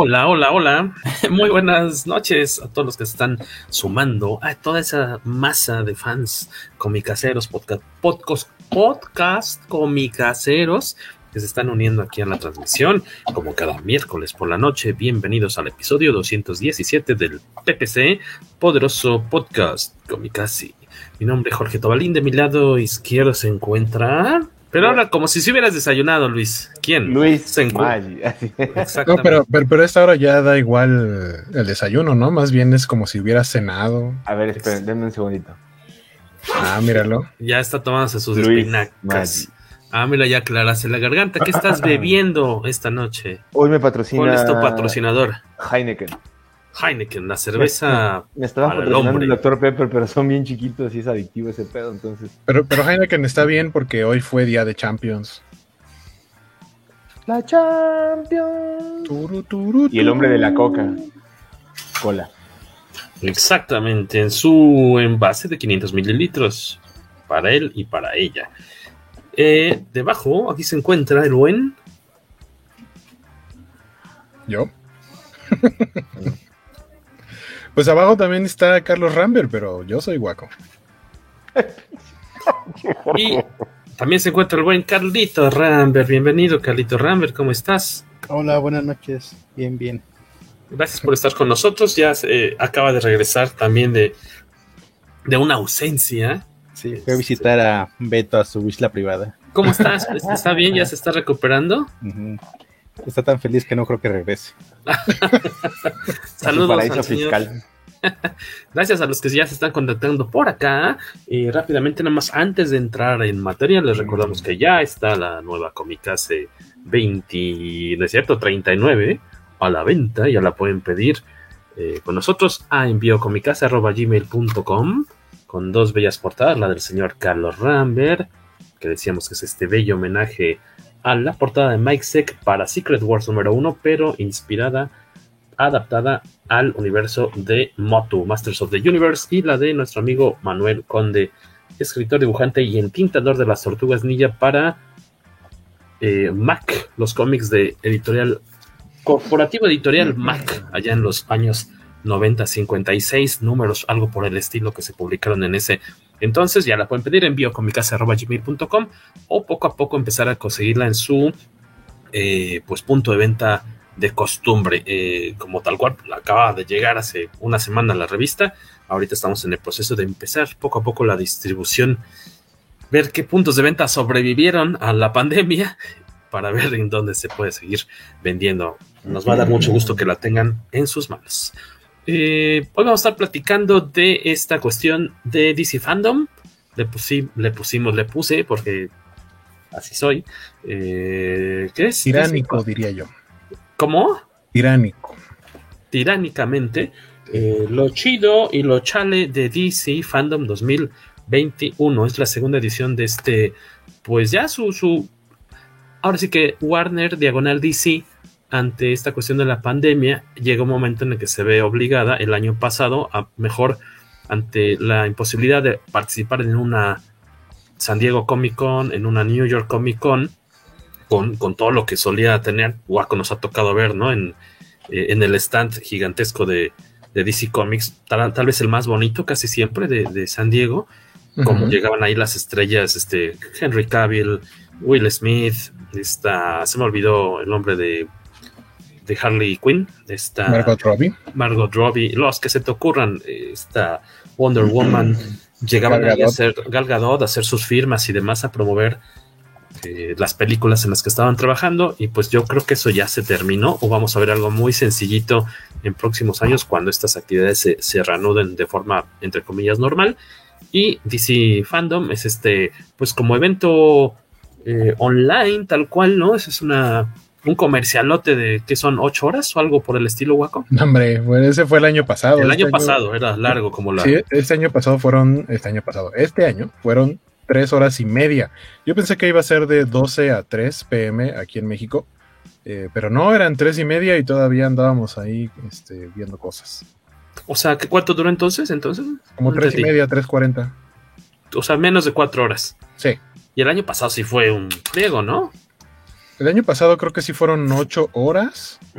Hola, hola, hola. Muy buenas noches a todos los que se están sumando a toda esa masa de fans comicaseros, podcast, podcast, podcast comicaseros que se están uniendo aquí a la transmisión, como cada miércoles por la noche. Bienvenidos al episodio 217 del PPC, Poderoso Podcast Comicasi. Mi nombre es Jorge Tobalín, de mi lado izquierdo se encuentra... Pero ahora, como si se hubieras desayunado, Luis. ¿Quién? Luis se encuentra. No, pero, pero, pero, esta hora ya da igual el desayuno, ¿no? Más bien es como si hubieras cenado. A ver, esperen, denme un segundito. Ah, míralo. Ya está tomándose sus Luis espinacas. Ah, mira, ya aclaraste la garganta. ¿Qué estás bebiendo esta noche? Hoy me patrocina. ¿Cuál es tu patrocinador? Heineken. Heineken, la cerveza. Me estaba patrocinando el Dr. Pepper, pero son bien chiquitos y es adictivo ese pedo, entonces. Pero, pero Heineken está bien porque hoy fue día de Champions. La Champions. Turu, turu, Y el hombre de la coca. Cola. Exactamente, en su envase de 500 mililitros. Para él y para ella. Eh, debajo, aquí se encuentra el buen. ¿Yo? pues abajo también está Carlos Rambert, pero yo soy guaco. Y también se encuentra el buen Carlito Rambert. Bienvenido, Carlito Rambert, ¿cómo estás? Hola, buenas noches. Bien, bien. Gracias por estar con nosotros. Ya eh, acaba de regresar también de, de una ausencia. Sí, fui a visitar a Beto a su isla privada. ¿Cómo estás? ¿Está bien? ¿Ya se está recuperando? Uh -huh. Está tan feliz que no creo que regrese. Saludos paraíso al señor. fiscal. Gracias a los que ya se están contactando por acá. Y rápidamente, nada más antes de entrar en materia, les recordamos que ya está la nueva Comicase 20, ¿no es cierto? 39 a la venta. Ya la pueden pedir eh, con nosotros a enviocomicase.gmail.com con dos bellas portadas, la del señor Carlos Rambert, que decíamos que es este bello homenaje a la portada de Mike Seck para Secret Wars número 1, pero inspirada, adaptada al universo de Motu, Masters of the Universe, y la de nuestro amigo Manuel Conde, escritor, dibujante y entintador de las tortugas ninja para eh, Mac, los cómics de editorial, corporativo editorial Mac, allá en los años 90, 56 números, algo por el estilo que se publicaron en ese entonces. Ya la pueden pedir en biocomicase.gmail.com o poco a poco empezar a conseguirla en su eh, pues punto de venta de costumbre. Eh, como tal cual, acaba de llegar hace una semana la revista. Ahorita estamos en el proceso de empezar poco a poco la distribución, ver qué puntos de venta sobrevivieron a la pandemia para ver en dónde se puede seguir vendiendo. Nos va a dar mucho gusto que la tengan en sus manos. Eh, hoy vamos a estar platicando de esta cuestión de DC Fandom. Le, pusi, le pusimos, le puse, porque así soy. Eh, ¿Qué es? Tiránico, diría yo. ¿Cómo? Tiránico. Tiránicamente. Eh, lo chido y lo chale de DC Fandom 2021. Es la segunda edición de este. Pues ya su. su ahora sí que Warner Diagonal DC ante esta cuestión de la pandemia, llega un momento en el que se ve obligada el año pasado a mejor ante la imposibilidad de participar en una San Diego Comic Con, en una New York Comic Con, con, con todo lo que solía tener, Waco nos ha tocado ver, ¿no? En, eh, en el stand gigantesco de, de DC Comics, tal, tal, vez el más bonito casi siempre de, de San Diego, como uh -huh. llegaban ahí las estrellas, este, Henry Cavill, Will Smith, esta, se me olvidó el nombre de de Harley Quinn, de esta Margot Robbie. Margot Robbie, los que se te ocurran, esta Wonder Woman, llegaban a hacer Gal Gadot, a hacer sus firmas y demás, a promover eh, las películas en las que estaban trabajando y pues yo creo que eso ya se terminó o vamos a ver algo muy sencillito en próximos años cuando estas actividades se, se reanuden de forma entre comillas normal y DC Fandom es este pues como evento eh, online tal cual, ¿no? Ese es una un comercialote de que son ocho horas o algo por el estilo Waco. No, hombre, bueno, ese fue el año pasado. El este año pasado era largo como la. Sí, este año pasado fueron, este año pasado, este año fueron tres horas y media. Yo pensé que iba a ser de 12 a 3 pm aquí en México, eh, pero no, eran tres y media y todavía andábamos ahí este, viendo cosas. O sea, ¿qué ¿cuánto duró entonces? entonces? Como tres y media, tres cuarenta. O sea, menos de cuatro horas. Sí. Y el año pasado sí fue un pliego, ¿no? El año pasado creo que sí fueron ocho horas.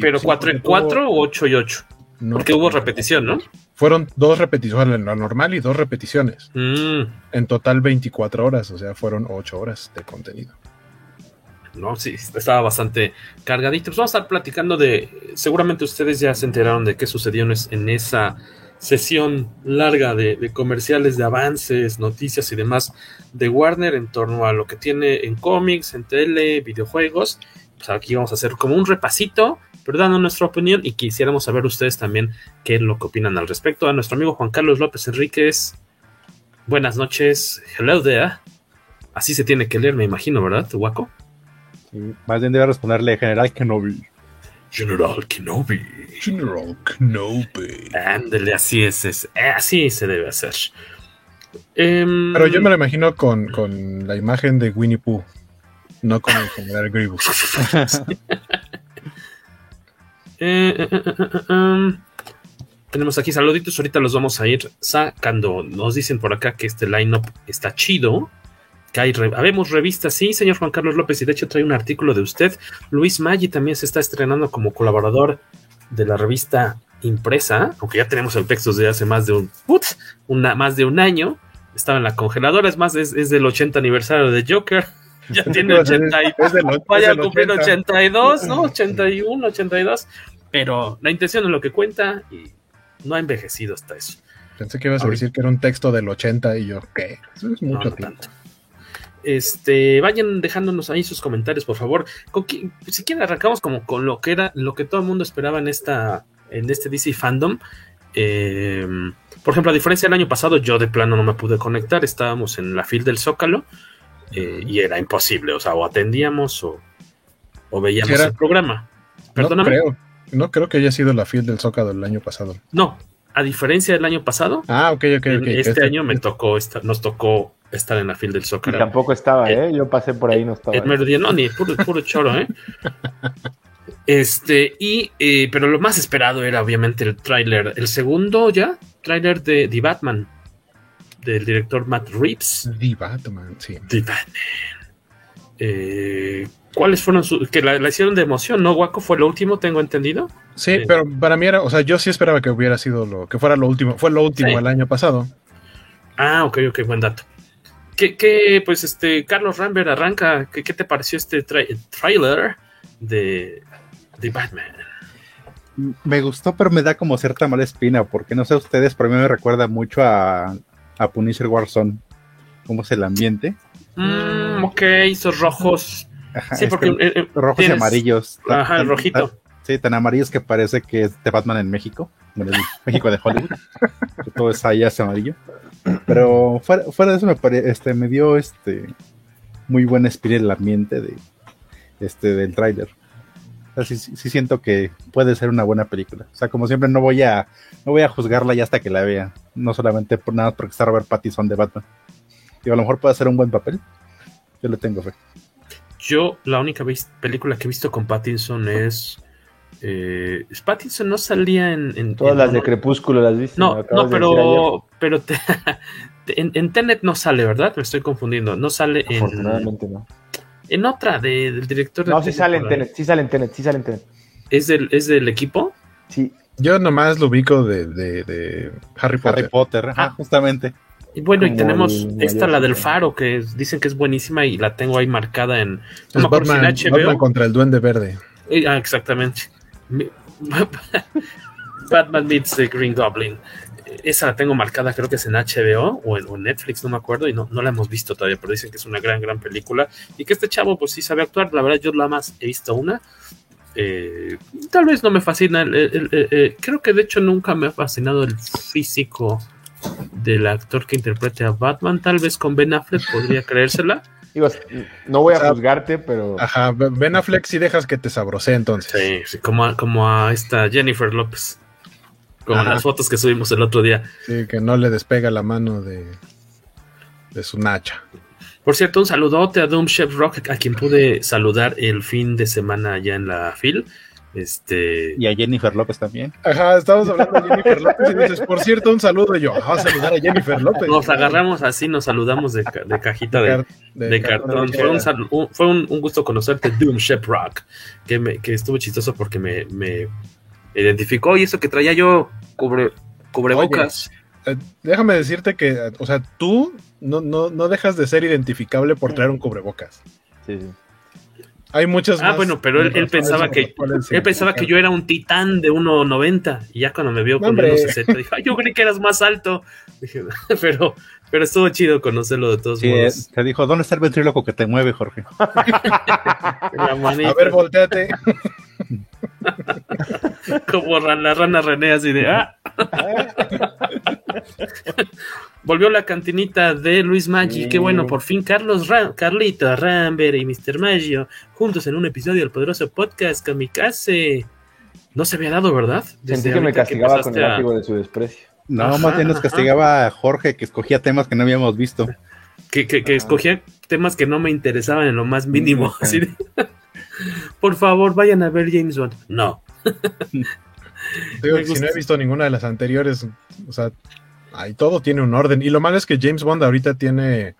Pero sí, cuatro porque cuatro o ocho y ocho. No, Porque hubo repetición, ¿no? Fueron dos repeticiones, la normal y dos repeticiones. Mm, En total 24 horas, o sea, fueron 8 horas de contenido. no, sí, estaba bastante cargadito. Pues vamos a estar platicando de. Seguramente ustedes ya se enteraron de qué sucedió en, en esa sesión larga de, comerciales, de avances, noticias y demás de Warner en torno a lo que tiene en cómics, en tele, videojuegos. Pues aquí vamos a hacer como un repasito, pero dando nuestra opinión y quisiéramos saber ustedes también qué es lo que opinan al respecto. A nuestro amigo Juan Carlos López Enríquez, buenas noches, hello there. Así se tiene que leer, me imagino, ¿verdad, Waco? Sí, más bien debe responderle General Kenobi. General Kenobi. General Kenobi. Ándale, así es, es- eh, así se debe hacer. Em, Pero yo me lo imagino con, con la imagen de Winnie Pooh, no con el general Grievous. eh, eh, em, tenemos aquí saluditos, ahorita los vamos a ir sacando. Nos dicen por acá que este lineup está chido. Que hay re- habemos revistas, sí, señor Juan Carlos López, y de hecho trae un artículo de usted. Luis Maggi también se está estrenando como colaborador de la revista impresa, aunque ya tenemos el texto desde hace más de un, una, más de un año. Estaba en la congeladora, es más, es, es del 80 aniversario de Joker. Ya tiene 80 y Es del- es vaya a cumplir 80. 82, ¿no? 81, 82. Pero la intención es lo que cuenta y no ha envejecido hasta eso. Pensé que ibas a decir que era un texto del 80 y yo, ¿qué? Eso es mucho no tanto. Este, vayan dejándonos ahí sus comentarios, por favor. Con si quieren arrancamos como con lo que era, lo que todo el mundo esperaba en esta, en este DC fandom. Eh, por ejemplo, a diferencia del año pasado, yo de plano no me pude conectar. Estábamos en la fil del Zócalo eh, y era imposible. O sea, o atendíamos o, o veíamos era- el programa. No creo, no creo que haya sido la fiel del Zócalo el año pasado. No, a diferencia del año pasado, Ah, ok, ok, en ok. este, año me tocó estar, nos tocó estar en la fil del Y Zócalo. tampoco estaba, ¿eh? Yo pasé por ahí, no estaba. El mero día, no, ni puro, puro choro, ¿eh? Este, y, eh, pero lo más esperado era obviamente el tráiler, el segundo ya, tráiler de The Batman, del director Matt Reeves. The Batman, sí. The Batman. Eh, ¿Cuáles fueron sus... que la, la hicieron de emoción, ¿no, Waco? Fue lo último, tengo entendido. Sí, pero para mí era, o sea, yo sí esperaba que hubiera sido lo, que fuera lo último, fue lo último Sí. el año pasado. Ah, ok, ok, buen dato. ¿Qué, qué, pues, este, Carlos Rambert arranca, ¿qué, qué te pareció este tra- tráiler de The Batman? Me gustó, pero me da como cierta mala espina, porque no sé ustedes, pero a mí me recuerda mucho a, a Punisher Warzone. ¿Cómo es el ambiente? Mm, ok, esos rojos. Ajá, Sí, porque que eh, eh, rojos tienes- y amarillos. Tan- Ajá, el rojito. tan- sí, tan amarillos que parece que es de Batman en México, en el México de Hollywood. todo es ahí es amarillo. Pero fuera, fuera de eso me, pare- este, me dio este muy buen espíritu el ambiente de, este, del tráiler. O sea, sí, sí- sí siento que puede ser una buena película. O sea, como siempre no voy a no voy a juzgarla ya hasta que la vea. No solamente por nada porque está Robert Pattinson de Batman. Digo, a lo mejor puede hacer un buen papel. Yo le tengo fe. Yo, la única película que he visto con Pattinson es. eh, Pattinson no salía en. en- Todas en- las de Crepúsculo las viste. No, no, de pero. Pero te- en, en Tenet no sale, ¿verdad? Me estoy confundiendo. No sale en. Afortunadamente no. En otra de- del director de. No, sí sale en. Tenet, sí sale en Tenet, sí sale en Tenet. ¿Es del, ¿Es del equipo? Sí. Yo nomás lo ubico de, de, de Harry Potter. Harry Potter, ajá, Ah. justamente. Y bueno, y tenemos el esta, la del. Faro, que es- dicen que es buenísima y la tengo ahí marcada en. No Es me acuerdo si en Batman, HBO. Batman contra el Duende Verde. Eh, ah, exactamente. Batman meets the Green Goblin. Esa la tengo marcada, creo que es en HBO o en, o Netflix, no me acuerdo, y no, no la hemos visto todavía, pero dicen que es una gran, gran película y que este chavo, pues sí sabe actuar. La verdad, yo la más he visto una. Eh, tal vez no me fascina. el- el- el- eh, creo que de hecho nunca me ha fascinado el físico del actor que interprete a Batman. Tal vez con Ben Affleck podría creérsela. No voy a O sea, juzgarte, pero Ajá, Ben Affleck sí dejas que te sabrosee entonces. Sí, sí, como, a, como a esta Jennifer López. Con Ajá. las fotos que subimos el otro día. Sí, que no le despega la mano de, de su nacha. Por cierto, un saludote a Doom Chef Rock, a quien pude saludar el fin de semana allá en la FIL. Este. Y a Jennifer López también. Ajá, estamos hablando de Jennifer López y dices, por cierto, un saludo. Y yo, ah, saludar a Jennifer López. Nos agarramos así, nos saludamos de, ca- de cajita de, car- de de cartón. cartón. Fue, un, salu- un- fue un, un gusto conocerte, Doom Chef Rock, que, me, que estuvo chistoso porque me, me identificó y eso que traía yo cubre, cubrebocas. Eh, déjame decirte que, eh, o sea, tú no, no, no dejas de ser identificable por traer un cubrebocas. sí, sí. Hay muchas Ah, más bueno, pero él, pensaba que él pensaba que yo era un titán de 1.90 y ya cuando me vio con hombre. 1.60 dijo, "Ay, yo creí que eras más alto. Dije, pero, pero estuvo chido conocerlo de todos Sí, modos. te dijo, ¿dónde está el ventríloco que te mueve, Jorge? La manita, A ver, volteate. como la rana René así de ah. Volvió la cantinita de Luis Maggi, qué bueno, por fin Carlos Ra- Carlito, Rambert y Mr. Maggio juntos en un episodio del poderoso podcast Kamikaze. No se había dado, ¿verdad? Desde Sentí que me castigaba con el a- látigo de su desprecio. No, Ajá, más bien nos ajá. castigaba a Jorge, que escogía temas que no habíamos visto. que, que, que escogía temas que no me interesaban en lo más mínimo. por favor, vayan a ver James Bond. No. Digo, si no he visto ninguna de las anteriores, o sea, ahí todo tiene un orden. Y lo malo es que James Bond ahorita tiene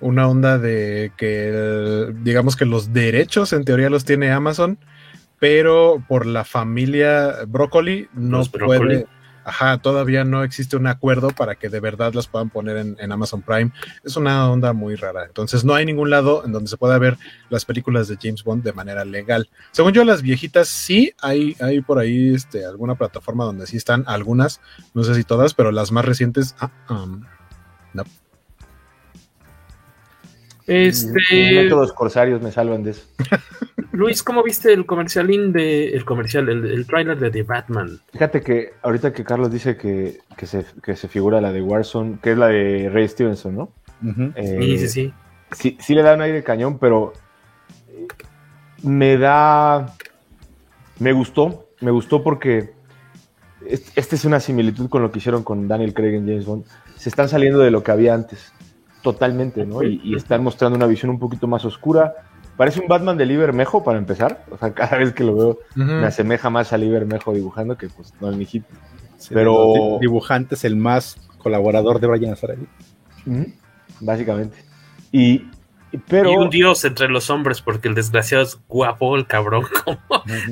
una onda de que, el- digamos que los derechos en teoría los tiene Amazon, pero por la familia Broccoli no Los Broccoli. Ajá, todavía no existe un acuerdo para que de verdad las puedan poner en, en Amazon Prime. Es una onda muy rara. Entonces no hay ningún lado en donde se pueda ver las películas de James Bond de manera legal. Según yo, las viejitas sí hay, hay por ahí este, alguna plataforma donde sí están, algunas, no sé si todas, pero las más recientes, ah, um, no. Este, Métodos corsarios me salvan de eso. Luis, ¿cómo viste el comercialín de el comercial, el, el tráiler de The Batman? Fíjate que ahorita que Carlos dice que, que, se, que se figura la de Warzone, que es la de Ray Stevenson, ¿no? Eh, Sí, sí, sí. sí, sí le da un aire cañón, pero eh, me da. Me gustó, me gustó porque es- esta es una similitud con lo que hicieron con Daniel Craig en James Bond. Se están saliendo de lo que había antes, totalmente, ¿no? Y, y están mostrando una visión un poquito más oscura. Parece un Batman de Lee Bermejo para empezar. O sea, cada vez que lo veo me asemeja más a Lee Bermejo dibujando que pues no al mijito. Sí, Pero- de los di- dibujantes, el más colaborador de Brian Azzarello. Ujú, Básicamente. Y, pero. Y un dios entre los hombres, porque el desgraciado es guapo, el cabrón. Como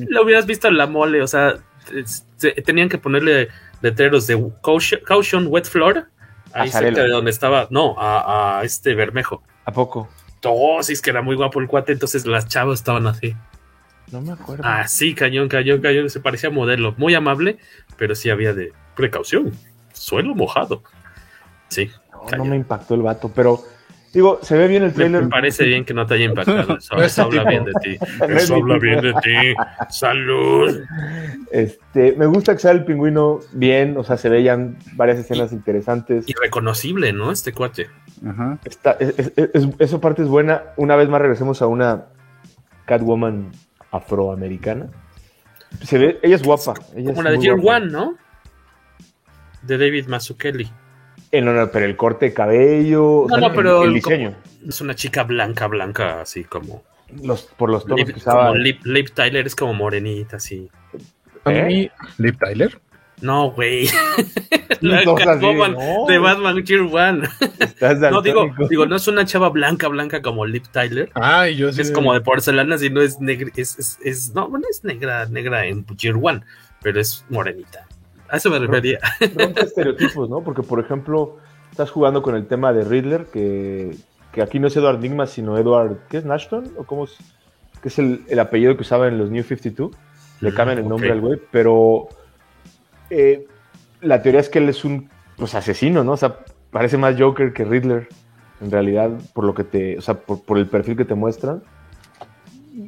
lo hubieras visto en la mole, o sea, es- se- tenían que ponerle letreros de caution, caution wet floor, ahí cerca de donde estaba, no, a, a este Bermejo. ¿A poco? Oh, sí, es que era muy guapo el cuate, entonces las chavas estaban así. No me acuerdo. Ah, sí, cañón, cañón, cañón, se parecía modelo, muy amable, pero sí había de precaución, suelo mojado. Sí, No, no me impactó el vato, pero digo, se ve bien el me, trailer. me parece bien que no te haya impactado. Eso, habla bien de ti. Eso habla bien de ti. Salud. Este, me gusta que sea el pingüino bien, o sea, se veían varias escenas interesantes. Irreconocible, ¿no? Este cuate. Ajá. Está, es- es- es- eso parte es buena. Una vez más regresemos a una Catwoman afroamericana. Se ve, ella es guapa. Ella Como es la de Year guapa. One, ¿no? De David Mazzucchelli. Eh, no, no, pero el corte de cabello, o No, sea, no, el- pero el, el- diseño, Es una chica blanca, blanca, así como. los, por los tonos Liv, que usaba. como Liv, Liv Tyler es como morenita, así. A ¿Eh? mí, Liv Tyler. No, güey. la Catwoman no. de Batman Year One. Estás No, digo, digo, no es una chava blanca, blanca como Liv Tyler. Ay, yo sí. Es como de porcelana, si no es negra, es, es, es- no, bueno, es negra, negra en Year One, pero es morenita. A eso me refería. rompe estereotipos, ¿no? Porque, por ejemplo, estás jugando con el tema de Riddler, que, que aquí no es Edward Nigma, sino Edward, ¿qué es? ¿Nashton? ¿O cómo es? que es el, el apellido que usaba en los New 52. Le Mm, cambian el nombre al güey, pero eh, la teoría es que él es un pues, asesino, ¿no? O sea, parece más Joker que Riddler, en realidad, por lo que te, o sea, por, por el perfil que te muestran.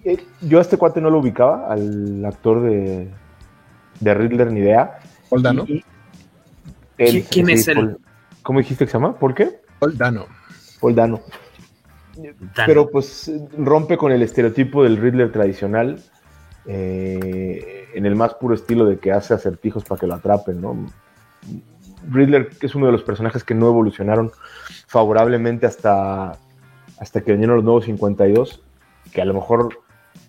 Eh, Yo a este cuate no lo ubicaba, al actor de, de Riddler, ni idea. Paul Dano. Y- él, ¿Qui- quién es él? Paul- ¿Cómo dijiste que se llama? ¿Por qué? Paul Dano. Paul Dano. Dano. Pero pues rompe con el estereotipo del Riddler tradicional eh, en el más puro estilo de que hace acertijos para que lo atrapen, ¿no? Riddler es uno de los personajes que no evolucionaron favorablemente hasta, hasta que vinieron los nuevos 52, que a lo mejor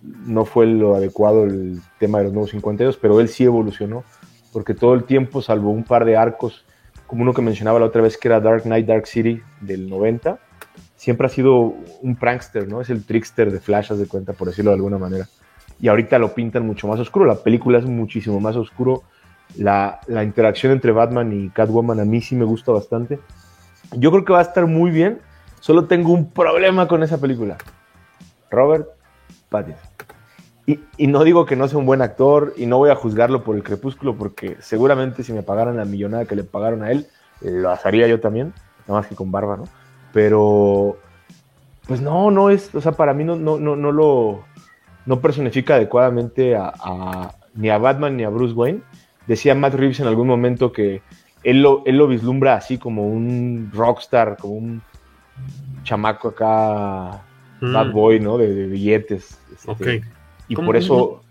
no fue lo adecuado el tema de los nuevos 52, pero él sí evolucionó, porque todo el tiempo, salvo un par de arcos, como uno que mencionaba la otra vez que era Dark Knight, Dark City del 90, siempre ha sido un prankster, ¿no? Es el trickster de Flash, de cuenta, por decirlo de alguna manera. Y ahorita lo pintan mucho más oscuro. La película es muchísimo más oscuro. La, la interacción entre Batman y Catwoman a mí sí me gusta bastante. Yo creo que va a estar muy bien. Solo tengo un problema con esa película. Robert Pattinson. Y, y no digo que no sea un buen actor y no voy a juzgarlo por el crepúsculo porque seguramente si me pagaran la millonada que le pagaron a él, lo haría yo también, nada más que con barba, ¿no? Pero, pues no, no es, o sea, para mí no, no, no, no lo, no personifica adecuadamente a, a- ni a Batman ni a Bruce Wayne. Decía Matt Reeves en algún momento que él lo, él lo vislumbra así como un rockstar, como un chamaco acá, Mm. bad boy, ¿no? De, de billetes. este, Ok. Y ¿Cómo- por eso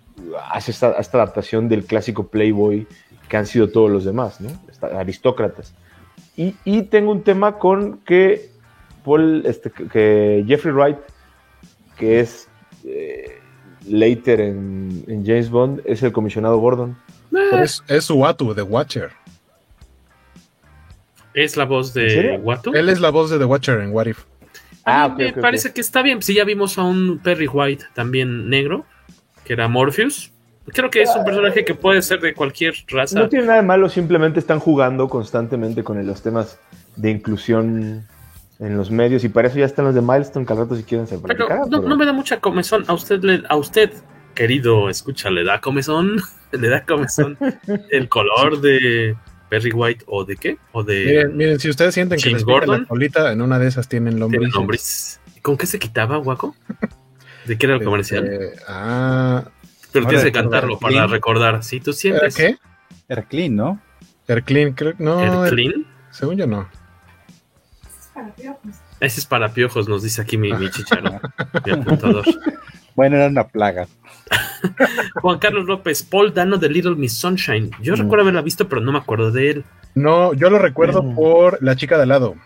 hace esta, esta adaptación del clásico Playboy que han sido todos los demás, ¿no? Aristócratas. Y, y tengo un tema con que Paul, este, que- Jeffrey Wright, que es eh, later en, en James Bond, es el comisionado Gordon. Es, es Uatu, de Watcher. Es la voz ¿En de? Watto. Él es la voz de The Watcher en What If. A Ah, mí ok, me parece que está bien. Si ya vimos a un Perry White también negro, que era Morpheus. Creo que es un personaje que puede ser de cualquier raza. No tiene nada de malo, simplemente están jugando constantemente con los temas de inclusión en los medios y para eso ya están los de Milestone, que al rato si quieren se Pero no, no me da mucha comezón. A usted, le- a usted, querido, escucha, le da comezón. le da comezón el color de Perry White o de qué? O de Miren, miren, si ustedes sienten que les Gordon. la colita, en una de esas tienen lombrices. nombres. ¿Con qué se quitaba, Guaco? ¿De qué era el comercial? Este, ah, Pero no tienes que cantarlo para Clean. recordar. Si tú ¿era sientes. qué? Era clean, ¿no? Erclin, creo. No, ¿El er- clean? según yo no. Ese es para piojos, nos dice aquí mi, mi chicharo, mi apuntador. Bueno, era una plaga. Juan Carlos López, Paul Dano de Little Miss Sunshine. Yo recuerdo haberla visto, pero no me acuerdo de él. No, yo lo recuerdo por la chica de al lado.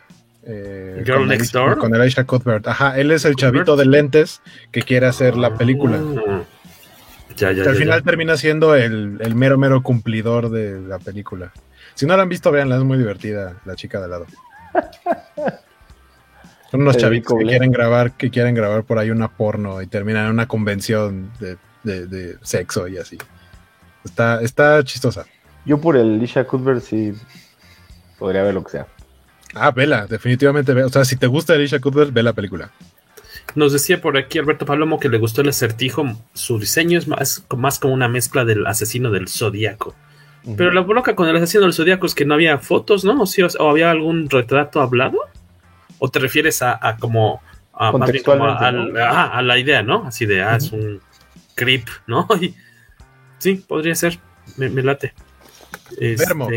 Eh, Girl con Next Door. Con Elisha Cuthbert. Ajá, él es el chavito de lentes que quiere hacer la película. Ah. Ya, ya, que al ya, final ya. termina siendo el, el mero, mero cumplidor de la película. Si no la han visto, véanla, es muy divertida, la chica de al lado. Son unos chavitos que quieren grabar, que quieren grabar por ahí una porno y terminan en una convención de, de- de sexo y así. Está, está chistosa. Yo por el Lisha Cuthbert sí podría ver lo que sea. Ah, vela, definitivamente ve. O sea, si te gusta Alicia Cuthbert, ve la película. Nos decía por aquí Alberto Palomo que le gustó el acertijo. Su diseño es más, más como una mezcla del asesino del zodiaco. Pero la bronca con el asesino del zodiaco es que no había fotos, ¿no? O, sí, o- había algún retrato hablado. ¿O te refieres a, a como. A, más bien como a, la idea, ¿no? Así de, ah, es un creep, ¿no? Y- sí, podría ser. Me, me late. Este, Vermox.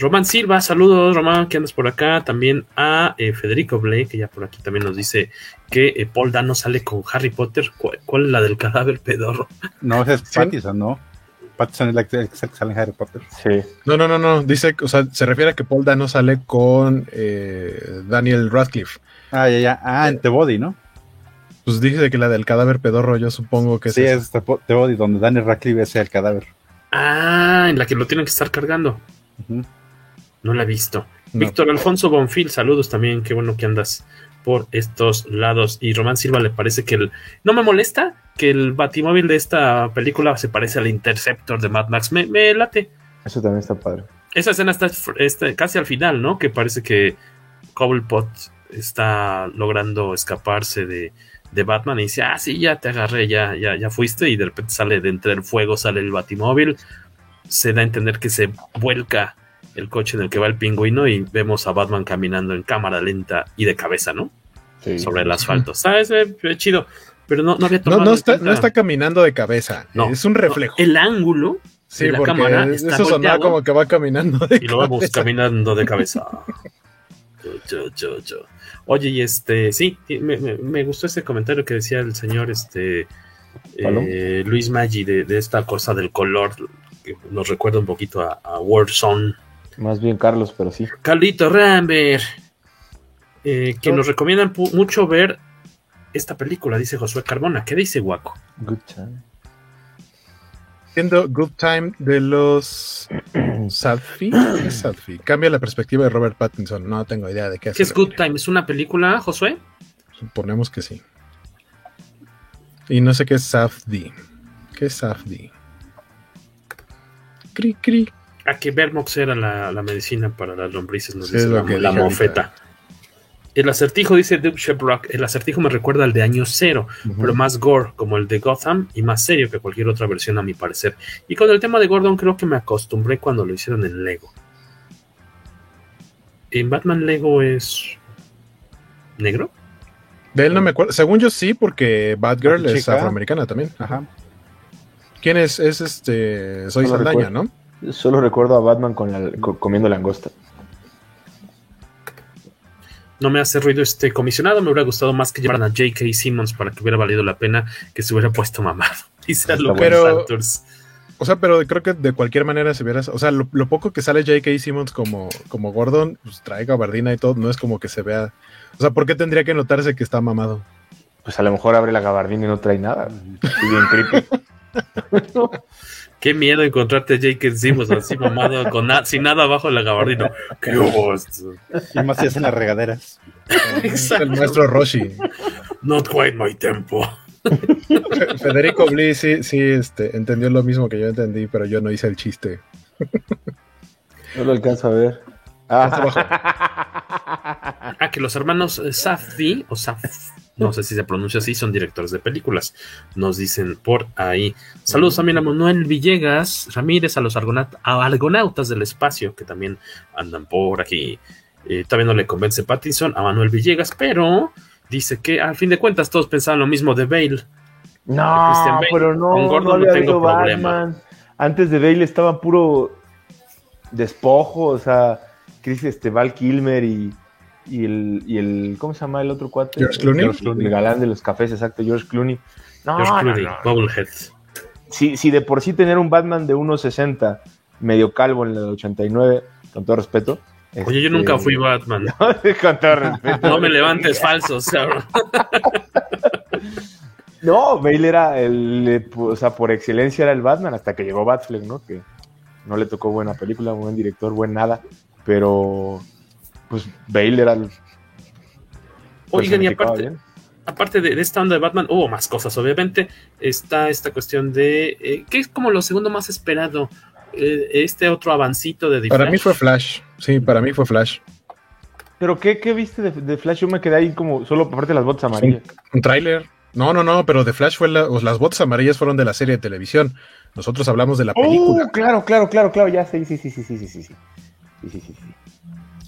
Román Silva, saludos Román, que andas por acá. También a eh, Federico Blake, que ya por aquí también nos dice que eh, Paul Dano sale con Harry Potter. ¿Cuál, cuál es la del cadáver pedorro? No, ese es Pattinson, ¿no? Pattinson es la que, sale en Harry Potter. Sí. No, no, no, no. Dice, o sea, se refiere a que Paul Dano sale con eh, Daniel Radcliffe. Ah, ya, ya. Ah, en The Body, ¿no? Pues dice que la del cadáver pedorro, yo supongo que sí, esa. es The Bo- The Body, donde Daniel Radcliffe es el cadáver. Ah, en la que lo tienen que estar cargando. No la he visto. No. Víctor Alfonso Bonfil, saludos también. Qué bueno que andas por estos lados. Y Román Silva le parece que el. No me molesta que el batimóvil de esta película se parece al Interceptor de Mad Max. Me, me late. Eso también está padre. Esa escena está, está casi al final, ¿no? Que parece que Cobblepot está logrando escaparse de, de Batman y dice, ah, sí, ya te agarré, ya, ya, ya fuiste, y de repente sale de entre el fuego, sale el batimóvil, se da a entender que se vuelca el coche en el que va el pingüino y vemos a Batman caminando en cámara lenta y de cabeza, ¿no? Sí. Sobre el asfalto. ¿Sabes? Eh, chido. Pero no, no había tomado no, no, está, no está caminando de cabeza. No, es un reflejo. el ángulo sí, de la cámara está Eso sonaba como que va caminando de Y lo vemos caminando de cabeza. yo, yo, yo. Oye, y este, sí, me, me, me, gustó ese comentario que decía el señor este eh, Luis Maggi de, de, esta cosa del color, que nos recuerda un poquito a, a Warzone. Más bien Carlos, pero sí. Carlito Rambert, eh, que nos recomiendan mucho ver esta película, dice Josué Carbona. ¿Qué dice Guaco? Good Time. Siendo Good Time de los Sadfi. ¿Qué es Sadfi? Cambia la perspectiva de Robert Pattinson. No tengo idea de qué es. ¿Qué es Good Time? ¿Es una película, Josué? Suponemos que sí. Y no sé qué es Safdi. ¿Qué es Safdi? Cri, cri. A que Vermox era la, la, medicina para las lombrices, nos sí, dice la, la mofeta. Ahorita. El acertijo, dice Duke Shebrock, el acertijo me recuerda al de año cero, uh -huh. pero más gore, como el de Gotham, y más serio que cualquier otra versión, a mi parecer. Y con el tema de Gordon, creo que me acostumbré cuando lo hicieron en Lego. ¿En Batman Lego es negro? De él no me acuerdo. Según yo sí, porque Batgirl es afroamericana también. Ajá. ¿Quién es? Es este. Soy Solo Saldaña, ¿no? Solo recuerdo a Batman con la, comiendo langosta. No me hace ruido este comisionado. Me hubiera gustado más que llevaran a J.K. Simmons para que hubiera valido la pena que se hubiera puesto mamado. Dice pero, O sea, pero creo que de cualquier manera se hubiera. O sea, lo, lo poco que sale J.K. Simmons como, como Gordon, pues trae gabardina y todo, no es como que se vea. O sea, ¿por qué tendría que notarse que está mamado? Pues a lo mejor abre la gabardina y no trae nada. Y bien creepy. Qué miedo encontrarte a J.K. Simmons así mamado, con na sin nada abajo de la gabardina. ¡Qué gusto! Y más si hacen las regaderas. Exacto. El maestro Roshi. Not quite my tempo. Federico Bliss sí, sí este, entendió lo mismo que yo entendí, pero yo no hice el chiste. No lo alcanzo a ver. Ah, ah que los hermanos Safdie o Saf, no sé si se pronuncia así, son directores de películas. Nos dicen por ahí. Saludos también a Manuel Villegas Ramírez, a los argonautas del espacio que también andan por aquí. Eh, también no le convence Pattinson a Manuel Villegas, pero dice que al fin de cuentas todos pensaban lo mismo de Bale. No, Bale. pero no, Con Gordon no, no tengo problema. Batman. Antes de Bale estaba puro despojo, o sea, Chris este, Val Kilmer y, y, el, y el. ¿Cómo se llama el otro cuate? George Clooney. George Clooney. El galán de los cafés, exacto, George Clooney. No, George Clooney, no, no. Si, si de por sí tener un Batman de 1.60, medio calvo en el 89, con todo respeto. Oye, este... yo nunca fui Batman. con todo respeto. No me levantes falsos, cabrón. no, Bale era el. O sea, por excelencia era el Batman hasta que llegó Batfleck, ¿no? Que no le tocó buena película, buen director, buen nada. Pero, pues, Bale era el. Oigan, y aparte, aparte de, de, esta onda de Batman, hubo oh, más cosas, obviamente. Está esta cuestión de. Eh, ¿Qué es como lo segundo más esperado? Eh, este otro avancito de The Para Flash. mí fue Flash. Sí, para mí fue Flash. ¿Pero qué, qué viste de, de, Flash? Yo me quedé ahí como solo aparte de las botas amarillas. Un, un tráiler. No, no, no, pero de Flash fue la, las botas amarillas fueron de la serie de televisión. Nosotros hablamos de la película. Oh, claro, claro, claro, claro, ya sí, sí, sí, sí, sí, sí, sí. sí, sí, sí, sí.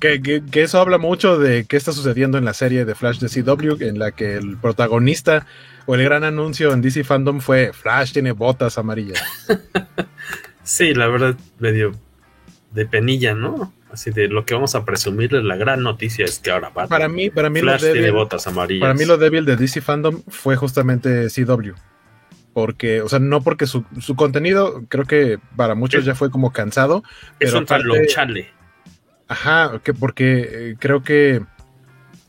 Que, que, que, eso habla mucho de qué está sucediendo en la serie de Flash de CW, en la que el protagonista o el gran anuncio en DC Fandom fue Flash tiene botas amarillas. sí, la verdad, medio de penilla, ¿no? Así de lo que vamos a presumirles, la gran noticia es que ahora Batman, para mí, para mí Flash lo débil, tiene botas amarillas. Para mí lo débil de DC Fandom fue justamente CW. Porque, o sea, no porque su, su contenido, creo que para muchos ya fue como cansado. Es un chale. Ajá, que porque eh, creo que.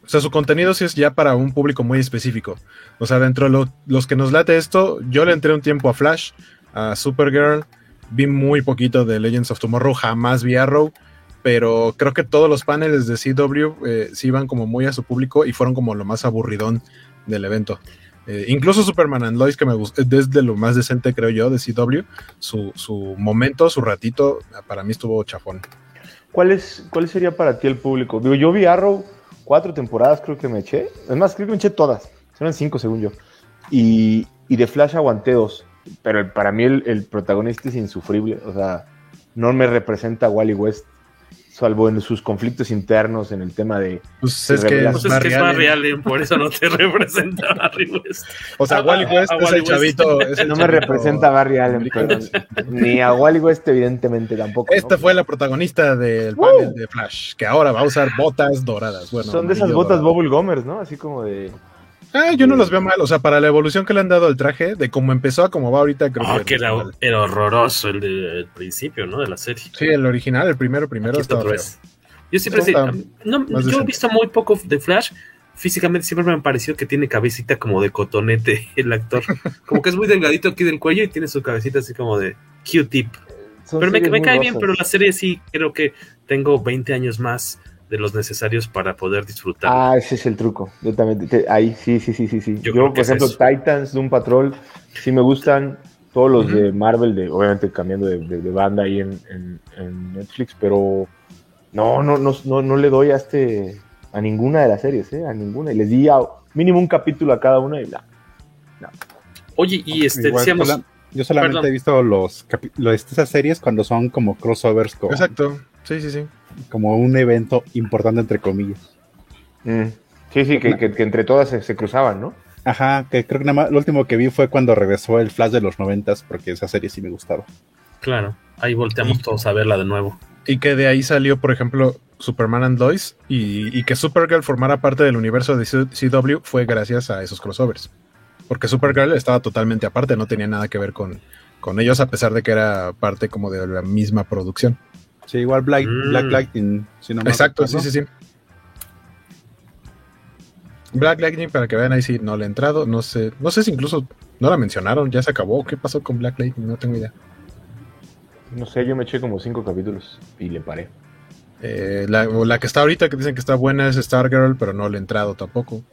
O sea, su contenido sí es ya para un público muy específico. O sea, dentro de lo, los que nos late esto, yo le entré un tiempo a Flash, a Supergirl, vi muy poquito de Legends of Tomorrow, jamás vi Arrow, pero creo que todos los paneles de CW eh, sí iban como muy a su público y fueron como lo más aburridón del evento. Eh, incluso Superman and Lois, que me gustó, desde lo más decente, creo yo, de CW, su, su momento, su ratito, para mí estuvo chafón. ¿Cuál, es, ¿Cuál sería para ti el público? Digo, yo vi Arrow cuatro temporadas, creo que me eché. Es más, creo que me eché todas. Eran cinco, según yo. Y, y de Flash aguanté dos. Pero para mí el, el, protagonista es insufrible. O sea, no me representa Wally West salvo en sus conflictos internos en el tema de. Pues es, que, pues es, que es Barry Allen, por eso no te representa Barry West. O sea, Wally West a, a es, Wally el chavito, es el no chavito. me representa a Barry Allen, pero ni a Wally West, evidentemente, tampoco. Esta ¿no? fue la protagonista del panel de Flash, que ahora va a usar botas doradas. Bueno, Son de esas botas Bubble Gomers, ¿no? Así como de. Ah, yo no los veo mal, o sea, para la evolución que le han dado al traje, de cómo empezó a cómo va ahorita, creo oh, que, que era, era, horroroso el del de, principio, ¿no? De la serie. Sí, el original, el primero, primero Aquí estaba feo. Yo siempre sé, no, yo he visto muy poco de Flash. Físicamente siempre me ha parecido que tiene cabecita como de cotonete el actor. Como que es muy delgadito aquí del cuello y tiene su cabecita así como de Q-tip. Pero me, me cae bien, pero la serie sí creo que tengo 20 años más de los necesarios para poder disfrutar. Ah, ese es el truco. Yo también, te, ahí sí, sí, sí, sí. sí. Yo, Yo por ejemplo, es Titans, Doom Patrol, sí me gustan. Todos los uh -huh. de Marvel, de, obviamente cambiando de, de, de banda ahí en, en, en, Netflix, pero no, no, no, no, no le doy a este a ninguna de las series, ¿eh? A ninguna. Y les di a, mínimo un capítulo a cada una y bla. No. Oye, y este, Igual, decíamos. yo solamente Perdón. he visto los, los esas series cuando son como crossovers. Como, Exacto. Sí, sí, sí. Como un evento importante, entre comillas. Mm. Sí, sí, que, que, que, entre todas se, se, cruzaban, ¿no? Ajá, que creo que nada más lo último que vi fue cuando regresó el Flash de los noventas, porque esa serie sí me gustaba. Claro, ahí volteamos y, todos a verla de nuevo. Y que de ahí salió, por ejemplo, Superman and Lois, y, y que Supergirl formara parte del universo de CW fue gracias a esos crossovers. Porque Supergirl estaba totalmente aparte, no tenía nada que ver con, con ellos, a pesar de que era parte como de la misma producción. Sí, igual Black, mm. Black Lightning. Si no Exacto, sí, sí, sí. Black Lightning, para que vean ahí si no le he entrado, no sé, no sé si incluso no la mencionaron, ya se acabó. ¿Qué pasó con Black Lightning? No tengo idea. No sé, yo me eché como cinco capítulos y le paré. Eh, la, la, que está ahorita, que dicen que está buena, es Stargirl, pero no le he entrado tampoco.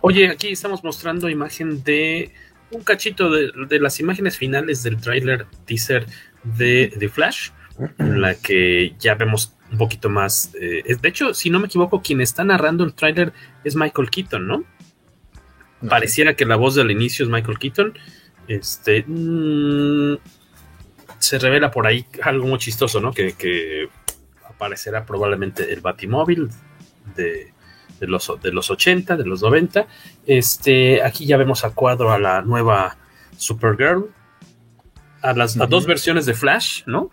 Oye, aquí estamos mostrando imagen de un cachito de, de las imágenes finales del tráiler teaser de, de, Flash, en la que ya vemos un poquito más. Eh, de hecho, si no me equivoco, quien está narrando el tráiler es Michael Keaton, ¿no? no Pareciera que la voz del inicio es Michael Keaton. Este. Mmm, se revela por ahí algo muy chistoso, ¿no? Que, que aparecerá probablemente el Batimóvil de, de, los, de los 80, de los 90. Este, aquí ya vemos a cuadro a la nueva Supergirl, a las uh -huh. a dos versiones de Flash, ¿no?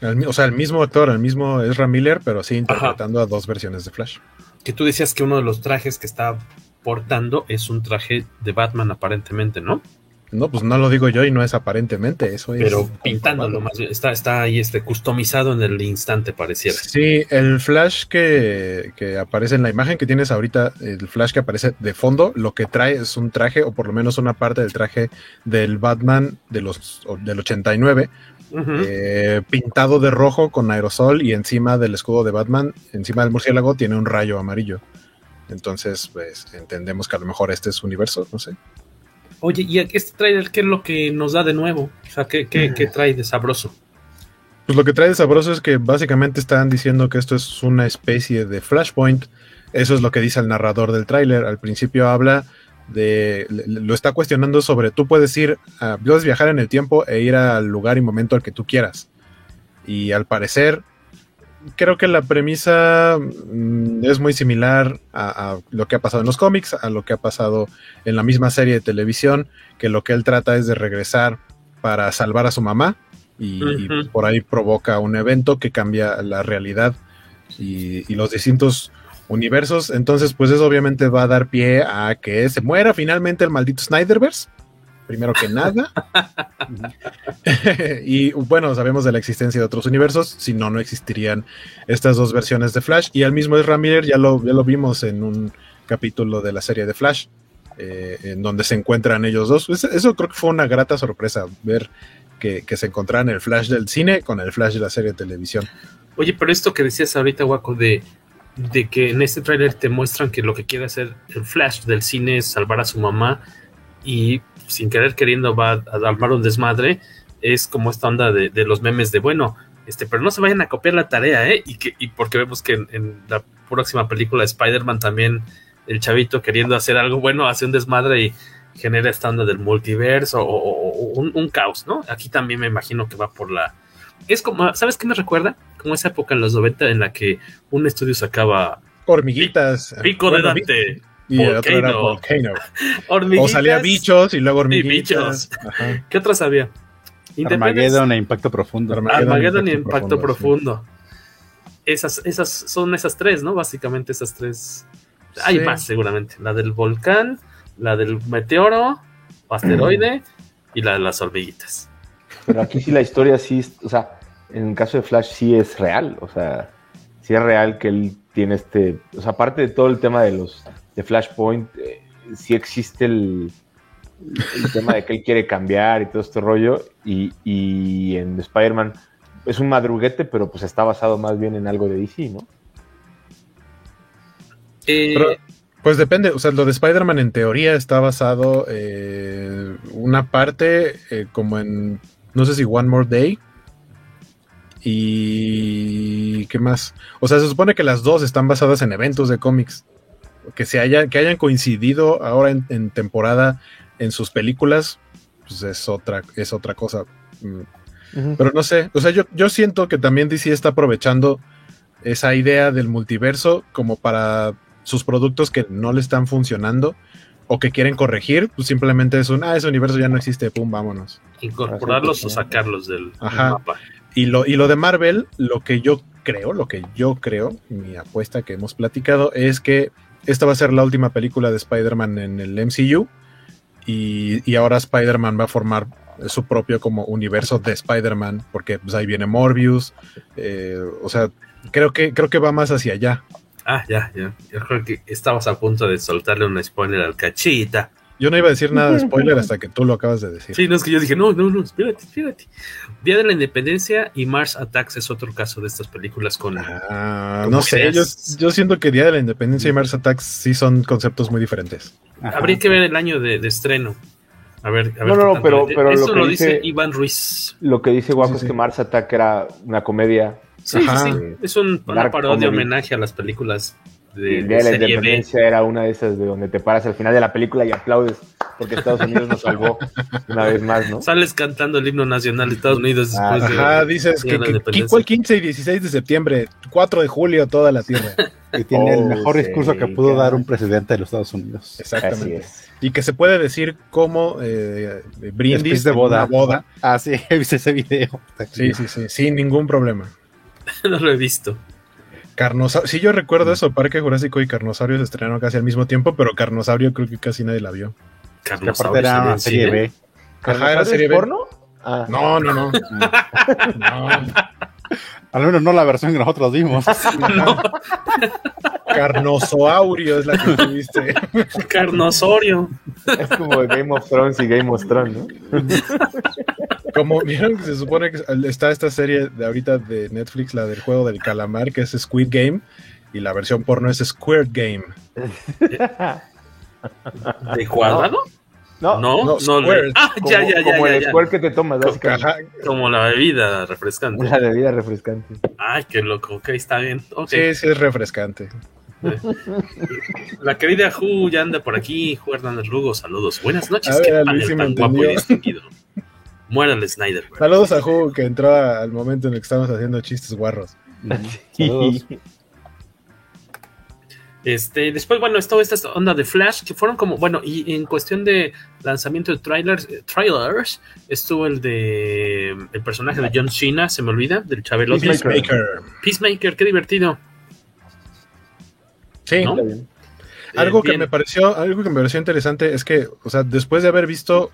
El, o sea, el mismo actor, el mismo Ezra Miller, pero sí interpretando Ajá. a dos versiones de Flash. Que tú decías que uno de los trajes que está portando es un traje de Batman, aparentemente, ¿no? No, pues no lo digo yo y no es aparentemente, eso es. Pero pintándolo más bien, está, está ahí este customizado en el instante, pareciera. Sí, el flash que, que, aparece en la imagen que tienes ahorita, el flash que aparece de fondo, lo que trae es un traje, o por lo menos una parte del traje del Batman de los, del 89, uh -huh. eh, pintado de rojo con aerosol y encima del escudo de Batman, encima del murciélago, tiene un rayo amarillo. Entonces, pues entendemos que a lo mejor este es su universo, no sé. Oye, ¿y este trailer qué es lo que nos da de nuevo? O sea, ¿qué, qué, qué trae de sabroso? Pues lo que trae de sabroso es que básicamente están diciendo que esto es una especie de Flashpoint. Eso es lo que dice el narrador del tráiler. Al principio habla de. Lo está cuestionando sobre tú puedes ir. A, puedes viajar en el tiempo e ir al lugar y momento al que tú quieras. Y al parecer. Creo que la premisa mmm, es muy similar a, a, lo que ha pasado en los cómics, a lo que ha pasado en la misma serie de televisión, que lo que él trata es de regresar para salvar a su mamá y, uh -huh. y por ahí provoca un evento que cambia la realidad y, y, los distintos universos. Entonces, pues eso obviamente va a dar pie a que se muera finalmente el maldito Snyderverse primero que nada. y bueno, sabemos de la existencia de otros universos, si no, no existirían estas dos versiones de Flash. Y al mismo Ezra Miller ya lo, ya lo vimos en un capítulo de la serie de Flash, eh, en donde se encuentran ellos dos. Eso, eso, creo que fue una grata sorpresa, ver que, que se encontraran el Flash del cine con el Flash de la serie de televisión. Oye, pero esto que decías ahorita, Waco, de, de que en este tráiler te muestran que lo que quiere hacer el Flash del cine es salvar a su mamá y sin querer queriendo va a armar un desmadre, es como esta onda de, de los memes de, bueno, Este, pero no se vayan a copiar la tarea, ¿eh? Y, que, y porque vemos que en, en la próxima película de Spider-Man también el chavito queriendo hacer algo bueno hace un desmadre y genera esta onda del multiverso o, o, o un, un, caos, ¿no? Aquí también me imagino que va por la... Es como, ¿sabes qué me recuerda? Como esa época en los 90 en la que un estudio sacaba... Hormiguitas. Pico de Dante. Y el otro era Volcano. o salía bichos y luego hormiguitas. Bichos. ¿Qué otros había? Armageddon e Impacto Profundo. Armageddon, Armageddon y Impacto Profundo. profundo. Sí. Esas, esas son esas tres, ¿no? Básicamente esas tres. Sí. Hay más seguramente. La del volcán, la del meteoro, asteroide y la de las hormiguitas. Pero aquí sí la historia sí, o sea, en el caso de Flash sí es real, o sea, sí es real que él tiene este, o sea, aparte de todo el tema de los de Flashpoint, eh, sí existe el, el tema de que él quiere cambiar y todo este rollo, y, y en Spider-Man es un madruguete, pero pues está basado más bien en algo de DC, ¿no? Eh, pero, pues depende, o sea, lo de Spider-Man en teoría está basado eh, una parte eh, como en, no sé si One More Day. Y qué más. O sea, se supone que las dos están basadas en eventos de cómics. Que se hayan, que hayan coincidido ahora en, en temporada en sus películas, pues es otra, es otra cosa. Uh -huh. Pero no sé, o sea, yo, yo siento que también DC está aprovechando esa idea del multiverso como para sus productos que no le están funcionando o que quieren corregir, pues simplemente es un, ah, ese universo ya no existe, pum, vámonos. Incorporarlos o sacarlos del, Ajá. del mapa. Y lo, y lo de Marvel, lo que yo creo, lo que yo creo, mi apuesta que hemos platicado, es que esta va a ser la última película de Spider-Man en el MCU. Y, y ahora Spider-Man va a formar su propio como universo de Spider-Man, porque pues, ahí viene Morbius. Eh, o sea, creo que, creo que va más hacia allá. Ah, ya, ya. Yo creo que estabas a punto de soltarle un spoiler al cachita. Yo no iba a decir nada de spoiler hasta que tú lo acabas de decir. Sí, no es que yo dije, no, no, no, espérate, espérate. Día de la Independencia y Mars Attacks es otro caso de estas películas con. Ah, no sé, yo, yo, siento que Día de la Independencia y Mars Attacks sí son conceptos muy diferentes. Ajá. Habría que ver el año de, de estreno. A ver, a ver. No, no, no, pero, pero Eso lo, que lo dice, dice Iván Ruiz. Lo que dice Guapo Sí, es que Mars Attack era una comedia. Sí, Ajá. sí, sí. Es un, una parodia, comedy. homenaje a las películas de, el de día de la serie B. independencia era una de esas de donde te paras al final de la película y aplaudes porque Estados Unidos nos salvó una vez más, ¿no? Sales cantando el himno nacional de Estados Unidos Ah, después de. Ajá, dices que, de la que Independencia. fue el 15 y 16 de septiembre, 4 de julio, toda la tierra. Y tiene el Oh, mejor sí, discurso que pudo dar un presidente de los Estados Unidos. Así Exactamente. es. Y que se puede decir como eh, brindis de boda. una boda. Ah, sí, he visto ese video. Sí, sí, sí, sin ningún problema. no lo he visto. Carnosaurio, sí, yo recuerdo eso, Parque Jurásico y Carnosaurio se estrenaron casi al mismo tiempo, pero Carnosaurio creo que casi nadie la vio. Carnosaurio era serie. B. Ajá, era serie B. porno? Ah, No, no, no. no. Al menos no la versión que nosotros vimos. Carnosaurio es la que tuviste. Carnosorio. es como Game of Thrones y Game of Thrones, ¿no? Como vieron que se supone que está esta serie de ahorita de Netflix, la del juego del calamar, que es Squid Game, y la versión porno es Squirt Game. ¿De cuadrado? No, No, no, no. le- squirt. Ah, como, ya, ya, ya. como ya, el ya. squirt que te tomas, básicamente. Como la bebida refrescante. La bebida refrescante. Ay, qué loco. Ok, está bien. Ok. sí, sí es refrescante. La querida Ju ya anda por aquí. Ju Hernández Lugo, saludos. Buenas noches. Ver, Qué me tan guapo y distinguido. Muera el Snyder. güey. Saludos a Ju que entró al momento en el que estábamos haciendo chistes guarros. Saludos. Este, después, bueno, estuvo esta onda de Flash, que fueron como, bueno, y en cuestión de lanzamiento de trailers, eh, trailers estuvo el de el personaje de John Cena, se me olvida, del Chabelote. Peacemaker. Peacemaker, qué divertido. Sí. Bien. Algo Eh, que bien. me pareció, algo que me pareció interesante es que, o sea, después de haber visto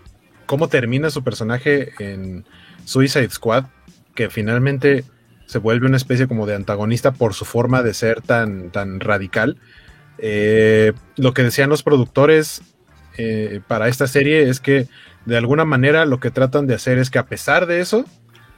cómo termina su personaje en Suicide Squad, que finalmente se vuelve una especie como de antagonista por su forma de ser tan, tan radical. eh, lo que decían los productores eh, para esta serie es que de alguna manera lo que tratan de hacer es que a pesar de eso,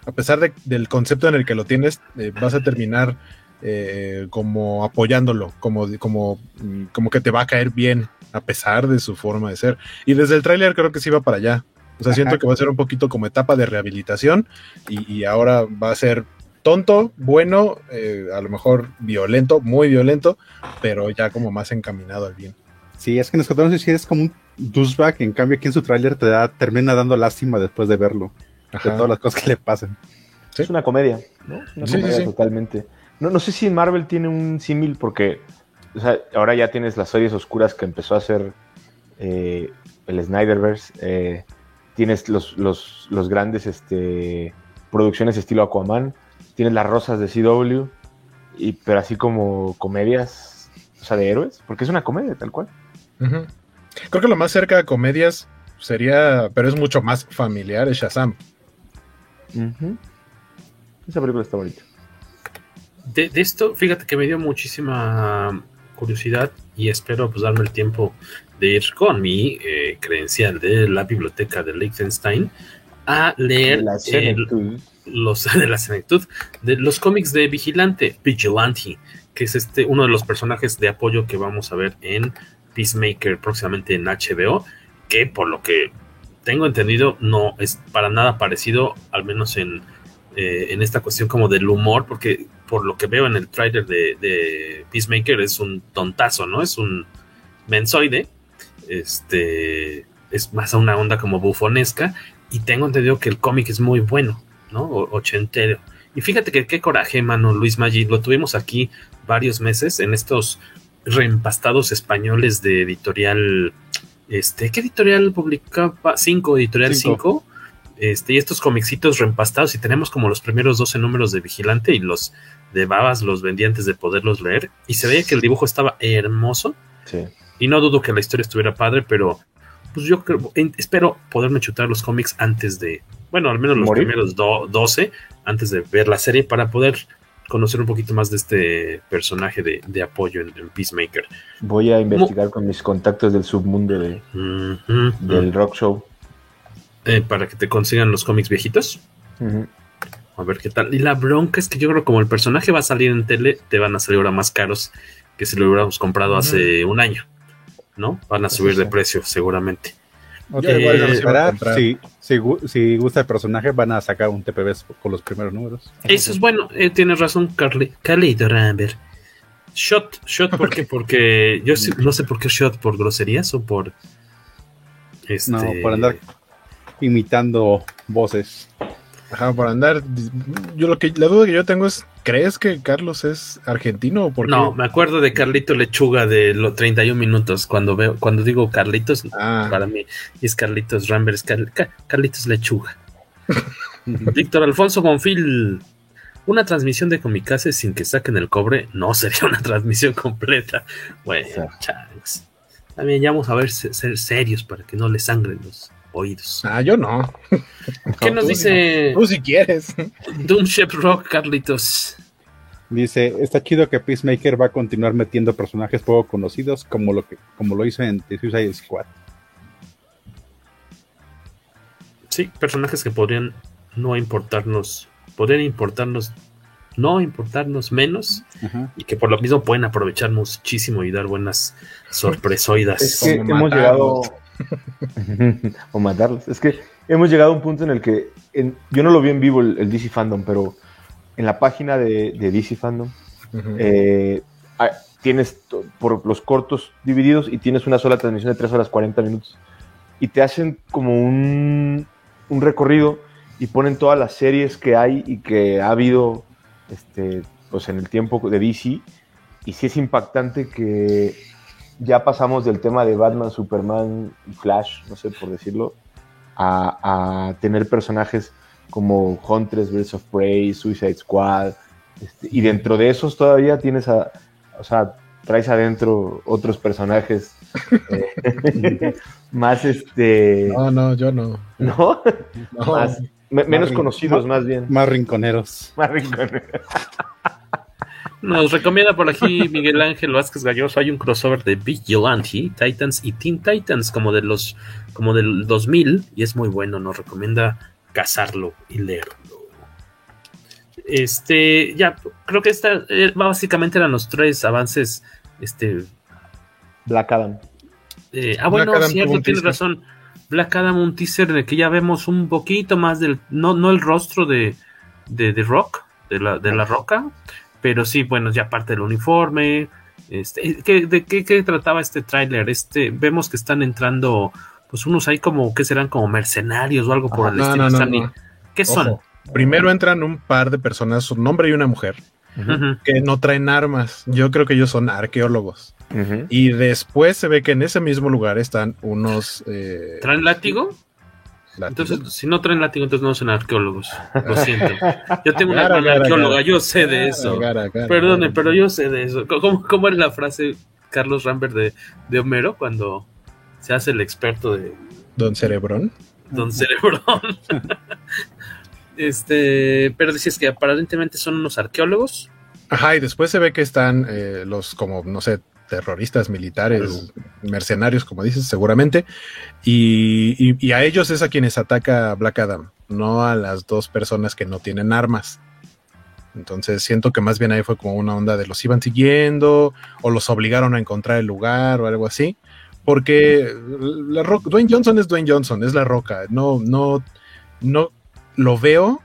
a pesar de- del concepto en el que lo tienes, eh, vas a terminar eh, como apoyándolo, como, como, mm, como que te va a caer bien a pesar de su forma de ser. Y desde el tráiler creo que sí va para allá. O sea, siento Ajá. que va a ser un poquito como etapa de rehabilitación y, y ahora va a ser tonto, bueno, eh, a lo mejor violento, muy violento, pero ya como más encaminado al bien. Sí, es que en Escuadrón Suicida es como un douchebag, en cambio aquí en su tráiler te da, termina dando lástima después de verlo, Ajá. de todas las cosas que le pasan. Es una comedia, ¿no? Una Sí, comedia sí, sí. totalmente. No, no sé si Marvel tiene un símil porque o sea, ahora ya tienes las series oscuras que empezó a hacer eh, el Snyderverse. eh, tienes los, los, los grandes este, producciones estilo Aquaman. Tienes las rosas de CW. Y, pero así como comedias, o sea, de héroes. Porque es una comedia, tal cual. Creo que lo más cerca a comedias sería, pero es mucho más familiar, es Shazam. Esa película está bonita. De, de esto, fíjate que me dio muchísima curiosidad y espero pues darme el tiempo de ir con mi eh, credencial de la biblioteca de Liechtenstein a leer La el- los de la senectud de los cómics de Vigilante, Vigilante, que es este uno de los personajes de apoyo que vamos a ver en Peacemaker próximamente en HBO, que por lo que tengo entendido no es para nada parecido, al menos en, eh, en esta cuestión como del humor, porque por lo que veo en el tráiler de, de Peacemaker es un tontazo, ¿no? Es un mensoide, este es más a una onda como bufonesca y tengo entendido que el cómic es muy bueno, ¿no? O- ochentero. Y fíjate que qué coraje, mano, Luis Maggi, lo tuvimos aquí varios meses en estos reempastados españoles de editorial, este, ¿qué editorial publicaba? Cinco, editorial Cinco. 5. Este, y estos comicitos reempastados, y tenemos como los primeros 12 números de Vigilante y los de Babas los vendí antes de poderlos leer. Y se veía que el dibujo estaba hermoso. Sí. Y no dudo que la historia estuviera padre, pero pues yo creo, espero poderme chutar los cómics antes de, bueno, al menos los ¿Morir? primeros do- 12, antes de ver la serie, para poder conocer un poquito más de este personaje de, de apoyo en, en Peacemaker. Voy a investigar con mis contactos del submundo de, del rock show. Eh, para que te consigan los cómics viejitos. A ver qué tal. Y la bronca es que yo creo que como el personaje va a salir en tele, te van a salir ahora más caros que si lo hubiéramos comprado hace un año. ¿No? Van a subir de precio, seguramente. Ok, Yo igual bueno, los iba a. Si, si, gu- si gusta el personaje, van a sacar un TPB con los primeros números. Eso es bueno, eh, tienes razón, Carly. Carlito Rambert. Shot, shot, ¿por qué? Porque yo no sé por qué shot, por groserías o por. Este, No, por andar imitando voces. Ajá, por andar. Yo lo que la duda que yo tengo es, ¿crees que Carlos es argentino o por qué? No, me acuerdo de Carlito Lechuga de los 31 minutos. Cuando veo, cuando digo Carlitos, Ah. para mí es Carlitos Rambert, es Car- Ca- Carlitos Lechuga. Víctor Alfonso Bonfil. Una transmisión de Comicase sin que saquen el cobre no sería una transmisión completa. Bueno, chanks. También ya vamos a ver se- ser serios para que no le sangren los oídos. Ah, yo no. ¿Qué nos tú dice Tú si quieres. Doom Shep Rock, Carlitos? Dice, está chido que Peacemaker va a continuar metiendo personajes poco conocidos como lo que como lo hizo en The Suicide Squad. Sí, personajes que podrían no importarnos, podrían importarnos, no importarnos menos Ajá. y que por lo mismo pueden aprovechar muchísimo y dar buenas sorpresoidas. Es que hemos llegado. o matarlos. Es que hemos llegado a un punto en el que. en- yo no lo vi en vivo el, el DC Fandom, pero en la página de, de DC Fandom eh, ah, tienes por los cortos divididos y tienes una sola transmisión de 3 horas 40 minutos. Y te hacen como un, un recorrido y ponen todas las series que hay y que ha habido este, pues en el tiempo de DC. Y sí es impactante que ya pasamos del tema de Batman, Superman y Flash, no sé por decirlo, a, a tener personajes como Huntress, Birds of Prey, Suicide Squad. este, y dentro de esos todavía tienes a, o sea, traes adentro otros personajes eh, más, este, No, no, yo no. ¿no? No. Más- me- menos conocidos más- más bien. Más rinconeros. Más rinconeros. Nos recomienda por aquí Miguel Ángel Vázquez Galloso. Hay un crossover de Vigilante, Titans y Teen Titans, como de los, como del 2000, y es muy bueno. Nos recomienda cazarlo y leerlo. Este, ya, creo que esta eh, básicamente eran los tres avances. Este, Black Adam. eh, ah, bueno, Adam cierto, tienes teaser. razón. Black Adam, un teaser en el que ya vemos un poquito más del. No, no el rostro de, de, de Rock, de la, de la roca. Pero sí, bueno, ya parte del uniforme. Este, ¿qué, ¿De qué, qué trataba este tráiler? Este, vemos que están entrando, pues unos ahí como que serán como mercenarios o algo por el no, estilo. no, no. ¿Qué son? Primero entran un par de personas, un hombre y una mujer, que no traen armas. Yo creo que ellos son arqueólogos. Y después se ve que en ese mismo lugar están unos... eh, ¿Traen látigo? Entonces, si no traen látigo, entonces no son arqueólogos. Lo siento. Yo tengo una hermana arqueóloga, yo sé de eso. Perdone, pero yo sé de eso. ¿Cómo, cómo es la frase Carlos Rambert de, de Homero cuando se hace el experto de Don Cerebrón. Don Cerebrón? este, pero decías que aparentemente son unos arqueólogos. Ajá, y después se ve que están eh, los como, no sé, terroristas militares, mercenarios, como dices, seguramente. Y, y- y a ellos es a quienes ataca Black Adam, no a las dos personas que no tienen armas. Entonces siento que más bien ahí fue como una onda de los iban siguiendo o los obligaron a encontrar el lugar o algo así. Porque la Roca- Dwayne Johnson es Dwayne Johnson, es la roca. No, no, no lo veo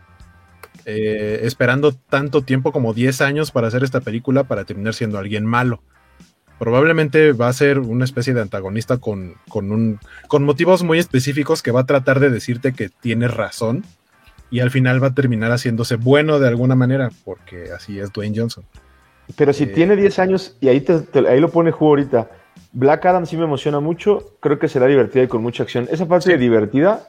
eh, esperando tanto tiempo como 10 años para hacer esta película para terminar siendo alguien malo. Probablemente va a ser una especie de antagonista con, con, un, con motivos muy específicos que va a tratar de decirte que tienes razón y al final va a terminar haciéndose bueno de alguna manera, porque así es Dwayne Johnson. Pero si Eh, tiene 10 años y ahí, te- te- ahí lo pone juego ahorita, Black Adam sí me emociona mucho, creo que será divertida y con mucha acción. Esa parte de divertida,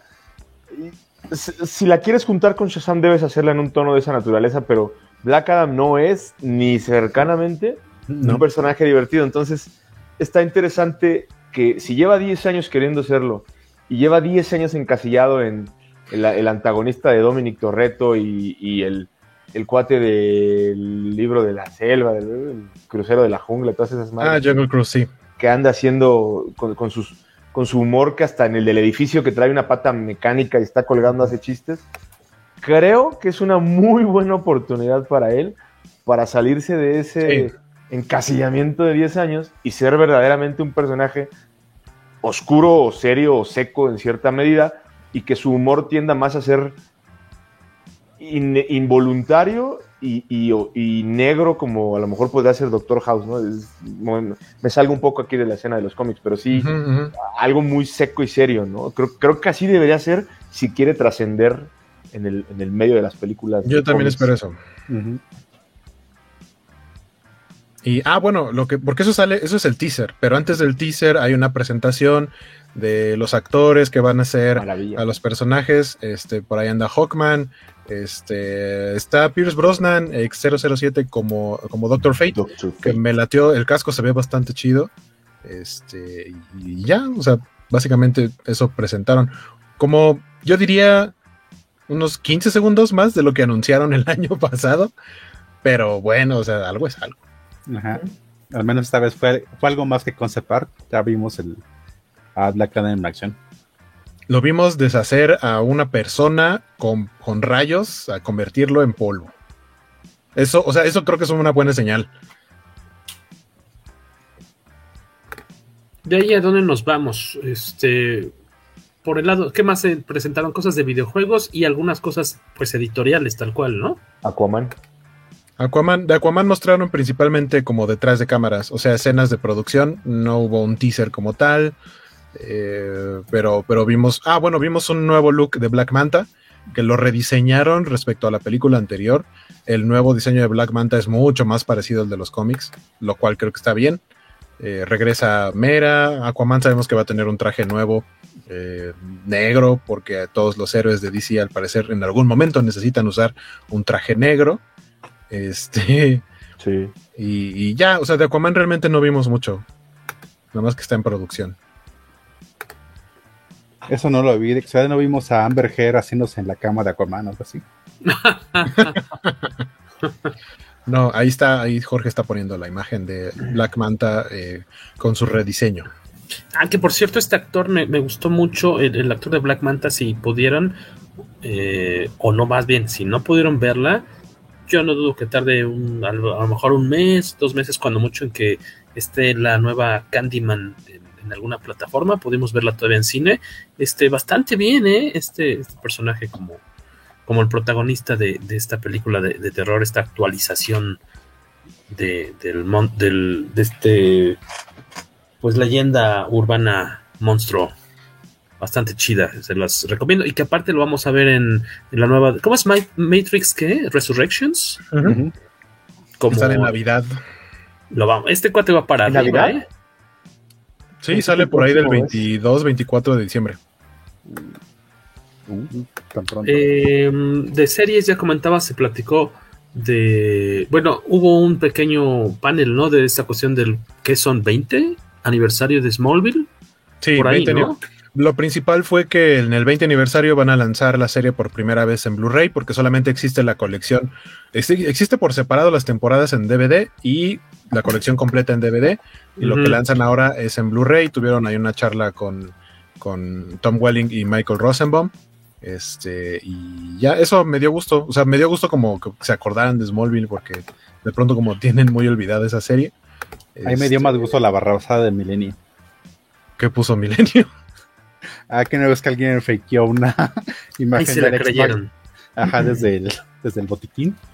si la quieres juntar con Shazam debes hacerla en un tono de esa naturaleza, pero Black Adam no es ni cercanamente un personaje divertido. Entonces está interesante que si lleva 10 años queriendo serlo y lleva 10 años encasillado en el, el antagonista de Dominic Torretto y, y el, el cuate del libro de la selva, del el crucero de la jungla, todas esas Ah, madres Jungle Cruise, sí. que anda haciendo con, con sus, con su humor que hasta en el del edificio que trae una pata mecánica y está colgando hace chistes. Creo que es una muy buena oportunidad para él para salirse de ese encasillamiento de 10 años y ser verdaderamente un personaje oscuro o serio o seco en cierta medida y que su humor tienda más a ser in- involuntario y, y- negro como a lo mejor podría ser Doctor House, ¿no? Es- bueno, me salgo un poco aquí de la escena de los cómics, pero sí algo muy seco y serio, ¿no? Creo, creo que así debería ser si quiere trascender en el, en el medio de las películas. Yo de también cómics. espero eso. Y, ah, bueno, lo que, porque eso sale, eso es el teaser, pero antes del teaser hay una presentación de los actores que van a ser a los personajes, este, por ahí anda Hawkman, este, está Pierce Brosnan, ex 007 como, como Doctor Fate, que me lateó, el casco se ve bastante chido, este, y ya, o sea, básicamente eso presentaron, como yo diría unos 15 segundos más de lo que anunciaron el año pasado, pero bueno, o sea, algo es algo. Ajá. Al menos esta vez fue, fue algo más que concept art. Ya vimos el a Black Adam en acción. Lo vimos deshacer a una persona con, con rayos, a convertirlo en polvo. Eso, o sea, eso creo que es una buena señal. De ahí a dónde nos vamos, este, por el lado, ¿qué más se presentaron? Cosas de videojuegos y algunas cosas, pues, editoriales, tal cual, ¿no? Aquaman. Aquaman, de Aquaman mostraron principalmente como detrás de cámaras, o sea, escenas de producción, no hubo un teaser como tal, eh, pero, pero vimos, ah, bueno, vimos un nuevo look de Black Manta, que lo rediseñaron respecto a la película anterior. El nuevo diseño de Black Manta es mucho más parecido al de los cómics, lo cual creo que está bien. Eh, regresa Mera, Aquaman sabemos que va a tener un traje nuevo, eh, negro, porque todos los héroes de DC al parecer en algún momento necesitan usar un traje negro. Este. Sí. Y, y ya, o sea, de Aquaman realmente no vimos mucho. Nada más que está en producción. Eso no lo vi. O sea, no vimos a Amber Heard haciéndose en la cama de Aquaman o algo así. No, ahí está, ahí Jorge está poniendo la imagen de Black Manta eh, con su rediseño. Ah, que por cierto, este actor me, me gustó mucho, el, el actor de Black Manta, si pudieron, eh, o no más bien, si no pudieron verla, yo no dudo que tarde un, a, lo, mejor un mes, dos meses, cuando mucho, en que esté la nueva Candyman en, alguna plataforma. Pudimos verla todavía en cine. Este, bastante bien, ¿eh? Este, este personaje como, como el protagonista de, de esta película de, terror, esta actualización de, del, del, de este, pues leyenda urbana monstruo bastante chida, se las recomiendo y que aparte lo vamos a ver en, en la nueva, ¿cómo es Matrix qué? Resurrections. Uh -huh. Como sale en Navidad. Lo vamos, este cuate va para arriba, Navidad? ¿eh? Sí, sale por ahí del 22, 24 de diciembre. Uh, tan pronto. Eh, de series ya comentaba, se platicó de, bueno, hubo un pequeño panel, ¿no? De esta cuestión del, ¿qué son? ¿20? Aniversario de Smallville. Sí, por ahí, 20 ¿no? Lo principal fue que en el 20 aniversario van a lanzar la serie por primera vez en Blu-ray porque solamente existe la colección. Existe por separado las temporadas en DVD y la colección completa en DVD. Y lo que lanzan ahora es en Blu-ray. Tuvieron ahí una charla con, con Tom Welling y Michael Rosenbaum. Este, y ya, eso me dio gusto. O sea, me dio gusto como que se acordaran de Smallville porque de pronto como tienen muy olvidada esa serie. Ahí me dio más gusto la barrabasada de Milenio. ¿Qué puso Milenio? Ah, que no ves que alguien fakeó una imagen se la del Xbox. creyeron. Ajá, desde el, desde el botiquín.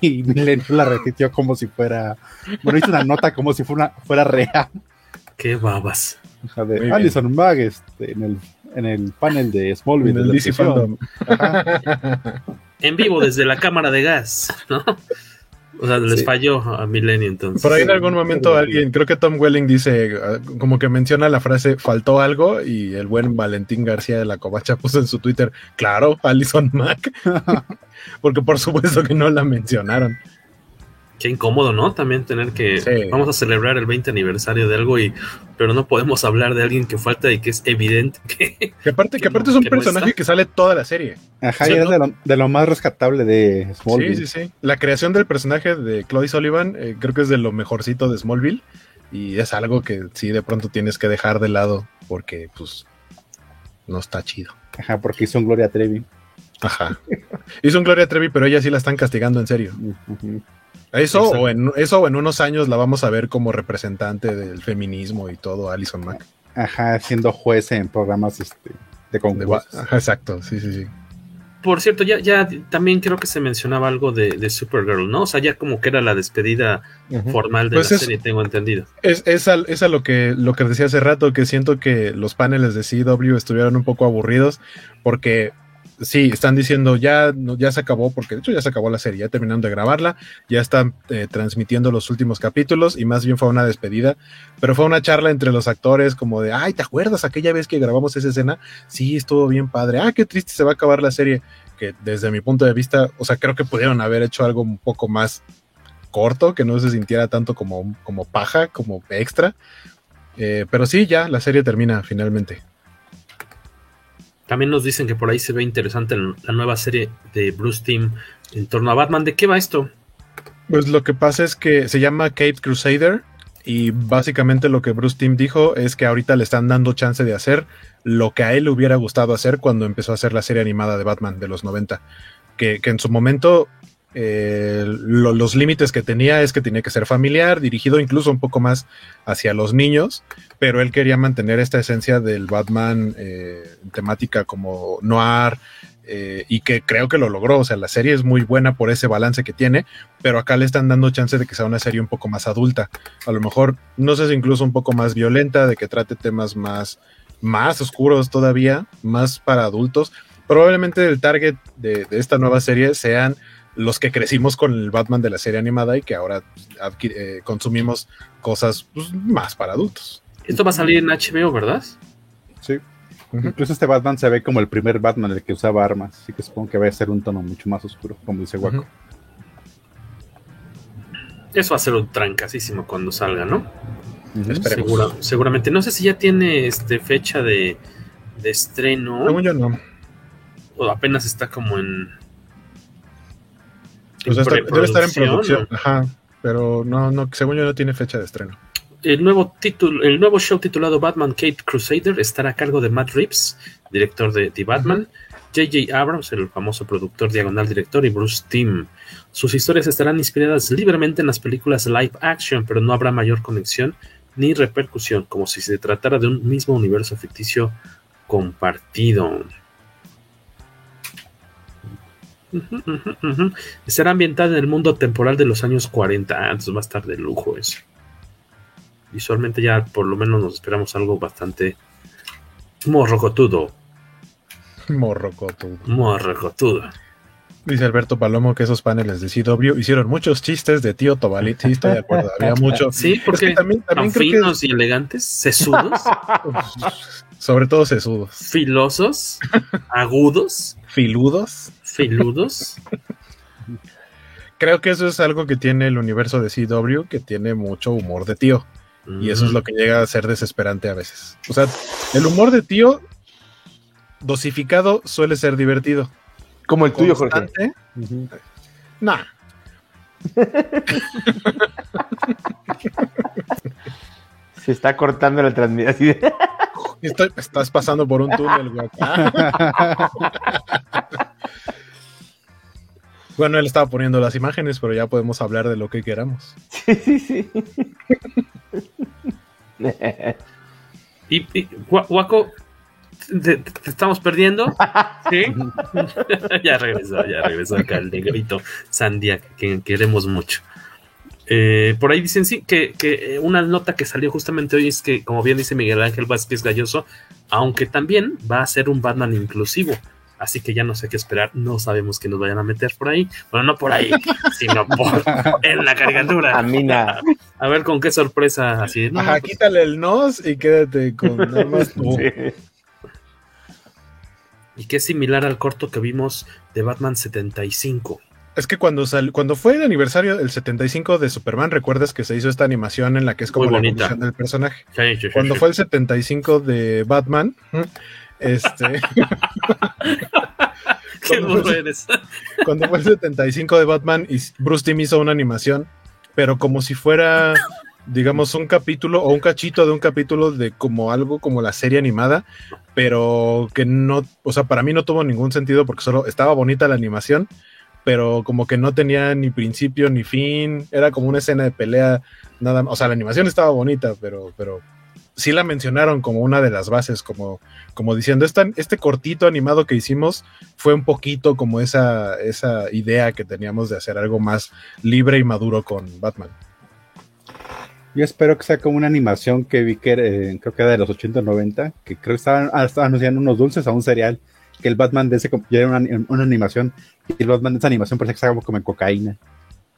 Y Milenio la repitió como si fuera. Bueno, hizo una nota como si fuera, fuera real. Qué babas. Ajá, Muy de bien. Alison Mag este, en, el, en el panel de Smallville. En el de. Ajá. En vivo desde la cámara de gas, ¿no? O sea, les Sí. falló a Milenio entonces. Por ahí en algún momento alguien, creo que Tom Welling dice, como que menciona la frase faltó algo y el buen Valentín García de la Covacha puso en su Twitter, claro, Alison Mack. Porque por supuesto que no la mencionaron. Qué incómodo, ¿no? También tener que Sí. vamos a celebrar el 20 aniversario de algo y pero no podemos hablar de alguien que falta y que es evidente que Que aparte, que Que aparte no- es un que personaje que sale toda la serie. Ajá, Sí, y es ¿no? de lo, de lo más rescatable de Smallville. Sí, sí, sí. La creación del personaje de Chloe Sullivan eh, creo que es de lo mejorcito de Smallville y es algo que sí de pronto tienes que dejar de lado porque pues no está chido. Ajá, porque hizo un Gloria Trevi. Ajá. Hizo un Gloria Trevi, pero ella sí la están castigando en serio. Ujú. Eso Exacto. o, en, eso o en unos años la vamos a ver como representante del feminismo y todo, Alison Mack. Ajá, siendo juez en programas este, de concursos. Ajá, exacto, sí, sí, sí. Por cierto, ya, ya también creo que se mencionaba algo de, de Supergirl, ¿no? O sea, ya como que era la despedida formal de Pues la es- serie, tengo entendido. Es, es, a, es a lo que lo que decía hace rato, que siento que los paneles de CW estuvieron un poco aburridos, porque sí, están diciendo ya, ya se acabó, porque de hecho ya se acabó la serie, ya terminaron de grabarla, ya están eh, transmitiendo los últimos capítulos, y más bien fue una despedida, pero fue una charla entre los actores, como de, ay, ¿te acuerdas aquella vez que grabamos esa escena? Sí, estuvo bien padre, ah, qué triste se va a acabar la serie, que desde mi punto de vista, o sea, creo que pudieron haber hecho algo un poco más corto, que no se sintiera tanto como, como paja, como extra. Eh, pero sí, ya la serie termina finalmente. También nos dicen que por ahí se ve interesante la nueva serie de Bruce Team en torno a Batman. ¿De qué va esto? Pues lo que pasa es que se llama Cape Crusader y básicamente lo que Bruce Timm dijo es que ahorita le están dando chance de hacer lo que a él le hubiera gustado hacer cuando empezó a hacer la serie animada de Batman de los 90. Que, que en su momento eh, lo- los límites que tenía es que tenía que ser familiar, dirigido incluso un poco más hacia los niños, pero él quería mantener esta esencia del Batman eh, temática como noir, eh, y que creo que lo logró. O sea, la serie es muy buena por ese balance que tiene, pero acá le están dando chance de que sea una serie un poco más adulta. A lo mejor, no sé si incluso un poco más violenta, de que trate temas más, más oscuros todavía, más para adultos. Probablemente el target de esta nueva serie sean los que crecimos con el Batman de la serie animada y que ahora adqui- eh, consumimos cosas pues, más para adultos. Esto va a salir en HBO, ¿verdad? Sí. Incluso este Batman se ve como el primer Batman el que usaba armas, así que supongo que va a ser un tono mucho más oscuro, como dice Waco. Eso va a ser un trancasísimo cuando salga, ¿no? Ujú. Segura- seguramente. No sé si ya tiene este fecha de, de estreno. Según yo no. O apenas está como en. O sea, está- debe estar en producción. Ajá. Pero no, no, según yo no tiene fecha de estreno. El nuevo, título, el nuevo show titulado Batman Kate Crusader estará a cargo de Matt Reeves, director de The Batman, J.J. Abrams, el famoso productor diagonal director, y Bruce Timm. Sus historias estarán inspiradas libremente en las películas live action, pero no habrá mayor conexión ni repercusión, como si se tratara de un mismo universo ficticio compartido. Uh -huh, uh -huh. Será ambientada en el mundo temporal de los años 40. Entonces va a estar de lujo eso. Visualmente ya por lo menos nos esperamos algo bastante morrocotudo. Morrocotudo. Morrocotudo. Dice Alberto Palomo que esos paneles de CW hicieron muchos chistes de tío Tobalit. Sí, estoy de acuerdo. Había mucho. Sí, porque es que también, también creo finos que... y elegantes, sesudos. Sobre todo sesudos. Filosos, agudos. Filudos. Filudos. creo que eso es algo que tiene el universo de CW, que tiene mucho humor de tío. Mm. Y eso es lo que llega a ser desesperante a veces. O sea, el humor de tío dosificado suele ser divertido. Como el tuyo, Jorge. Uh -huh. Nah. Se está cortando la transmisión. Estoy, estás pasando por un túnel, güey. bueno, él estaba poniendo las imágenes, pero ya podemos hablar de lo que queramos. Sí, sí, sí. y, y Guaco, te, te, estamos perdiendo. ¿Sí? ya regresó, ya regresó acá el negrito Sandia, que queremos mucho. Eh, por ahí dicen sí que, que, una nota que salió justamente hoy es que, como bien dice Miguel Ángel Vázquez Galloso, aunque también va a ser un Batman inclusivo. Así que ya no sé qué esperar, no sabemos que nos vayan a meter por ahí. Bueno, no por ahí, sino por en la caricatura. A mí nada. A ver con qué sorpresa así. No, Ajá, pues, quítale el nos y quédate con nada más tú. Sí. Y que es similar al corto que vimos de Batman 75. Es que cuando sal, cuando fue el aniversario del 75 de Superman, recuerdas que se hizo esta animación en la que es como la evolución del personaje. Sí, sí, sí, cuando fue el 75 de Batman, este Qué burro eres. cuando fue el 75 de Batman y Bruce Timm hizo una animación, pero como si fuera digamos un capítulo o un cachito de un capítulo de como algo como la serie animada, pero que no, o sea, para mí no tuvo ningún sentido porque solo estaba bonita la animación, pero como que no tenía ni principio ni fin, era como una escena de pelea, nada más, o sea, la animación estaba bonita, pero, pero sí la mencionaron como una de las bases, como, como diciendo, este, este cortito animado que hicimos fue un poquito como esa, esa idea que teníamos de hacer algo más libre y maduro con Batman. Yo espero que sea como una animación que vi que eh, creo que era de los 80 o 90, que creo que estaban, estaban anunciando unos dulces a un cereal que el Batman de ese ya era una, una, animación y el Batman de esa animación parecía que estaba como en cocaína.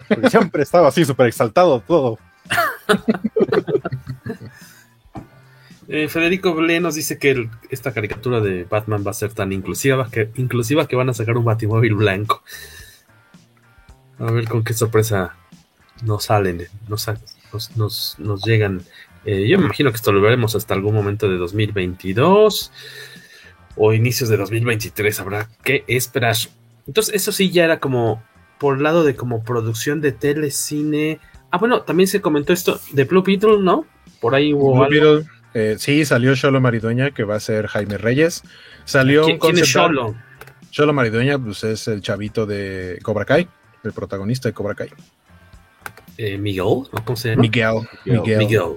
Porque siempre estaba así, súper exaltado todo. eh, Federico Blé nos dice que el, esta caricatura de Batman va a ser tan inclusiva que, inclusiva que van a sacar un batimóvil blanco. A ver con qué sorpresa nos salen, nos, nos, nos, nos llegan. Eh, yo me imagino que esto lo veremos hasta algún momento de 2022 o inicios de 2023 habrá que esperar. Entonces, eso sí ya era como por el lado de como producción de telecine. Ah, bueno, también se comentó esto de Blue Beetle, ¿no? Por ahí hubo Blue algo. Beetle, eh, sí, salió Sholo Maridueña, que va a ser Jaime Reyes. Salió ¿Quién, ¿quién es Sholo? Sholo Maridueña, pues es el chavito de Cobra Kai, el protagonista de Cobra Kai. Eh, Miguel, ¿cómo se llama? Miguel. Miguel. Miguel.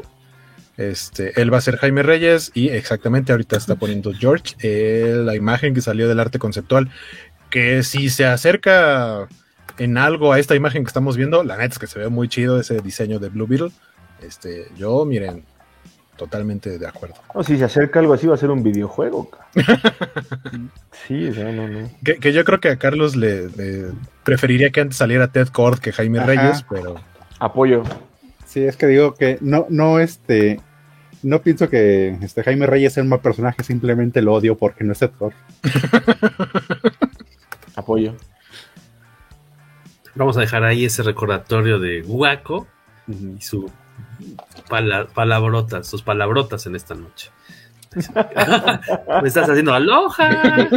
Este, él va a ser Jaime Reyes y exactamente ahorita está poniendo George eh, la imagen que salió del arte conceptual. Que si se acerca en algo a esta imagen que estamos viendo, la neta es que se ve muy chido ese diseño de Blue Beetle. Este, yo, miren, totalmente de acuerdo. No, si se acerca algo así va a ser un videojuego. sí, o sea, no, no. Que, que, yo creo que a Carlos le, le, preferiría que antes saliera Ted Cord que Jaime Ajá. Reyes, pero. Apoyo. Sí, es que digo que no, no, este, no pienso que este Jaime Reyes sea un mal personaje, simplemente lo odio porque no es actor. Apoyo. Vamos a dejar ahí ese recordatorio de Guaco uh -huh. y su pala palabrotas, sus palabrotas en esta noche. Me estás haciendo aloja.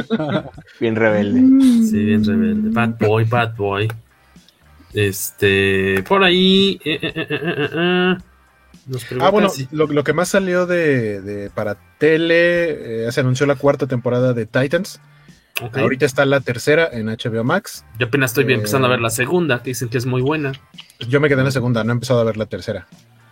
Bien rebelde. Sí, bien rebelde. Bad boy, bad boy. Este, por ahí. Eh, eh, eh, ah, bueno, si... lo, lo, que más salió de, de para tele, se anunció la cuarta temporada de Titans. Okay. Ahorita está la tercera en HBO Max. Yo apenas estoy empezando a ver la segunda, que dicen que es muy buena. Yo me quedé en la segunda, no he empezado a ver la tercera.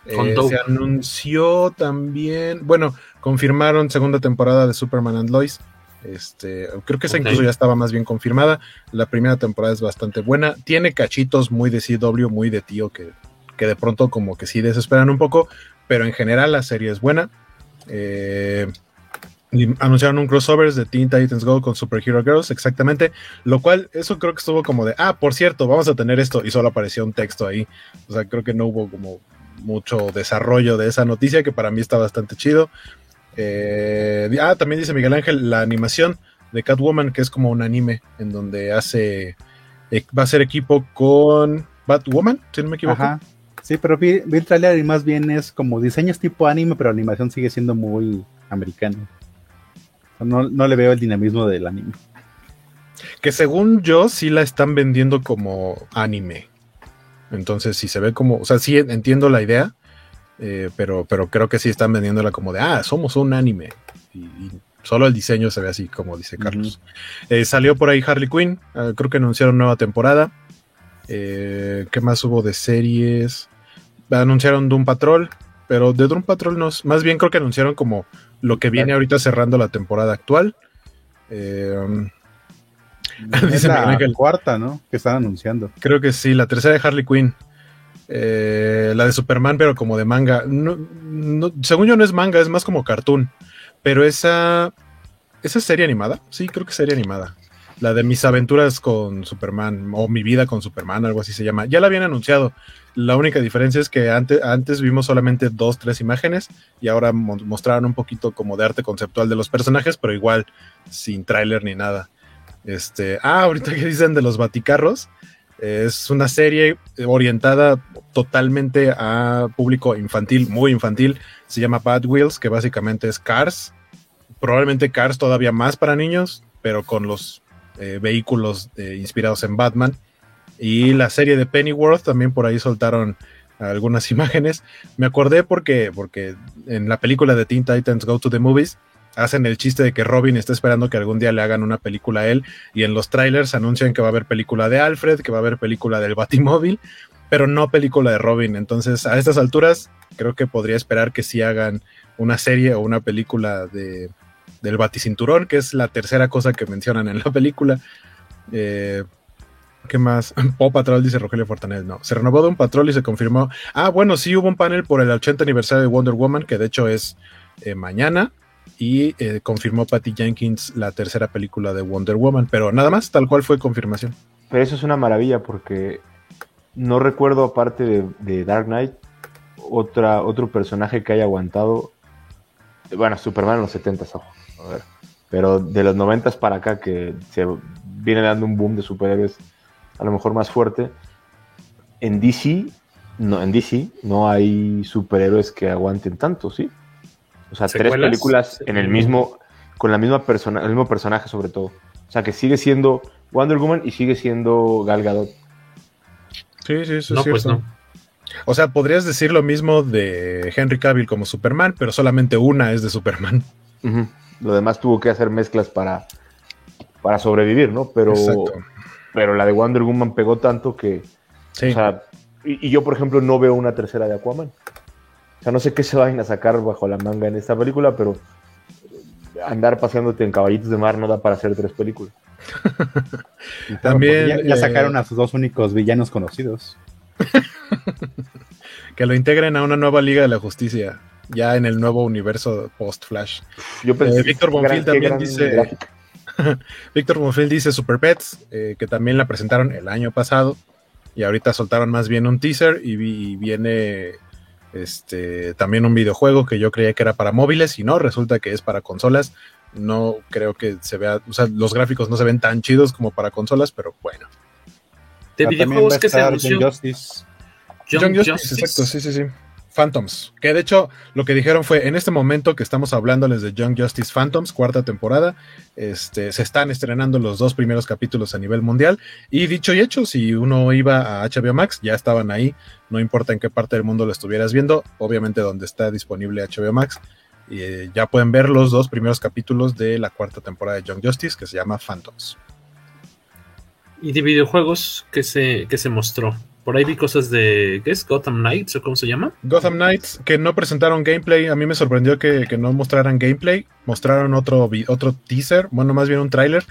Eh, se anunció también, bueno, confirmaron segunda temporada de Superman and Lois. Este, creo que esa incluso ya estaba más bien confirmada. La primera temporada es bastante buena. Tiene cachitos muy de CW, muy de tío, que, que de pronto como que sí desesperan un poco, pero en general la serie es buena. Eh, anunciaron un crossover de Teen Titans Go con Super Hero Girls, exactamente. Lo cual, eso creo que estuvo como de, ah, por cierto, vamos a tener esto. Y solo apareció un texto ahí. O sea, creo que no hubo como mucho desarrollo de esa noticia, que para mí está bastante chido. Eh, ah, también dice Miguel Ángel, la animación de Catwoman, que es como un anime en donde hace, eh, va a ser equipo con Batwoman, si no me equivoco. Ajá. Sí, pero vi, el trailer y más bien es como diseños tipo anime, pero la animación sigue siendo muy americana. No, no le veo el dinamismo del anime. Que según yo sí la están vendiendo como anime. Entonces, si se ve como, o sea, sí entiendo la idea, eh, pero, pero creo que sí están vendiéndola como de, ah, somos un anime. Y, solo el diseño se ve así, como dice Carlos. Eh, salió por ahí Harley Quinn, ah, creo que anunciaron nueva temporada. Eh, ¿Qué más hubo de series? Anunciaron Doom Patrol, pero de Doom Patrol no, más bien creo que anunciaron como lo que viene ahorita cerrando la temporada actual. Dice la cuarta, ¿no? Que están anunciando. Creo que sí, la tercera de Harley Quinn. Eh, la de Superman, pero como de manga. según yo no es manga, es más como cartoon. Pero esa. ¿Esa es serie animada? Sí, creo que es serie animada. La de mis aventuras con Superman, o mi vida con Superman, algo así se llama. Ya la habían anunciado. La única diferencia es que antes, antes vimos solamente dos, tres imágenes y ahora mostraron un poquito como de arte conceptual de los personajes, pero igual sin tráiler ni nada. Este, ah, ahorita que dicen de los baticarros, es una serie orientada totalmente a público infantil, muy infantil. Se llama Bad Wheels, que básicamente es Cars. Probablemente Cars todavía más para niños, pero con los eh, vehículos eh, inspirados en Batman. Y la serie de Pennyworth también por ahí soltaron algunas imágenes. Me acordé porque, porque en la película de Teen Titans Go to the Movies hacen el chiste de que Robin está esperando que algún día le hagan una película a él y en los trailers anuncian que va a haber película de Alfred, que va a haber película del Batimóvil, pero no película de Robin. Entonces, a estas alturas, creo que podría esperar que sí hagan una serie o una película de, del Baticinturón, que es la tercera cosa que mencionan en la película. Eh, ¿Qué más? Pop Patrol dice Rogelio Fortanel. No, se renovó de un patrol y se confirmó. Ah, bueno, sí hubo un panel por el 80 aniversario de Wonder Woman, que de hecho es eh, mañana y eh, confirmó Patty Jenkins la tercera película de Wonder Woman, pero nada más, tal cual fue confirmación. Pero eso es una maravilla porque no recuerdo aparte de, Dark Knight otra, otro personaje que haya aguantado, bueno, Superman en los 70, ojo, a ver, pero de los 90 para acá que se viene dando un boom de superhéroes a lo mejor más fuerte, en DC no, en DC no hay superhéroes que aguanten tanto, ¿sí? O sea, tres películas en el mismo, con la misma persona, el mismo personaje sobre todo. O sea, que sigue siendo Wonder Woman y sigue siendo Gal Gadot. Sí, sí, eso es pues cierto. O sea, podrías decir lo mismo de Henry Cavill como Superman, pero solamente una es de Superman. Lo demás tuvo que hacer mezclas para, para sobrevivir, ¿no? Pero, pero la de Wonder Woman pegó tanto que. Sí. O sea, y, y, yo, por ejemplo, no veo una tercera de Aquaman. O sea, no sé qué se vayan a sacar bajo la manga en esta película, pero andar paseándote en caballitos de mar no da para hacer tres películas. También ya, sacaron eh, a sus dos únicos villanos conocidos. que lo integren a una nueva Liga de la Justicia, ya en el nuevo universo post-Flash. Yo pensé, eh, Víctor Bonfield también dice. Víctor Bonfield dice Super Pets, eh, que también la presentaron el año pasado. Y ahorita soltaron más bien un teaser y, y viene este, también un videojuego que yo creía que era para móviles y no, resulta que es para consolas. No creo que se vea, o sea, los gráficos no se ven tan chidos como para consolas, pero bueno. De videojuegos que se anunció. Justice. Justice, exacto, sí, sí, sí. Phantoms, que de hecho lo que dijeron fue en este momento que estamos hablándoles de Young Justice Phantoms, cuarta temporada, este, se están estrenando los dos primeros capítulos a nivel mundial y dicho y hecho, si uno iba a HBO Max, ya estaban ahí, no importa en qué parte del mundo lo estuvieras viendo, obviamente donde está disponible HBO Max, y eh, ya pueden ver los dos primeros capítulos de la cuarta temporada de Young Justice que se llama Phantoms. ¿Y de videojuegos que se, que se mostró? Por ahí vi cosas de. ¿Qué es? Gotham Knights o cómo se llama? Gotham Knights, que no presentaron gameplay. A mí me sorprendió que, no mostraran gameplay. Mostraron otro, otro teaser, bueno, más bien un tráiler,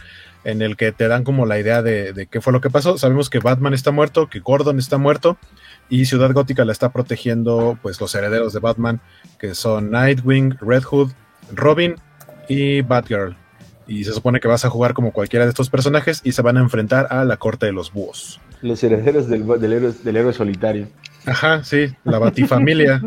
en el que te dan como la idea de, de, qué fue lo que pasó. Sabemos que Batman está muerto, que Gordon está muerto, y Ciudad Gótica la está protegiendo, pues, los herederos de Batman, que son Nightwing, Red Hood, Robin y Batgirl. Y se supone que vas a jugar como cualquiera de estos personajes y se van a enfrentar a la corte de los búhos. Los herederos del, del, héroe, del héroe solitario. Ajá, sí, la batifamilia.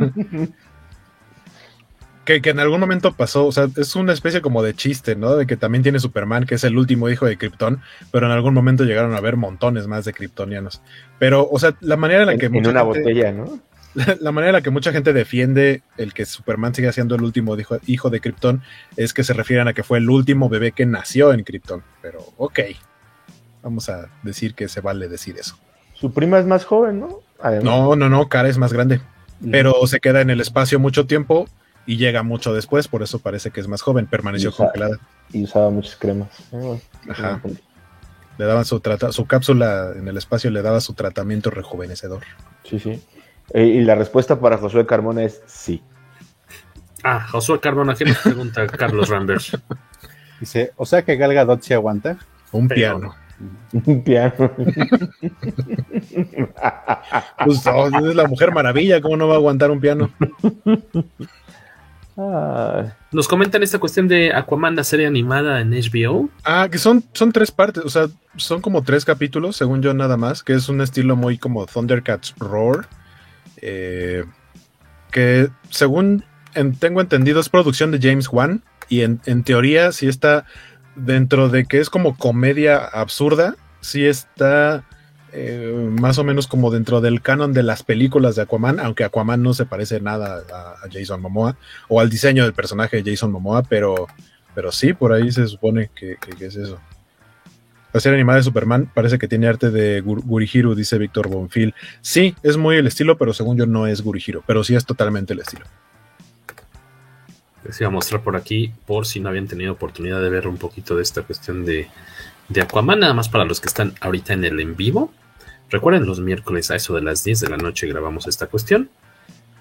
que, que, en algún momento pasó, o sea, es una especie como de chiste, ¿no? De que también tiene Superman, que es el último hijo de Krypton, pero en algún momento llegaron a haber montones más de kryptonianos. Pero, o sea, la manera en la que... En, en una gente, botella, ¿no? La, la, manera en la que mucha gente defiende el que Superman siga siendo el último hijo, hijo de Krypton es que se refieren a que fue el último bebé que nació en Krypton. Pero, ok. Vamos a decir que se vale decir eso. Su prima es más joven, ¿no? Además. No, no, no, Cara es más grande. Mm. Pero se queda en el espacio mucho tiempo y llega mucho después, por eso parece que es más joven, permaneció y usaba, congelada. Y usaba muchas cremas. Ajá. Le daban su, trata su cápsula en el espacio, le daba su tratamiento rejuvenecedor. Sí, sí. Y la respuesta para Josué Carmona es sí. Ah, Josué Carmona, ¿qué nos pregunta Carlos Rambers? Dice, o sea que Gal Gadot se aguanta. Un piano. Un piano. pues oh, es la mujer maravilla, ¿cómo no va a aguantar un piano? Ah. Nos comentan esta cuestión de Aquaman, la serie animada en HBO. Ah, que son, son tres partes, o sea, son como tres capítulos, según yo nada más, que es un estilo muy como Thundercats Roar. Eh, que según en, tengo entendido es producción de James Wan y en, en teoría sí está dentro de que es como comedia absurda, sí está eh, más o menos como dentro del canon de las películas de Aquaman, aunque Aquaman no se parece nada a, Jason Momoa o al diseño del personaje de Jason Momoa, pero, pero sí, por ahí se supone que, que, es eso. La serie animada de Superman parece que tiene arte de Gur Gurihiro, dice Víctor Bonfil. Sí, es muy el estilo, pero según yo no es Gurihiro, pero sí es totalmente el estilo. Les iba a mostrar por aquí, por si no habían tenido oportunidad de ver un poquito de esta cuestión de, de Aquaman, nada más para los que están ahorita en el en vivo. Recuerden, los miércoles a eso de las 10 de la noche grabamos esta cuestión.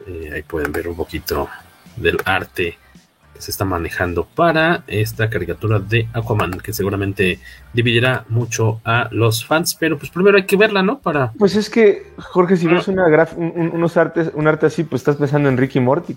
Eh, ahí pueden ver un poquito del arte que se está manejando para esta caricatura de Aquaman, que seguramente dividirá mucho a los fans, pero pues primero hay que verla, ¿no? Para... Pues es que, Jorge, si ves una graf un, unos artes, un arte así, pues estás pensando en Ricky Morty.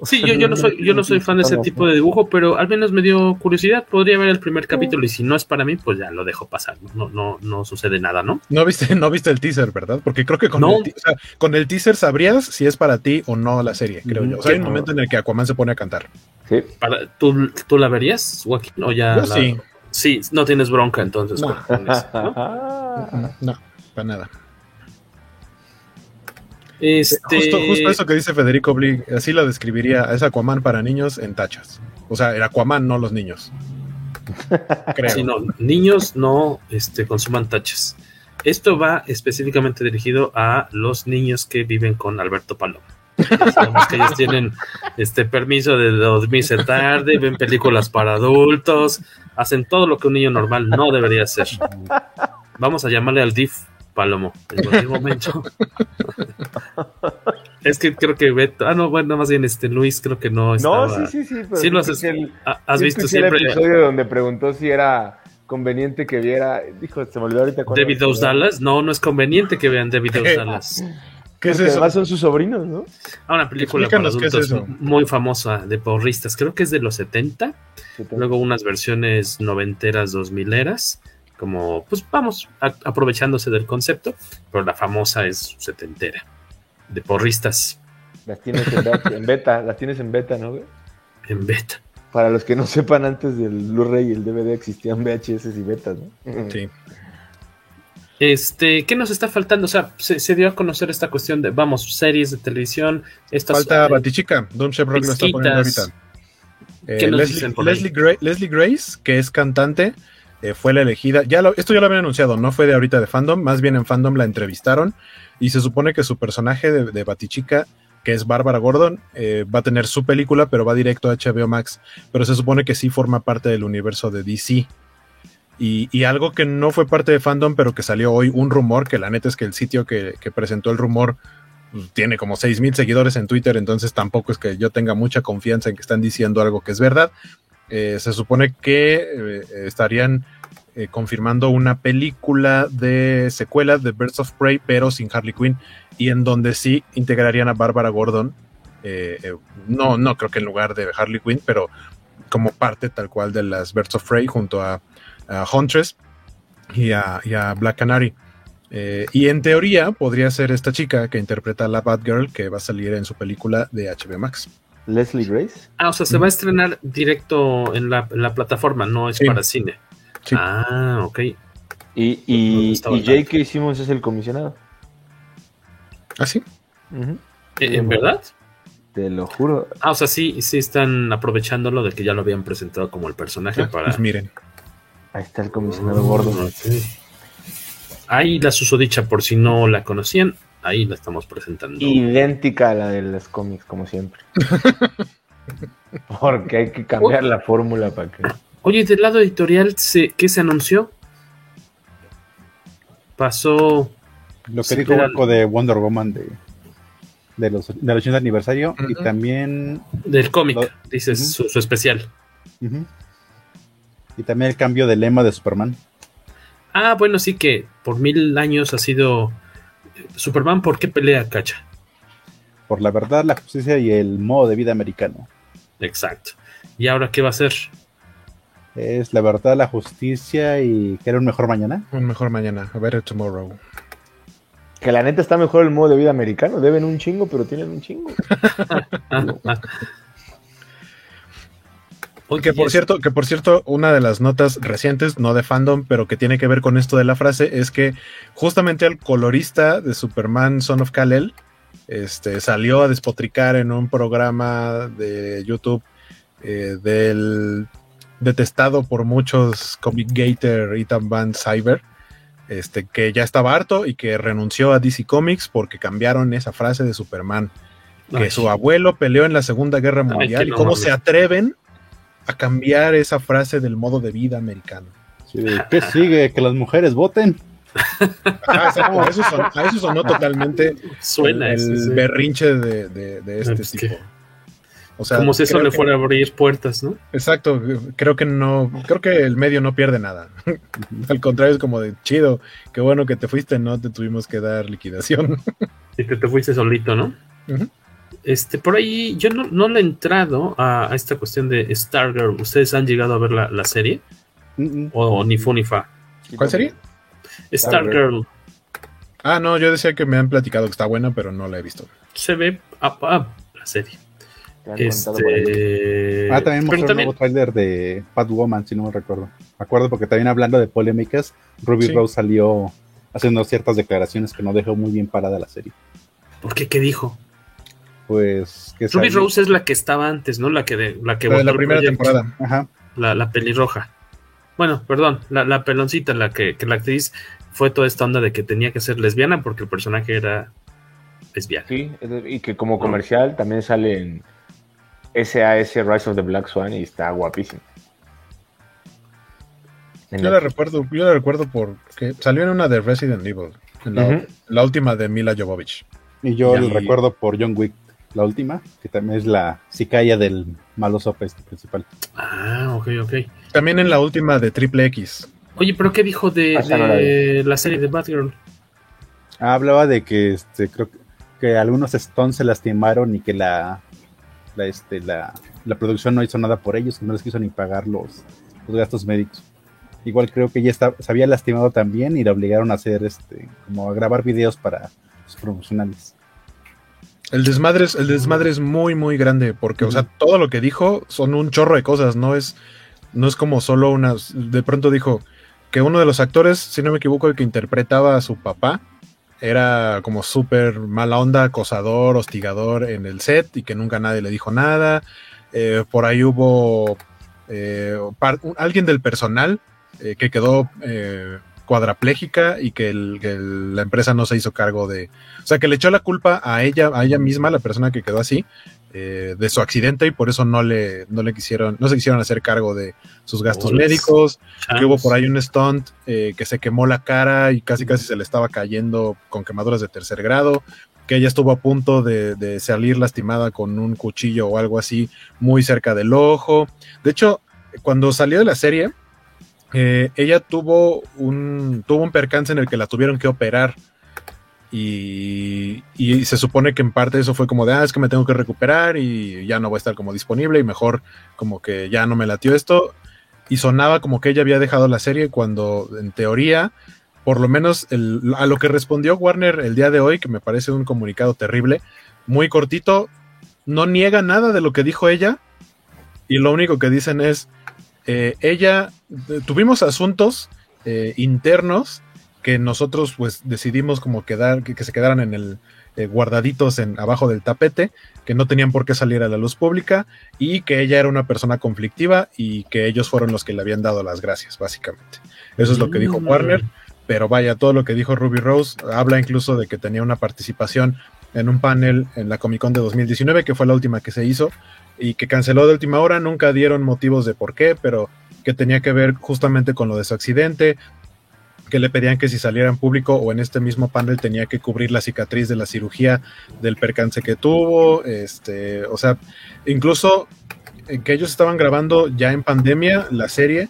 Sí, yo, yo, no soy, yo no soy fan de ese tipo de dibujo, pero al menos me dio curiosidad. Podría ver el primer capítulo y si no es para mí, pues ya lo dejo pasar. No, no, no sucede nada, ¿no? No viste, no viste el teaser, ¿verdad? Porque creo que con, no. el, o sea, con el teaser sabrías si es para ti o no la serie, creo yo. O sea, hay un momento en el que Aquaman se pone a cantar. Sí. Para, ¿tú, ¿Tú la verías, Joaquín? ¿O ya yo la... sí. Sí, no tienes bronca entonces. No, con, con eso, ¿no? no para nada. Este... Justo, justo, eso que dice Federico Blig, así lo describiría, es Aquaman para niños en tachas. O sea, el Aquaman, no los niños. Creo. Sí, no, niños no este, consuman tachas. Esto va específicamente dirigido a los niños que viven con Alberto Paloma. Sabemos que ellos tienen este permiso de dormirse tarde, ven películas para adultos, hacen todo lo que un niño normal no debería hacer. Vamos a llamarle al DIF Palomo en cualquier momento. es que creo que Beto, ah no, bueno, más bien este Luis creo que no estaba. No, sí, sí, sí. Pero sí lo has, el, has visto siempre. el episodio donde preguntó si era conveniente que viera, dijo, se me olvidó ahorita David Dose Dallas, no, no es conveniente que vean David Dose Dallas. ¿Qué es eso? además son sus sobrinos, ¿no? Ah, una película para es adultos muy famosa de porristas, creo que es de los 70, luego unas versiones noventeras, dos mileras, como, pues vamos, a- aprovechándose del concepto, pero la famosa es setentera, de porristas Las tienes en beta, en beta, las tienes en beta, ¿no? güey? en beta. Para los que no sepan, antes del Blu-ray y el DVD existían VHS y betas, ¿no? Sí. Este, ¿qué nos está faltando? O sea, se, se dio a conocer esta cuestión de, vamos, series de televisión, estas Falta eh, Batichica, Don Shepard lo está poniendo ahorita. ¿Qué Eh, nos Leslie, dicen por ahí? Leslie, Gra- Leslie Grace, que es cantante, eh, fue la elegida. Ya lo- esto ya lo habían anunciado, no fue de ahorita de fandom, más bien en fandom la entrevistaron y se supone que su personaje de, Batichica, que es Bárbara Gordon, eh, va a tener su película, pero va directo a HBO Max. Pero se supone que sí forma parte del universo de DC. Y, algo que no fue parte de fandom, pero que salió hoy, un rumor, que la neta es que el sitio que, presentó el rumor pues, tiene como 6 seguidores en Twitter, entonces tampoco es que yo tenga mucha confianza en que están diciendo algo que es verdad. Eh, se supone que eh, estarían eh, confirmando una película de secuela de Birds of Prey, pero sin Harley Quinn, y en donde sí integrarían a Bárbara Gordon. no, no creo que en lugar de Harley Quinn, pero como parte tal cual de las Birds of Prey junto a, Huntress y a, Black Canary. Y en teoría podría ser esta chica que interpreta a la Batgirl que va a salir en su película de HBO Max. Leslie Grace. Ah, o sea, se va a estrenar directo en la, en la plataforma, no es Sí. para cine. Sí. Ah, ok. Y, y, y. Simmons es el comisionado. ¿Ah, sí? ¿Eh, ¿En verdad? Te lo juro. Ah, o sea, sí, sí están aprovechándolo de que ya lo habían presentado como el personaje Ah, para. Pues miren. Ahí está el comisionado gordo. Ok. Ahí la susodicha, por si no la conocían, ahí la estamos presentando. Idéntica a la de los cómics, como siempre. Porque hay que cambiar la fórmula para que. Oye, del lado editorial, ¿se- ¿qué se anunció? Pasó. Lo que dijo Marco de Wonder Woman de, de los, del 80 aniversario y Ujú. también Del cómic, Lo- dices, su, su especial. y también el cambio de lema de Superman. Ah, bueno, sí que por mil años ha sido. Superman, ¿por qué pelea, cacha? Por la verdad, la justicia y el modo de vida americano. Exacto. ¿Y ahora qué va a hacer? Es la verdad, la justicia y que era un mejor mañana. Un mejor mañana. A ver, tomorrow. Que la neta está mejor el modo de vida americano. Deben un chingo, pero tienen un chingo. Por cierto, que por cierto, una de las notas recientes, no de fandom, pero que tiene que ver con esto de la frase, es que justamente el colorista de Superman Son of Kal-El este, salió a despotricar en un programa de YouTube eh, del detestado por muchos Comic Gator Ethan Van Cyber, este, que ya estaba harto y que renunció a DC Comics porque cambiaron esa frase de Superman. Que Ay. su abuelo peleó en la Segunda Guerra Mundial. ¿Y cómo se atreven a cambiar esa frase del modo de vida americano? Sí, ¿Qué sigue? Que las mujeres voten. Ah, exacto, a, eso son- a eso sonó totalmente Suena el, sí. berrinche de, de- de este Pues tipo. que- O sea, Como si eso le fuera a abrir puertas, ¿no? Exacto, creo que no, creo que el medio no pierde nada. Al contrario, es como de chido, qué bueno que te fuiste, no te tuvimos que dar liquidación. Y que te fuiste solito, ¿no? Ujú. Este, por ahí, yo no, no le he entrado a, a esta cuestión de Stargirl. ¿Ustedes han llegado a ver la, la serie? Mm, mm. ¿O ni fu ni fa? ¿Cuál sería? Stargirl Ah, no, yo decía que me han platicado que está buena, pero no la he visto. se ve. ah, ah, la serie. Este. Ah, también mostró un nuevo tráiler de Batwoman, si no me recuerdo. Me acuerdo porque también hablando de polémicas, Ruby Sí. Rose salió haciendo ciertas declaraciones que no dejó muy bien parada la serie. ¿Por qué? ¿Qué dijo? Pues que Ruby salió- Rose es la que estaba antes, ¿no? La que, de, la que La de la primera proyecto. temporada. Ajá. La, la pelirroja. Bueno, perdón, la, la peloncita, la que, que la actriz fue toda esta onda de que tenía que ser lesbiana porque el personaje era lesbiana. Sí, y que como comercial también sale en SAS Rise of the Black Swan y está guapísimo. En Yo la- la recuerdo, yo la recuerdo porque salió en una de Resident Evil, en la, la última de Mila Jovovich. Y yo Y- lo recuerdo por John Wick, la última, que también es la sicaya del maloso este principal. Ah, ok, ok. También en la última de Triple X. Oye, pero ¿qué dijo de, Ah, la de la serie de Batgirl? Ah, hablaba de que este, creo que, que algunos Stones se lastimaron y que la, la, este, la, la producción no hizo nada por ellos, que no les quiso ni pagar los, los gastos médicos. Igual creo que ella está, se había lastimado también y la obligaron a hacer este, como a grabar videos para sus promocionales. El desmadre, es, el desmadre es muy, muy grande, porque, o sea, todo lo que dijo son un chorro de cosas, no es, no es como solo unas. De pronto dijo que uno de los actores, si no me equivoco, el que interpretaba a su papá, era como súper mala onda, acosador, hostigador en el set y que nunca nadie le dijo nada. Eh, por ahí hubo eh, alguien del personal eh, que quedó eh, cuadraplégica y que, el- que el- la empresa no se hizo cargo de, o sea, que le echó la culpa a ella, a ella misma, la persona que quedó así, eh, de su accidente y por eso no le, no le quisieron, no se quisieron hacer cargo de sus gastos médicos, que hubo por ahí un stunt eh, que se quemó la cara y casi casi se le estaba cayendo con quemaduras de tercer grado, que ella estuvo a punto de, de salir lastimada con un cuchillo o algo así muy cerca del ojo. De hecho, cuando salió de la serie, eh, ella tuvo un, tuvo un percance en el que la tuvieron que operar y, y, se supone que en parte eso fue como de, ah, es que me tengo que recuperar y ya no voy a estar como disponible y mejor como que ya no me latió esto. Y sonaba como que ella había dejado la serie cuando en teoría, por lo menos el, a lo que respondió Warner el día de hoy, que me parece un comunicado terrible, muy cortito, no niega nada de lo que dijo ella y lo único que dicen es, eh, ella, tuvimos asuntos eh, internos que nosotros pues decidimos como quedar, que, que se quedaran en el eh, guardaditos en abajo del tapete, que no tenían por qué salir a la luz pública y que ella era una persona conflictiva y que ellos fueron los que le habían dado las gracias, básicamente. Eso es lo que dijo Mm. Warner, pero vaya, todo lo que dijo Ruby Rose habla incluso de que tenía una participación en un panel en la Comic Con de 2019, que fue la última que se hizo, y que canceló de última hora, nunca dieron motivos de por qué, pero que tenía que ver justamente con lo de su accidente, que le pedían que si saliera en público o en este mismo panel tenía que cubrir la cicatriz de la cirugía del percance que tuvo, este, o sea, incluso que ellos estaban grabando ya en pandemia la serie,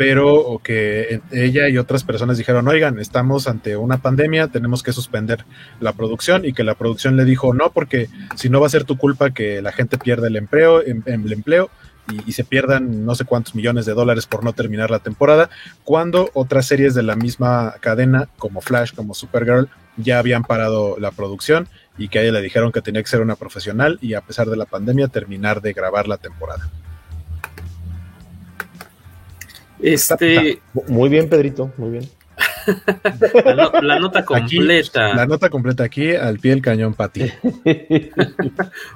pero o que ella y otras personas dijeron, oigan, estamos ante una pandemia, tenemos que suspender la producción y que la producción le dijo, no, porque si no va a ser tu culpa que la gente pierda el empleo, em- em- el empleo y se pierdan no sé cuántos millones de dólares por no terminar la temporada, cuando otras series de la misma cadena, como Flash, como Supergirl, ya habían parado la producción y que a ella le dijeron que tenía que ser una profesional y a pesar de la pandemia terminar de grabar la temporada. Este, Muy bien, Pedrito, muy bien. la, no- la nota Aquí, completa. la nota completa aquí al pie del cañón, Pati.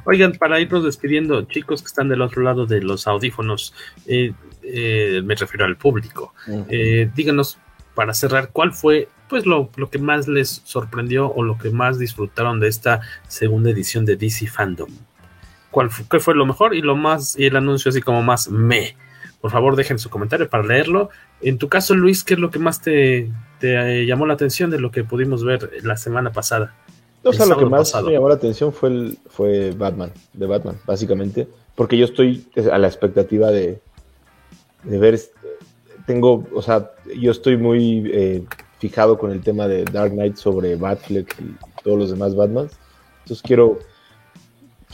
Oigan, para irnos despidiendo, chicos que están del otro lado de los audífonos, eh, eh, me refiero al público. Eh, díganos, para cerrar, ¿cuál fue pues lo, lo que más les sorprendió o lo que más disfrutaron de esta segunda edición de DC Fandom? ¿Cuál qué fue lo mejor y lo más, y el anuncio así como más me? Por favor, dejen su comentario para leerlo. En tu caso, Luis, ¿qué es lo que más te, te eh, llamó la atención de lo que pudimos ver la semana pasada? O sea, lo que más pasado. me llamó la atención fue, el, fue Batman, de Batman, básicamente, porque yo estoy a la expectativa de, de ver, tengo, o sea, yo estoy muy eh, fijado con el tema de Dark Knight sobre Batfleck y todos los demás Batmans, entonces quiero,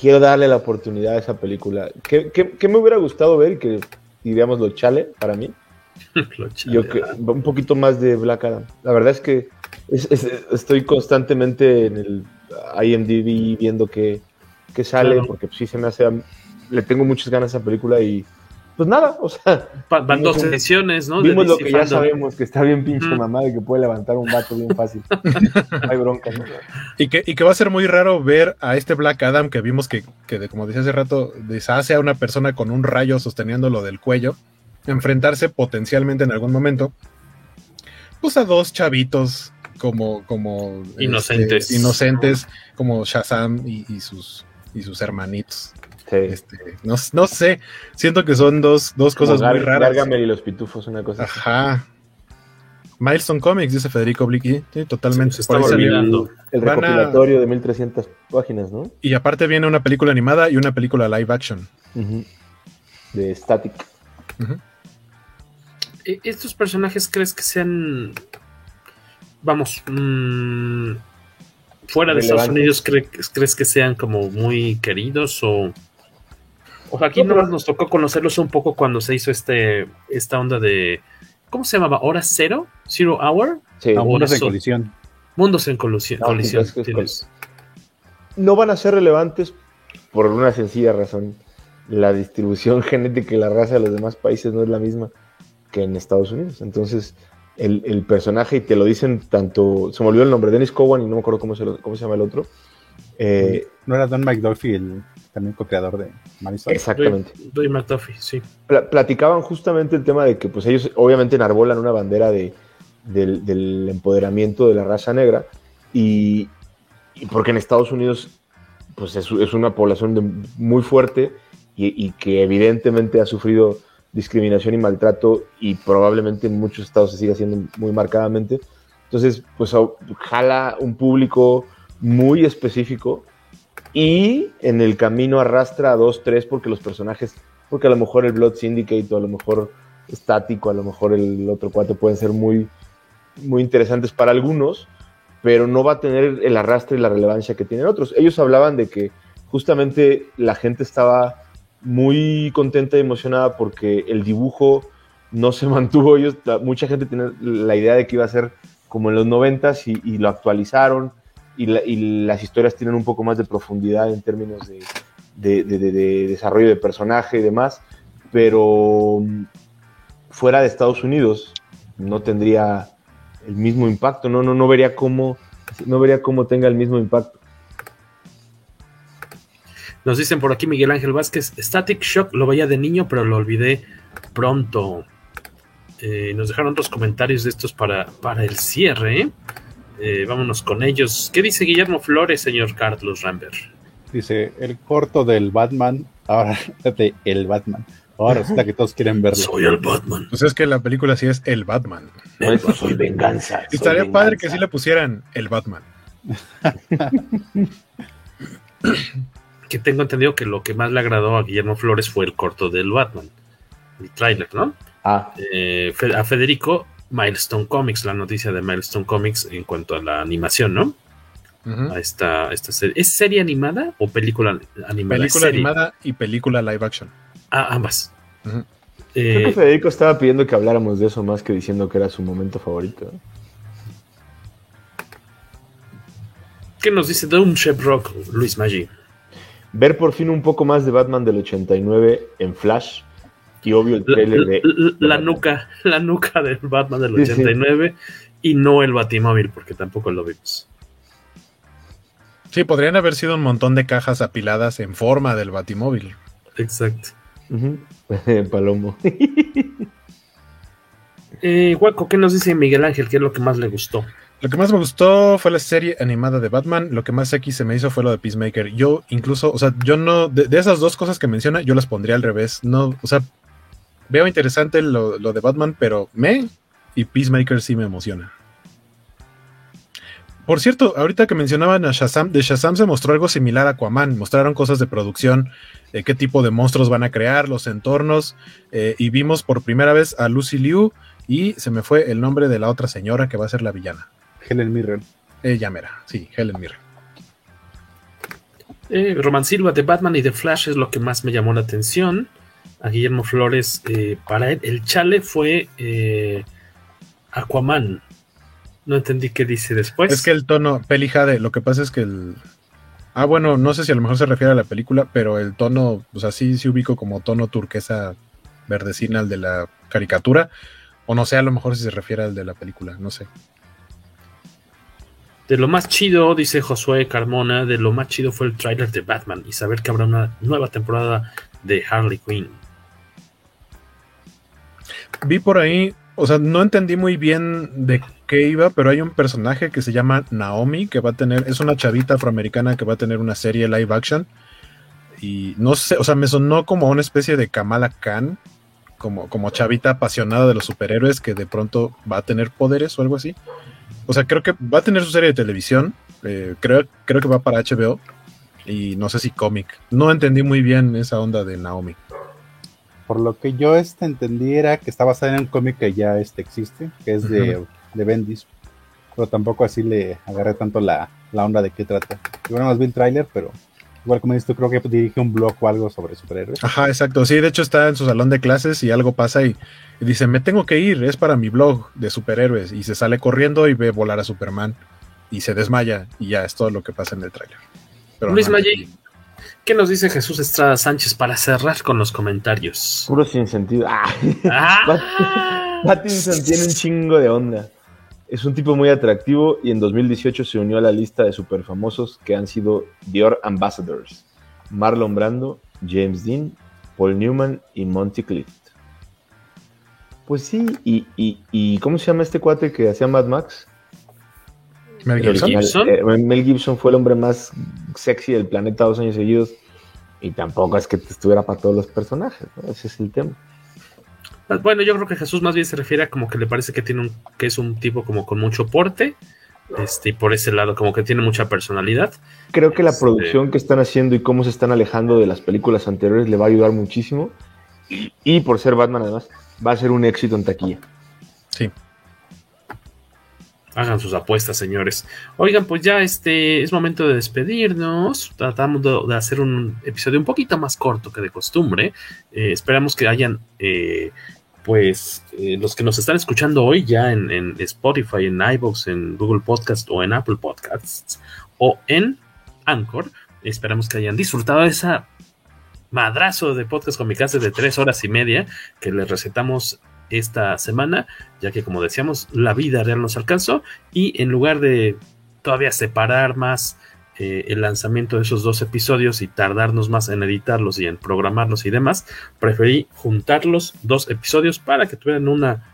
quiero darle la oportunidad a esa película. ¿Qué, qué- qué me hubiera gustado ver? Que diríamos lo chale para mí. Lo chale, Yo que, un poquito más de Black Adam. La verdad es que es- es- estoy constantemente en el IMDb viendo qué, qué sale, Claro. porque sí se me hace. Le tengo muchas ganas a esa película y. Pues nada, o sea. Van dos ediciones, ¿no? Vimos lo que ya sabemos, que está bien pinche Mm. mamá de que puede levantar un vato bien fácil. No hay bronca, ¿no? Y que, y que va a ser muy raro ver a este Black Adam que vimos que, que de- como decía hace rato, deshace a una persona con un rayo sosteniéndolo del cuello, enfrentarse potencialmente en algún momento, pues a dos chavitos como, como este, Inocentes. inocentes, como Shazam y, y sus, y sus hermanitos. Sí. Este, no, no sé, siento que son dos, dos cosas muy raras. Gargamel y los pitufos, una cosa así. Ajá. Milestone Comics, dice Federico Blicky, sí, totalmente. Se salió. olvidando. El Van a- recopilatorio de 1300 páginas, ¿no? Y aparte viene una película animada y una película live action. De Static. ¿E- ¿Estos personajes crees que sean, vamos, mm, fuera de Estados. Unidos, cre- crees que sean como muy queridos o... O sea, aquí No, pero- nomás nos tocó conocerlos un poco cuando se hizo este esta onda de... ¿Cómo se llamaba? ¿Hora cero? ¿Zero Hour? Sí. A mundos en colisión. Mundos en colisión. No, colisión, es que es tienes- no van a ser relevantes por una sencilla razón. La distribución genética y la raza de los demás países no es la misma que en Estados Unidos. Entonces, el, el personaje, y te lo dicen tanto, se me olvidó el nombre, Dennis Cowan, y no me acuerdo cómo se, lo- cómo se llama el otro. Eh, ¿No era Don McDuffie el también co-creador de Madison? exactamente. Dwayne- McDuffie, sí. Pla- platicaban justamente el tema de que pues ellos obviamente enarbolan una bandera de, del, del empoderamiento de la raza negra y, y porque en Estados Unidos pues es, es una población de- muy fuerte y, y que evidentemente ha sufrido discriminación y maltrato y probablemente en muchos estados se siga haciendo muy marcadamente. Entonces, pues jala un público muy específico y en el camino arrastra a dos, tres porque los personajes, porque a lo mejor el Blood Syndicate o a lo mejor estático, a lo mejor el otro cuate pueden ser muy, muy interesantes para algunos, pero no va a tener el arrastre y la relevancia que tienen otros. Ellos hablaban de que justamente la gente estaba muy contenta y emocionada porque el dibujo no se mantuvo. Ellos, mucha gente tiene la idea de que iba a ser como en los noventas y, y lo actualizaron y, la- las historias tienen un poco más de profundidad en términos de- de- de desarrollo de personaje y demás, pero mm, fuera de Estados Unidos no tendría el mismo impacto, no, no, no vería cómo, no vería cómo tenga el mismo impacto. Nos dicen por aquí Miguel Ángel Vázquez, Static Shock lo veía de niño, pero lo olvidé pronto. Eh, nos dejaron otros comentarios de estos para, para el cierre. Eh, vámonos con ellos. ¿Qué dice Guillermo Flores, señor Carlos Rambert? Dice, el corto del Batman, ahora de el Batman. Ahora resulta que todos quieren verlo. Soy el Batman. Pues es que la película sí es El Batman. soy venganza. Y Estaría padre que sí le pusieran El Batman. Que tengo entendido que lo que más le agradó a Guillermo Flores fue el corto del Batman. El tráiler, ¿no? Ah, Eh, a Federico, Milestone Comics, la noticia de Milestone Comics en cuanto a la animación, ¿no? A esta, esta serie. ¿Es serie animada o película animada? Película animada y película live action. Ah, ambas. Eh, creo que Federico estaba pidiendo que habláramos de eso más que diciendo que era su momento favorito. ¿Qué nos dice Doom Rock, Luis Maggi? Ver por fin un poco más de Batman del 89 en Flash y obvio el La, trailer de... la- la nuca, la nuca del Batman del Sí, sí. 89 y no el Batimóvil, porque tampoco lo vimos. Sí, podrían haber sido un montón de cajas apiladas en forma del Batimóvil. Exacto. Ujú. Palomo. Eh, Guaco, ¿qué nos dice Miguel Ángel? ¿Qué es lo que más le gustó? Lo que más me gustó fue la serie animada de Batman. Lo que más X se me hizo fue lo de Peacemaker. Yo incluso, o sea, yo no, de, de esas dos cosas que menciona, yo las pondría al revés. No, o sea, veo interesante lo, lo de Batman, pero me y Peacemaker sí me emociona. Por cierto, ahorita que mencionaban a Shazam, de Shazam se mostró algo similar a Aquaman. Mostraron cosas de producción, eh, qué tipo de monstruos van a crear, los entornos, eh, y vimos por primera vez a Lucy Liu y se me fue el nombre de la otra señora que va a ser la villana. Helen Mirren. Ella mera, sí, Helen Mirren. Eh, Roman Silva de Batman y de Flash es lo que más me llamó la atención. A Guillermo Flores, eh, para él, el chale fue eh, Aquaman. No entendí qué dice después. Es que el tono, Peli Jade, lo que pasa es que el. Ah, bueno, no sé si a lo mejor se refiere a la película, pero el tono, pues así se ubico como tono turquesa verdecina al de la caricatura. O no sé, a lo mejor si se refiere al de la película, no sé. De lo más chido, dice Josué Carmona, de lo más chido fue el tráiler de Batman y saber que habrá una nueva temporada de Harley Quinn. Vi por ahí, o sea, no entendí muy bien de qué iba, pero hay un personaje que se llama Naomi, que va a tener, es una chavita afroamericana que va a tener una serie live action. Y no sé, o sea, me sonó como una especie de Kamala Khan, como, como chavita apasionada de los superhéroes que de pronto va a tener poderes o algo así. O sea, creo que va a tener su serie de televisión, eh, creo, creo que va para HBO, y no sé si cómic. No entendí muy bien esa onda de Naomi. Por lo que yo este, entendí era que está basada en un cómic que ya este, existe, que es de, de Bendis. Pero tampoco así le agarré tanto la, la onda de qué trata. Yo bueno, más vi el tráiler, pero igual como dices tú, creo que dirige un blog o algo sobre superhéroes. Ajá, exacto. Sí, de hecho está en su salón de clases y algo pasa y, y dice, me tengo que ir, es para mi blog de superhéroes. Y se sale corriendo y ve volar a Superman y se desmaya y ya es todo lo que pasa en el tráiler. Luis no, Maggi, ¿qué nos dice Jesús Estrada Sánchez para cerrar con los comentarios? Puro sin sentido. Ah. Ah. Pattinson tiene un chingo de onda. Es un tipo muy atractivo y en 2018 se unió a la lista de superfamosos que han sido Dior Ambassadors. Marlon Brando, James Dean, Paul Newman y Monty Clift. Pues sí, y, y- y ¿cómo se llama este cuate que hacía Mad Max? Mel Gibson. eh, Mel Gibson fue el hombre más sexy del planeta dos años seguidos. Y tampoco es que estuviera para todos los personajes. ¿no? Ese es el tema. Bueno, yo creo que Jesús más bien se refiere a como que le parece que tiene un, que es un tipo como con mucho porte. Este, y por ese lado, como que tiene mucha personalidad. Creo que la Este- producción que están haciendo y cómo se están alejando de las películas anteriores le va a ayudar muchísimo. Y por ser Batman, además, va a ser un éxito en taquilla. Sí. Hagan sus apuestas, señores. Oigan, pues ya este es momento de despedirnos. Tratamos de, hacer un episodio un poquito más corto que de costumbre. Eh, esperamos que hayan, eh, pues, eh, los que nos están escuchando hoy ya en, Spotify, en iVoox, en Google Podcast o en Apple Podcasts o en Anchor. Esperamos que hayan disfrutado de esa madrazo de podcast con mi casa de tres horas y media que les recetamos esta semana, ya que como decíamos, la vida real nos alcanzó y en lugar de todavía separar más eh, el lanzamiento de esos dos episodios y tardarnos más en editarlos y en programarlos y demás, preferí juntar los dos episodios para que tuvieran una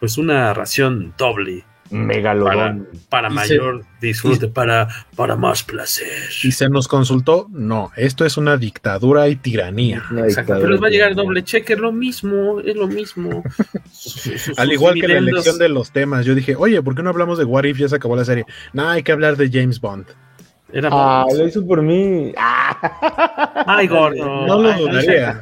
pues una ración doble Megalodón. para se- mayor disfrute, para, para más placer. Y se nos consultó, no, esto es una dictadura y tiranía. Dictadura. pero les va a llegar doble cheque, es lo mismo, es lo mismo. Al igual que la elección de los temas, yo dije, oye, ¿por qué no hablamos de What If? Ya se acabó la serie. No, hay que hablar de James Bond. Era Ah, lo hizo por mí. Ay, gordo. No lo dudaría.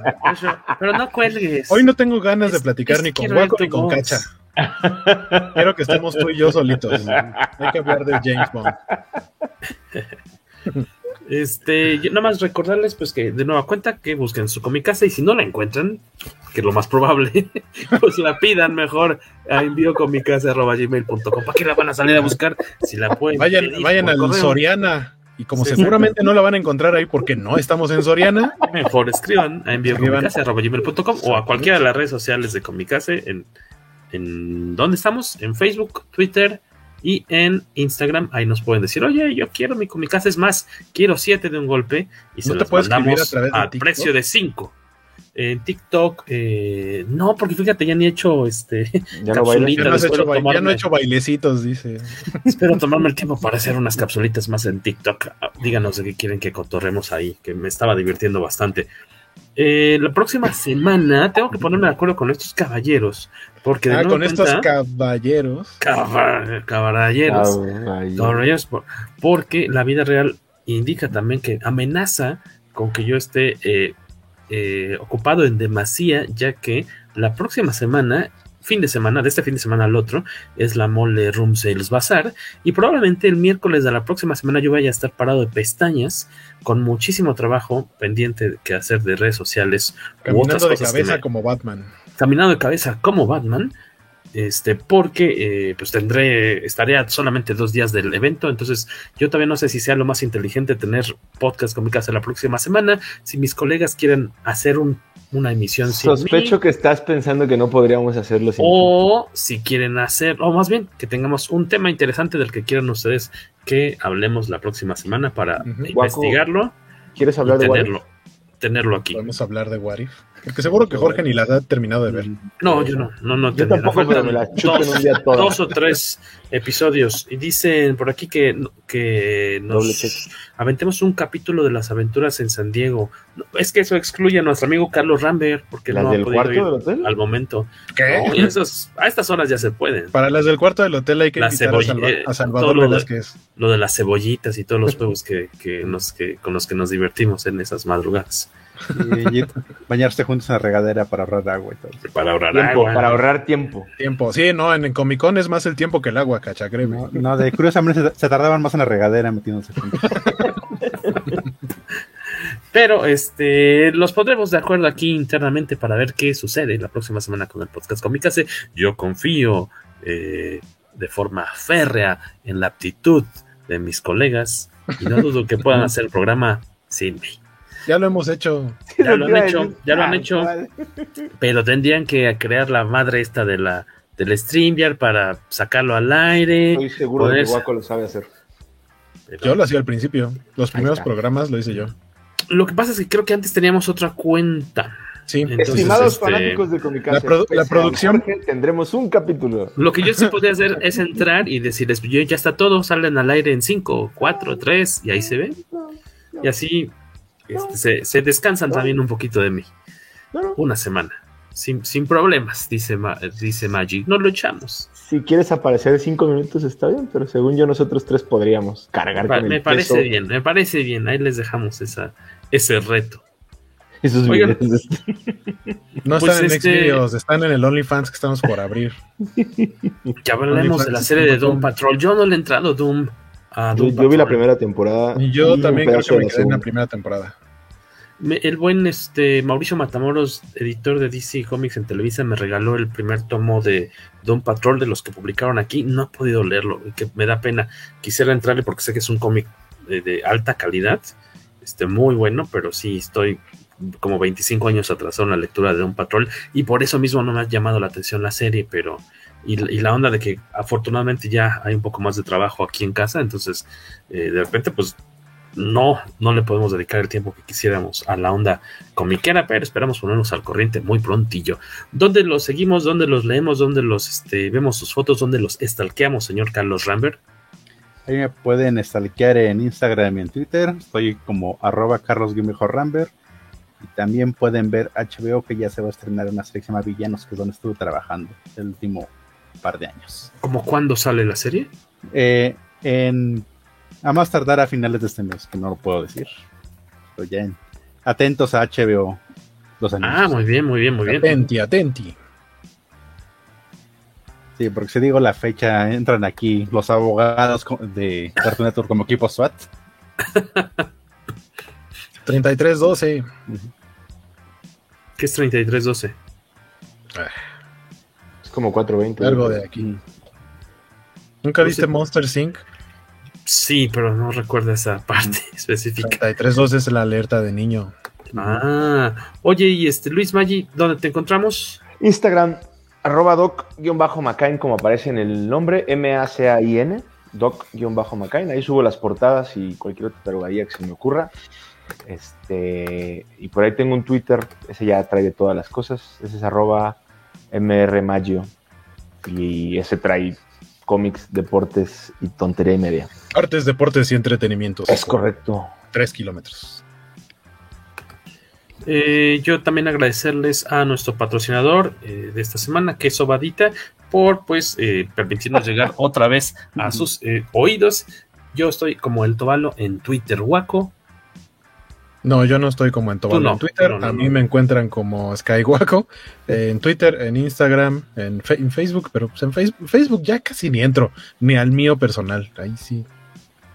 Pero no cuelgues. Hoy no tengo ganas de platicar ni con Waco ni con voz. Cacha. Quiero que estemos tú y yo solitos. Hay que hablar de James Bond. Este, yo nada más recordarles pues que de nueva cuenta que busquen su comicasa y si no la encuentran, que es lo más probable, pues la pidan mejor a enviocomicasa.gmail.com. ¿Para qué la van a salir a buscar? Si la pueden Vayan, vayan al correo, Soriana. Y como Sí. seguramente no la van a encontrar ahí porque no estamos en Soriana, mejor escriban a enviocomicase.gmail.com o a cualquiera de las redes sociales de Comicase en, en ¿dónde estamos? En Facebook, Twitter y en Instagram. Ahí nos pueden decir, oye, yo quiero mi Comicase, es más, quiero siete de un golpe y se ¿No te las puedes escribir mandamos a al precio de cinco. En TikTok, eh, no, porque fíjate, ya ni he hecho este Ya no ya no, has hecho, ya he hecho bailecitos, dice. Espero tomarme el tiempo para hacer unas capsulitas más en TikTok. Ah, Díganos de qué quieren que cotorremos ahí, que me estaba divirtiendo bastante. Eh, la próxima semana tengo que ponerme de acuerdo con estos caballeros, porque de Ah, con estos caballeros. Caba- caballeros, caballeros, por- porque la vida real indica también que amenaza con que yo esté eh, eh, ocupado en demasía, ya que la próxima semana, fin de semana, de este fin de semana al otro, es la Mole Room Sales Bazar, y probablemente el miércoles de la próxima semana yo vaya a estar parado de pestañas, con muchísimo trabajo pendiente que hacer de redes sociales u otras Caminando de cosas que cabeza me- como Batman. Caminando de cabeza como Batman. Este, porque eh, pues tendré, estaré solamente dos días del evento, entonces yo todavía no sé si sea lo más inteligente tener podcast con mi casa la próxima semana. Si mis colegas quieren hacer un- una emisión sin Sospecho mí, que estás pensando que no podríamos hacerlo sin o si quieren hacer, o más bien que tengamos un tema interesante del que quieran ustedes que hablemos la próxima semana para investigarlo ¿Quieres y hablar de What If? tenerlo, tenerlo aquí. Podemos hablar de What If. Porque seguro que Jorge ni las ha terminado de ver. No, yo no, no, no. Yo tampoco, me pero me la chuto en dos, un día toda. dos o tres episodios. Y dicen por aquí que, que nos aventemos un capítulo de las aventuras en San Diego. No, es que eso excluye a nuestro amigo Carlos Rambert, porque ¿Las no ha del podido ir del hotel? al momento. ¿Qué? No, y esos- a estas horas ya se pueden. Para las del cuarto del hotel hay que invitar a, Salva- a Salvador de-. Lo de las cebollitas y todos los juegos que, que nos, que, con los que nos divertimos en esas madrugadas. Y, bañarse juntos en la regadera para ahorrar agua y todo. Para ahorrar Tiempo, agua. para ahorrar tiempo. Tiempo. Sí, no, en, en Comic Con es más el tiempo que el agua, cacha, créeme. No, no, de curiosamente se, se tardaban más en la regadera metiéndose juntos. Pero este los pondremos de acuerdo aquí internamente para ver qué sucede la próxima semana con el podcast Comicase. Yo confío eh, de forma férrea en la aptitud de mis colegas y no dudo que puedan hacer el programa sin mí. Ya lo hemos hecho. Ya lo han Iba a hecho, decir, ya lo han ah, hecho, vale. pero tendrían que crear la madre esta de la del StreamYard para sacarlo al aire. Estoy seguro de que ponerse- Waco lo sabe hacer. pero- Yo lo hacía al principio. Los primeros programas lo hice yo. Lo que pasa es que creo que antes teníamos otra cuenta. Sí. Entonces, Estimados este, fanáticos de Comicase, la, produ la producción tendremos un capítulo. Lo que yo sí podría hacer es entrar y decirles, ya está todo, salen al aire en 5, 4, 3 y ahí se ven. Y así este, se, se, descansan también un poquito de mí. Una semana. Sin, sin problemas, dice, dice Maggie. No lo echamos. Si quieres aparecer cinco minutos está bien, pero según yo nosotros tres podríamos cargar pa con Me el parece peso. bien, me parece bien. Ahí les dejamos esa, ese reto. Esos Oigan, No Pues están en este- Xvideos, están en el OnlyFans que estamos por abrir. Ya hablaremos de la serie de Doom Patrol. Yo no le he entrado a Doom. A Yo, Doom yo vi la primera temporada. Y yo también creo que me quedé en la primera temporada. El buen este Mauricio Matamoros, editor de DC Comics en Televisa, me regaló el primer tomo de Doom Patrol de los que publicaron aquí. No he podido leerlo, que me da pena. Quisiera entrarle porque sé que es un cómic de, de alta calidad, este, muy bueno, pero sí estoy como 25 años atrasado en la lectura de Doom Patrol y por eso mismo no me ha llamado la atención la serie, pero y, y la onda de que afortunadamente ya hay un poco más de trabajo aquí en casa, entonces eh, de repente pues no, no le podemos dedicar el tiempo que quisiéramos a la onda comiquera, pero esperamos ponernos al corriente muy prontillo. ¿Dónde los seguimos? ¿Dónde los leemos? ¿Dónde los este, vemos sus fotos? ¿Dónde los estalqueamos, señor Carlos Rambert? Ahí me pueden stalkear en Instagram y en Twitter. Estoy como arroba carlos-rambert. Y también pueden ver HBO que ya se va a estrenar una serie que se llama Villanos, que es donde estuve trabajando el último par de años. ¿Cómo cuándo sale la serie? Eh, en, a más tardar a finales de este mes, que no lo puedo decir. Pero ya en- atentos a HBO los anuncios. Ah, muy bien, muy bien, muy bien. Atenti, atenti. Sí, porque si digo la fecha, entran aquí los abogados de Cartoon Network como equipo SWAT. 33-12. ¿Qué es 3312? Es como 420. Algo de aquí. ¿Nunca viste Monster Inc? Sí, pero no recuerdo esa parte específica. 33-12 es la alerta de niño. Ah, oye, y este Luis Maggi, ¿dónde te encontramos? Instagram, arroba doc-macain, como aparece en el nombre, M-A-C-A-I-N, doc-macain. Ahí subo las portadas y cualquier otra tarugadía que se me ocurra. Este, y por ahí tengo un Twitter, ese ya trae de todas las cosas. Ese es arroba mrmaggio. Y ese trae cómics, deportes y tontería y media. Artes, deportes y entretenimientos. Es correcto. Tres kilómetros. Eh, yo también agradecerles a nuestro patrocinador eh, de esta semana, que es Obadita, por pues eh, permitirnos llegar otra vez a sus eh, oídos. Yo estoy como el Tobalo en Twitter, Waco. No, yo no estoy como en no, en Twitter. no, no, a mí me encuentran como Skywaco eh, en Twitter, en Instagram, en, Fe- en Facebook, pero pues en Facebook, Facebook ya casi ni entro, ni al mío personal. Ahí sí.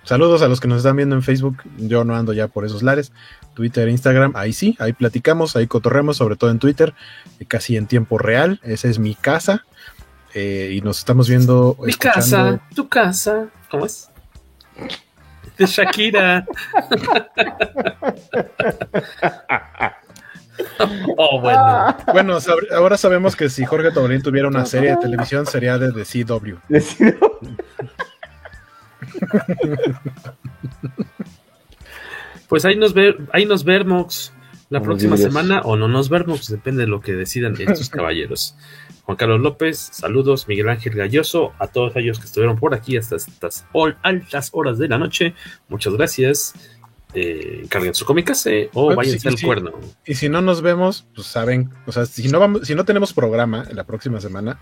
Saludos a los que nos están viendo en Facebook. Yo no ando ya por esos lares. Twitter, Instagram, ahí sí, ahí platicamos, ahí cotorremos, sobre todo en Twitter, eh, casi en tiempo real. Esa es mi casa. eh, y nos estamos viendo. Mi escuchando- casa, tu casa. ¿Cómo es? De Shakira. oh, bueno. Bueno, sab- ahora sabemos que si Jorge Tobolín tuviera una serie de televisión sería de The CW. Pues ahí nos, ve, ahí nos vemos la próxima semana o no nos vemos, depende de lo que decidan estos caballeros. Juan Carlos López, saludos, Miguel Ángel Galloso, a todos ellos que estuvieron por aquí hasta estas altas horas de la noche. Muchas gracias. Eh, carguen su comicase o Bueno, váyanse sí, al sí. cuerno. Y si no nos vemos, pues saben, o sea, si no vamos, si no tenemos programa la próxima semana,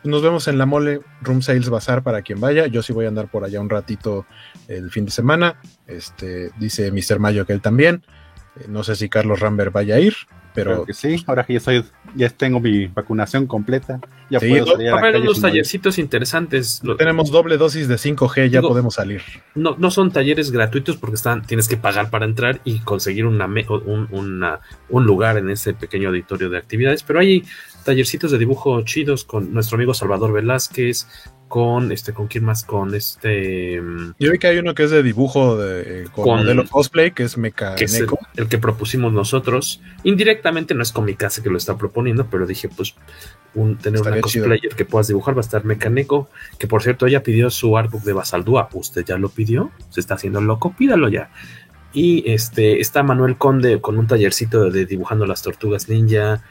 pues nos vemos en la mole Room Sales Bazar para quien vaya. Yo sí voy a andar por allá un ratito el fin de semana. Este dice Mr. Mayo que él también. Eh, no sé si Carlos Rambert vaya a ir, pero Creo que sí, ahora que ya soy, ya tengo mi vacunación completa, ya Sí, puedo do- salir a Va a la haber unos morir. tallercitos interesantes. Lo- tenemos doble dosis de 5G, ya Digo- podemos salir. no, no son talleres gratuitos porque están, tienes que pagar para entrar y conseguir una, un, una- un lugar en ese pequeño auditorio de actividades, pero hay tallercitos de dibujo chidos con nuestro amigo Salvador Velázquez, con este, con quién más, con este mm, Yo vi que hay uno que es de dibujo de, con, Con- modelo cosplay, que es Mecha que es el, el que propusimos nosotros. Indirectamente no es Comicase que lo está proponiendo, pero dije, pues, un, tener Estaría una chido. cosplayer que puedas dibujar va a estar Mecaneco, que por cierto ella pidió su artbook de Basaldúa. ¿Usted ya lo pidió? ¿Se está haciendo loco? Pídalo ya. Y este está Manuel Conde con un tallercito de, dibujando las tortugas ninja.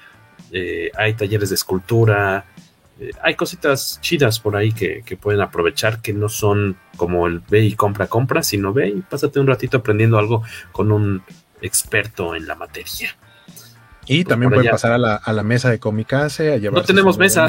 Eh, hay talleres de escultura. Eh, hay cositas chidas por ahí que, que, pueden aprovechar que no son como el ve y compra, compra, sino ve y pásate un ratito aprendiendo algo con un experto en la materia. Y también pueden pasar a la, a la, mesa de Comicase a No tenemos mesa.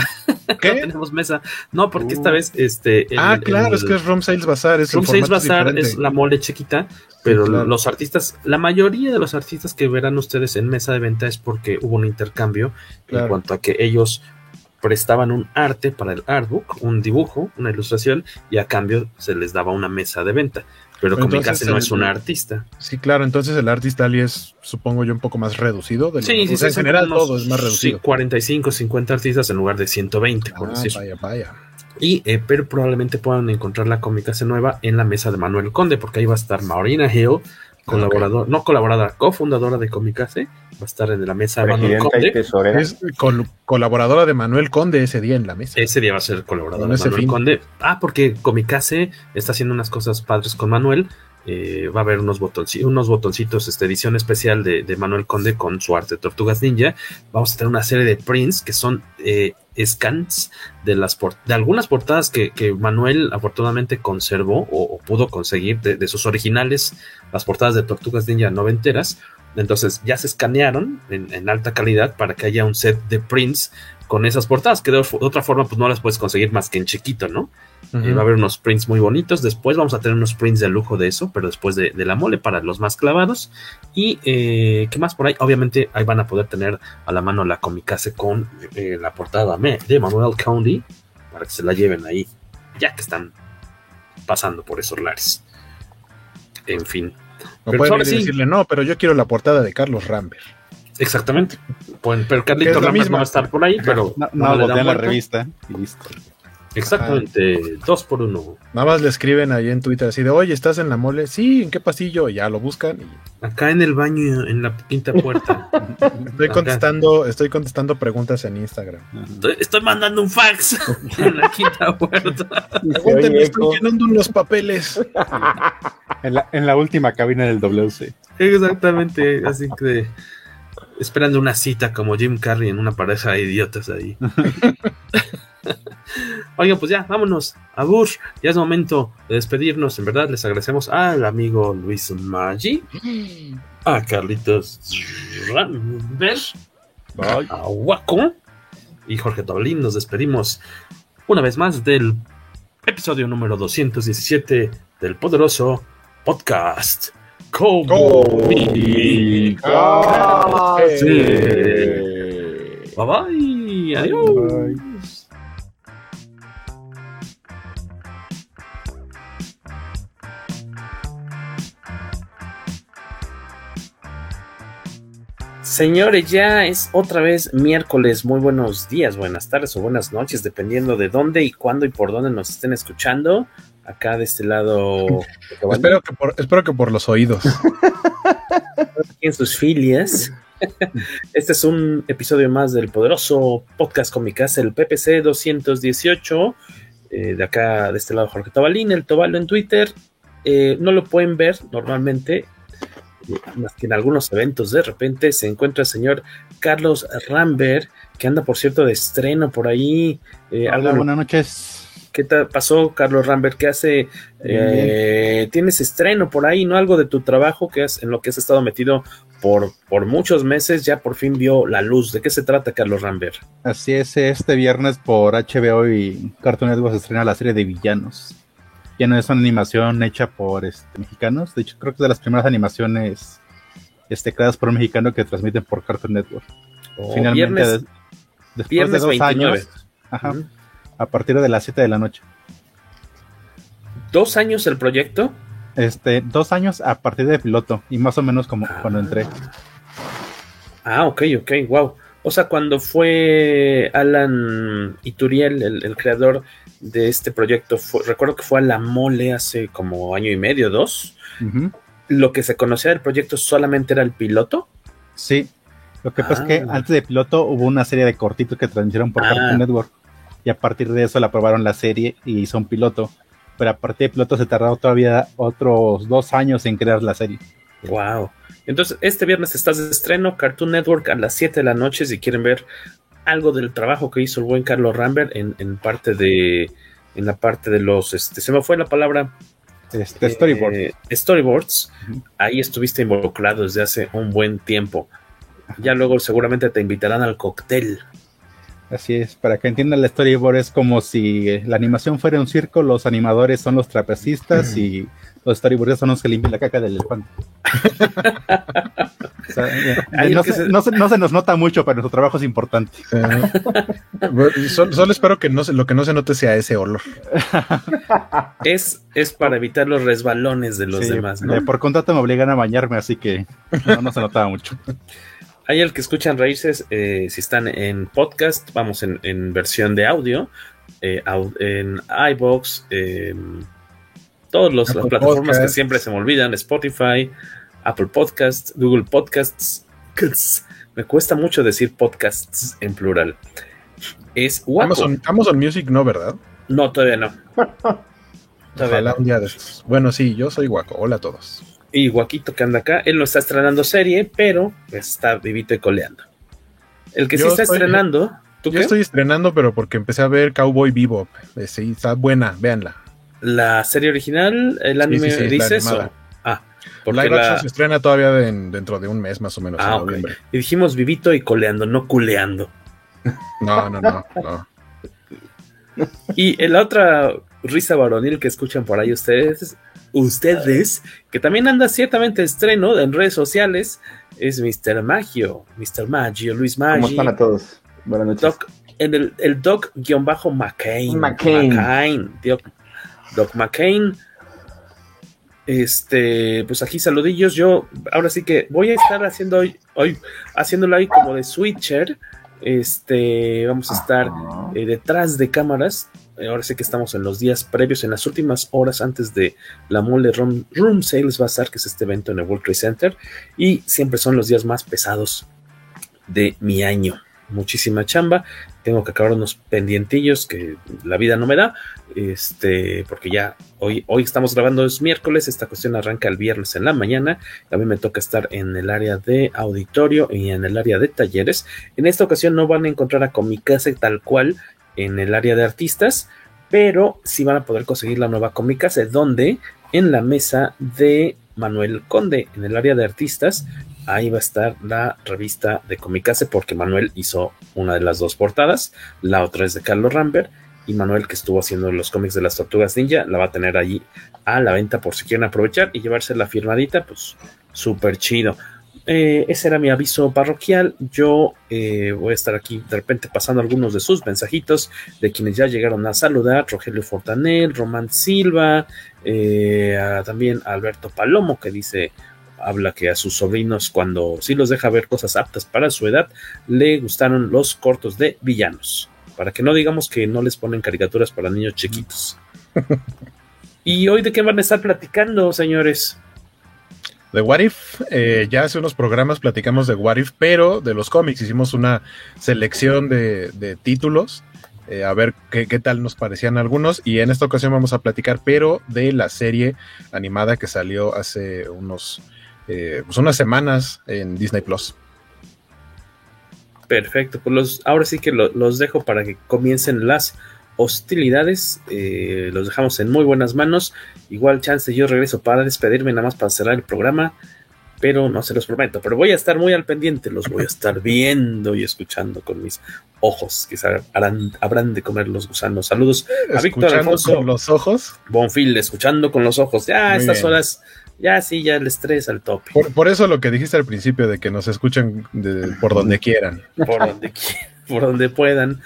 ¿Qué? no tenemos mesa. No, porque esta uh. vez este. ah, claro, es que es Room Sales Bazaar. Es Room Sales Bazaar es la mole chiquita, pero los artistas, la mayoría de los artistas que verán ustedes en mesa de venta es porque hubo un intercambio en cuanto a que ellos prestaban un arte para el artbook, un dibujo, una ilustración, y a cambio se les daba una mesa de venta. Pero Comicase no es un artista. Sí, claro, entonces el artista ali es, supongo yo, un poco más reducido. De sí, sí, en general todo es más reducido. Sí, 45, 50 artistas en lugar de 120, por ah, Vaya, vaya. Y, eh, pero probablemente puedan encontrar la Comicase nueva en la mesa de Manuel Conde, porque ahí va a estar Maurina Hill, colaborador, no colaboradora, cofundadora de Comicase, va a estar en la mesa de Manuel Conde. Es colaboradora de Manuel Conde ese día en la mesa. Ese día va a ser colaboradora de Manuel Conde. Ah, porque Comicase está haciendo unas cosas padres con Manuel. Eh, va a haber unos botoncitos, esta edición especial de, Manuel Conde con su arte Tortugas Ninja. Vamos a tener una serie de prints que son eh, scans de, las algunas portadas que, Manuel afortunadamente conservó o, pudo conseguir de, sus originales, las portadas de Tortugas Ninja noventeras. Entonces ya se escanearon en, alta calidad para que haya un set de prints con esas portadas, que de, otra forma pues no las puedes conseguir más que en chiquito, ¿no? Eh, va a haber unos prints muy bonitos, después vamos a tener unos prints de lujo de eso, pero después de, la mole para los más clavados. Y eh, ¿qué más por ahí? Obviamente ahí van a poder tener a la mano la comicase con eh, la portada de Manuel County, para que se la lleven ahí, ya que están pasando por esos lares. En fin, no pueden decirle, no, pero yo quiero la portada de Carlos Rambert. Exactamente. pero Carlitos Rambert no va a estar por ahí, pero. No, no, no la revista y listo. Exactamente, dos por uno. Nada más le escriben ahí en Twitter así de, oye, ¿estás en la mole? Sí, ¿en qué pasillo? Ya lo buscan. Acá en el baño, en la quinta puerta. estoy contestando, estoy contestando preguntas en Instagram. Estoy, mandando un fax en la quinta puerta. estoy llenando unos papeles. en, la, en la última cabina del WC. Exactamente, así que esperando una cita como Jim Carrey en una pareja de idiotas ahí. Oigan, pues ya, vámonos a Bush. Ya es momento de despedirnos. En verdad, les agradecemos al amigo Luis Maggi, a Carlitos Rambert, a Waco y Jorge Tobalín. Nos despedimos una vez más del episodio número 217 del poderoso podcast. Como Bye bye. Adiós. Señores, ya es otra vez miércoles. Muy buenos días, buenas tardes o buenas noches, dependiendo de dónde y cuándo y por dónde nos estén escuchando. Acá de este lado. espero, que por, espero que por los oídos. en sus filias. Este es un episodio más del poderoso podcast Comicas, el PPC 218. Eh, de acá, de este lado, Jorge Tobalín, el Tobalo en Twitter. Eh, no lo pueden ver normalmente más que en algunos eventos, de repente se encuentra el señor Carlos Rambert, que anda, por cierto, de estreno por ahí. Eh, Hola, buenas noches. ¿Qué tal pasó, Carlos Rambert? ¿Qué hace? Eh, tienes estreno por ahí, ¿no? Algo de tu trabajo que has, en lo que has estado metido por, por muchos meses, ya por fin vio la luz. ¿De qué se trata, Carlos Rambert? Así es, este viernes por HBO y Cartoon Network se estrena la serie de villanos ya no es una animación hecha por este, mexicanos. De hecho, creo que es de las primeras animaciones este, creadas por un mexicano que transmiten por Cartoon Network. Oh, Finalmente, después de dos años, a partir de las 7 de la noche. ¿Dos años el proyecto? Este, dos años a partir de piloto, y más o menos como cuando entré. Ah, ok, ok, wow. O sea, cuando fue Alan Ituriel, el creador de este proyecto, recuerdo que fue a la mole hace como año y medio, dos. Lo que se conocía del proyecto solamente era el piloto. Sí, lo que pasa es que ah. antes de piloto hubo una serie de cortitos que transmitieron por Cartoon ah. Network y a partir de eso la aprobaron la serie y hizo un piloto. Pero a partir de piloto se tardó todavía otros dos años en crear la serie. Wow. Entonces, este viernes estás de estreno, Cartoon Network a las 7 de la noche, si quieren ver algo del trabajo que hizo el buen Carlos Rambert en, en parte de, en la parte de los, este, se me fue la palabra, este, storyboards. Eh, storyboards. Ahí estuviste involucrado desde hace un buen tiempo. Ya luego seguramente te invitarán al cóctel. Así es, para que entiendan el storyboard es como si la animación fuera un circo, los animadores son los trapecistas y los storyboards son los que limpian la caca del elefante. o sea, eh, no, se, se... No, se, no, se, nos nota mucho, pero nuestro trabajo es importante. Eh, solo, solo, espero que no se, lo que no se note sea ese olor. es, es para evitar los resbalones de los sí, demás. ¿no? Por contrato me obligan a bañarme, así que no, no se notaba mucho. Hay el que escuchan raíces, eh, si están en podcast, vamos en, en versión de audio, eh, en iBox, eh, todas las plataformas Podcast. que siempre se me olvidan, Spotify, Apple Podcasts, Google Podcasts. Me cuesta mucho decir podcasts en plural. Es Waco. Amazon, Amazon Music no, ¿verdad? No, todavía no. Todavía Ojalá no. un día de estos. Bueno, sí, yo soy Guaco. Hola a todos y Guaquito que anda acá, él no está estrenando serie, pero está vivito y coleando. El que yo sí está estoy, estrenando. ¿tú yo qué? estoy estrenando, pero porque empecé a ver Cowboy Bebop. Sí, está buena, véanla. ¿La serie original? ¿El anime sí, dices? O? Ah, porque Live la... se estrena todavía de, dentro de un mes más o menos. Ah, okay. Y dijimos vivito y coleando, no culeando. No, no, no, no. y la otra risa varonil que escuchan por ahí ustedes ustedes, que también anda ciertamente estreno en redes sociales, es Mr. Magio, Mr. Magio, Luis Maggi. ¿Cómo están a todos? Buenas noches. Doc, en el, el Doc-McCain. McCain. McCain. Doc, Doc McCain. Este, pues aquí saludillos. Yo ahora sí que voy a estar haciendo hoy, hoy haciéndolo ahí como de switcher. Este, vamos a estar eh, detrás de cámaras ahora sé que estamos en los días previos, en las últimas horas antes de la Mole Room, Room Sales Bazaar, que es este evento en el World Trade Center, y siempre son los días más pesados de mi año. Muchísima chamba, tengo que acabar unos pendientillos que la vida no me da, este, porque ya hoy, hoy estamos grabando es miércoles, esta cuestión arranca el viernes en la mañana, a mí me toca estar en el área de auditorio y en el área de talleres. En esta ocasión no van a encontrar a Comicase tal cual, en el área de artistas, pero sí van a poder conseguir la nueva Comicase, donde en la mesa de Manuel Conde, en el área de artistas, ahí va a estar la revista de Comicase, porque Manuel hizo una de las dos portadas, la otra es de Carlos Rambert, y Manuel, que estuvo haciendo los cómics de las tortugas ninja, la va a tener allí a la venta por si quieren aprovechar y llevarse la firmadita, pues súper chido. Eh, ese era mi aviso parroquial. Yo eh, voy a estar aquí de repente pasando algunos de sus mensajitos de quienes ya llegaron a saludar: Rogelio Fortanel, Román Silva, eh, a, también a Alberto Palomo, que dice. Habla que a sus sobrinos, cuando sí los deja ver cosas aptas para su edad, le gustaron los cortos de villanos. Para que no digamos que no les ponen caricaturas para niños chiquitos. ¿Y hoy de qué van a estar platicando, señores? De What If, eh, ya hace unos programas platicamos de What If, pero de los cómics. Hicimos una selección de, de títulos, eh, a ver qué, qué, tal nos parecían algunos, y en esta ocasión vamos a platicar, pero de la serie animada que salió hace unos, eh, pues unas semanas en Disney Plus. Perfecto, pues los, ahora sí que lo, los dejo para que comiencen las hostilidades. Eh, los dejamos en muy buenas manos. Igual chance yo regreso para despedirme nada más para cerrar el programa. Pero no se los prometo. Pero voy a estar muy al pendiente. Los voy a estar viendo y escuchando con mis ojos. Que harán, habrán de comer los gusanos. Saludos a Víctor Alfonso. con los ojos. Bonfil, escuchando con los ojos. Ya, muy estas bien. horas. Ya sí, ya el estrés al tope. Por, por, eso lo que dijiste al principio de que nos escuchen de, por donde quieran. Por donde quieran, por donde puedan.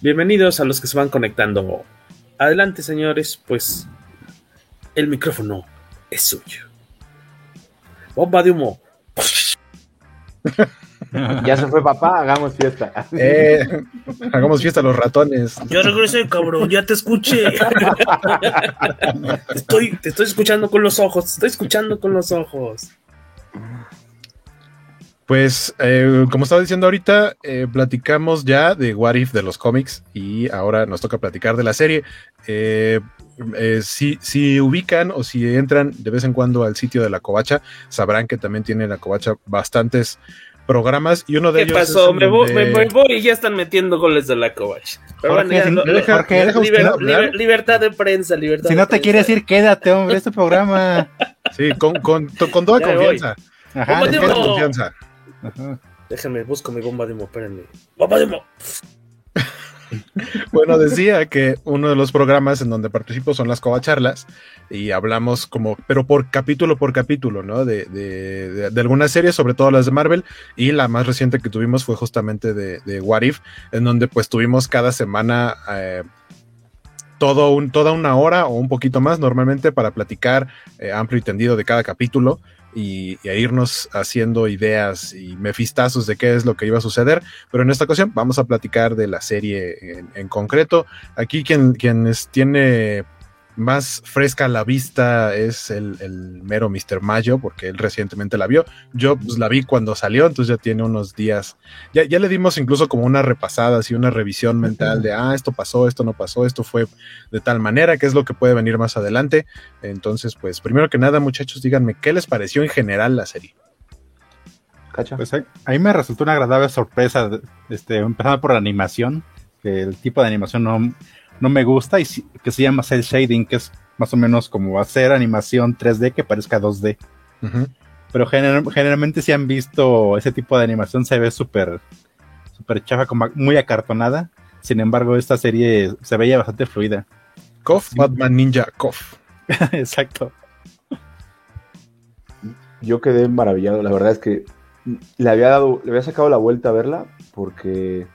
Bienvenidos a los que se van conectando. Adelante, señores, pues el micrófono es suyo. Bomba de humo. Ya se fue papá, hagamos fiesta. Eh, hagamos fiesta a los ratones. Yo regresé, cabrón, ya te escuché. estoy, te estoy escuchando con los ojos, te estoy escuchando con los ojos. Pues, eh, como estaba diciendo ahorita, eh, platicamos ya de What If de los cómics y ahora nos toca platicar de la serie. Eh, eh, si, si, ubican o si entran de vez en cuando al sitio de la Covacha, sabrán que también tiene la Covacha bastantes programas y uno de ¿Qué ellos. pasó? Es me, voy, de... me, voy, y ya están metiendo goles de la Covacha. Pero Jorge, bueno, ya, si, lo, deja, Jorge, deja liber, liber, libertad de prensa, libertad Si de no te prensa. quiere decir, quédate, hombre, este programa. Sí, con, con, con toda Ya confianza. Ajá, Bomba de Con humo. confianza. Ajá. Déjenme, busco mi bomba de humo, espérenme. ¡Bomba de humo! Bueno, decía que uno de los programas en donde participo son las covacharlas y hablamos como, pero por capítulo por capítulo, ¿no? De, de, de, de algunas series, sobre todo las de Marvel, y la más reciente que tuvimos fue justamente de, de What If, en donde pues tuvimos cada semana eh, todo un, toda una hora o un poquito más normalmente para platicar eh, amplio y tendido de cada capítulo y, a irnos haciendo ideas y mefistazos de qué es lo que iba a suceder. Pero en esta ocasión vamos a platicar de la serie en, concreto. Aquí quien, quien es, tiene más fresca a la vista es el, el, mero Mr. Mayo, porque él recientemente la vio. Yo pues, la vi cuando salió, entonces ya tiene unos días. Ya, ya le dimos incluso como una repasada, así una revisión mental de, ah, esto pasó, esto no pasó, esto fue de tal manera, qué es lo que puede venir más adelante. Entonces, pues primero que nada, muchachos, díganme, ¿qué les pareció en general la serie? ¿Cacha? Pues a, a mí me resultó una agradable sorpresa, este, empezando por la animación, que el tipo de animación no no me gusta y que se llama cel shading, que es más o menos como hacer animación 3D que parezca 2D. Uh -huh. Pero general, generalmente si han visto ese tipo de animación se ve súper súper chafa, como muy acartonada. Sin embargo, esta serie se veía bastante fluida. Kof, sí. Batman Ninja Kof. Exacto. Yo quedé maravillado, la verdad es que le había dado, le había sacado la vuelta a verla porque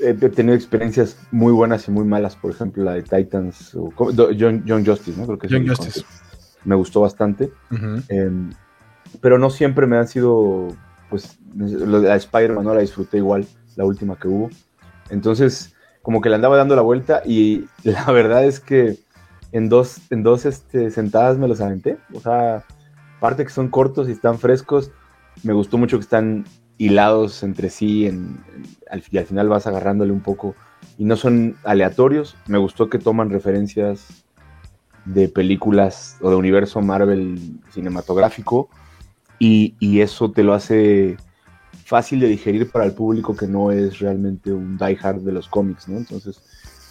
he tenido experiencias muy buenas y muy malas, por ejemplo, la de Titans, o John, John Justice, ¿no? Creo que John Justice. Me gustó bastante. Uh -huh. eh, pero no siempre me han sido, pues, la Spider-Man no la disfruté igual, la última que hubo. Entonces, como que le andaba dando la vuelta y la verdad es que en dos, en dos este, sentadas me los aventé. O sea, aparte que son cortos y están frescos, me gustó mucho que están hilados entre sí en, en, al, y al final vas agarrándole un poco y no son aleatorios. Me gustó que toman referencias de películas o de universo Marvel cinematográfico y, y, eso te lo hace fácil de digerir para el público que no es realmente un diehard de los cómics, ¿no? Entonces,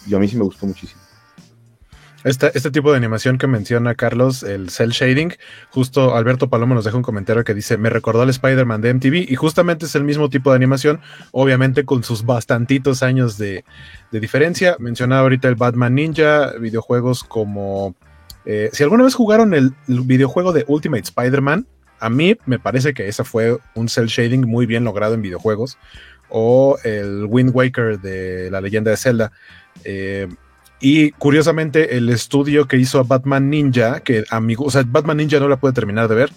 yo a mí sí me gustó muchísimo. Este, tipo de animación que menciona Carlos, el cel shading, justo Alberto Palomo nos deja un comentario que dice, me recordó al Spider-Man de MTV y justamente es el mismo tipo de animación, obviamente con sus bastantitos años de, diferencia. Mencionaba ahorita el Batman Ninja, videojuegos como... Eh, si alguna vez jugaron el, videojuego de Ultimate Spider-Man, a mí me parece que ese fue un cel shading muy bien logrado en videojuegos, o el Wind Waker de la leyenda de Zelda. Eh, y curiosamente, el estudio que hizo a Batman Ninja, que amigo, o sea, Batman Ninja no la pude terminar de ver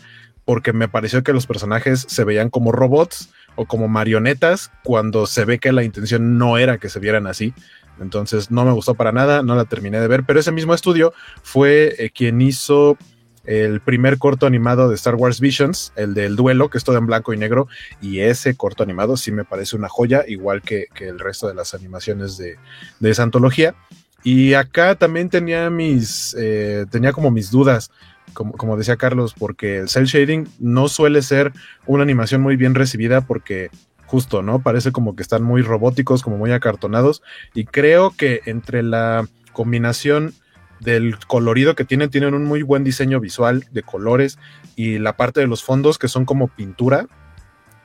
porque me pareció que los personajes se veían como robots o como marionetas cuando se ve que la intención no era que se vieran así. Entonces no me gustó para nada, no la terminé de ver, pero ese mismo estudio fue eh, quien hizo el primer corto animado de Star Wars Visions, el del duelo, que es todo en blanco y negro, y ese corto animado sí me parece una joya, igual que, que el resto de las animaciones de, de esa antología. Y acá también tenía mis, eh, tenía como mis dudas, como, como, decía Carlos, porque el cel shading no suele ser una animación muy bien recibida porque justo, ¿no? Parece como que están muy robóticos, como muy acartonados. Y creo que entre la combinación del colorido que tienen, tienen un muy buen diseño visual de colores y la parte de los fondos que son como pintura.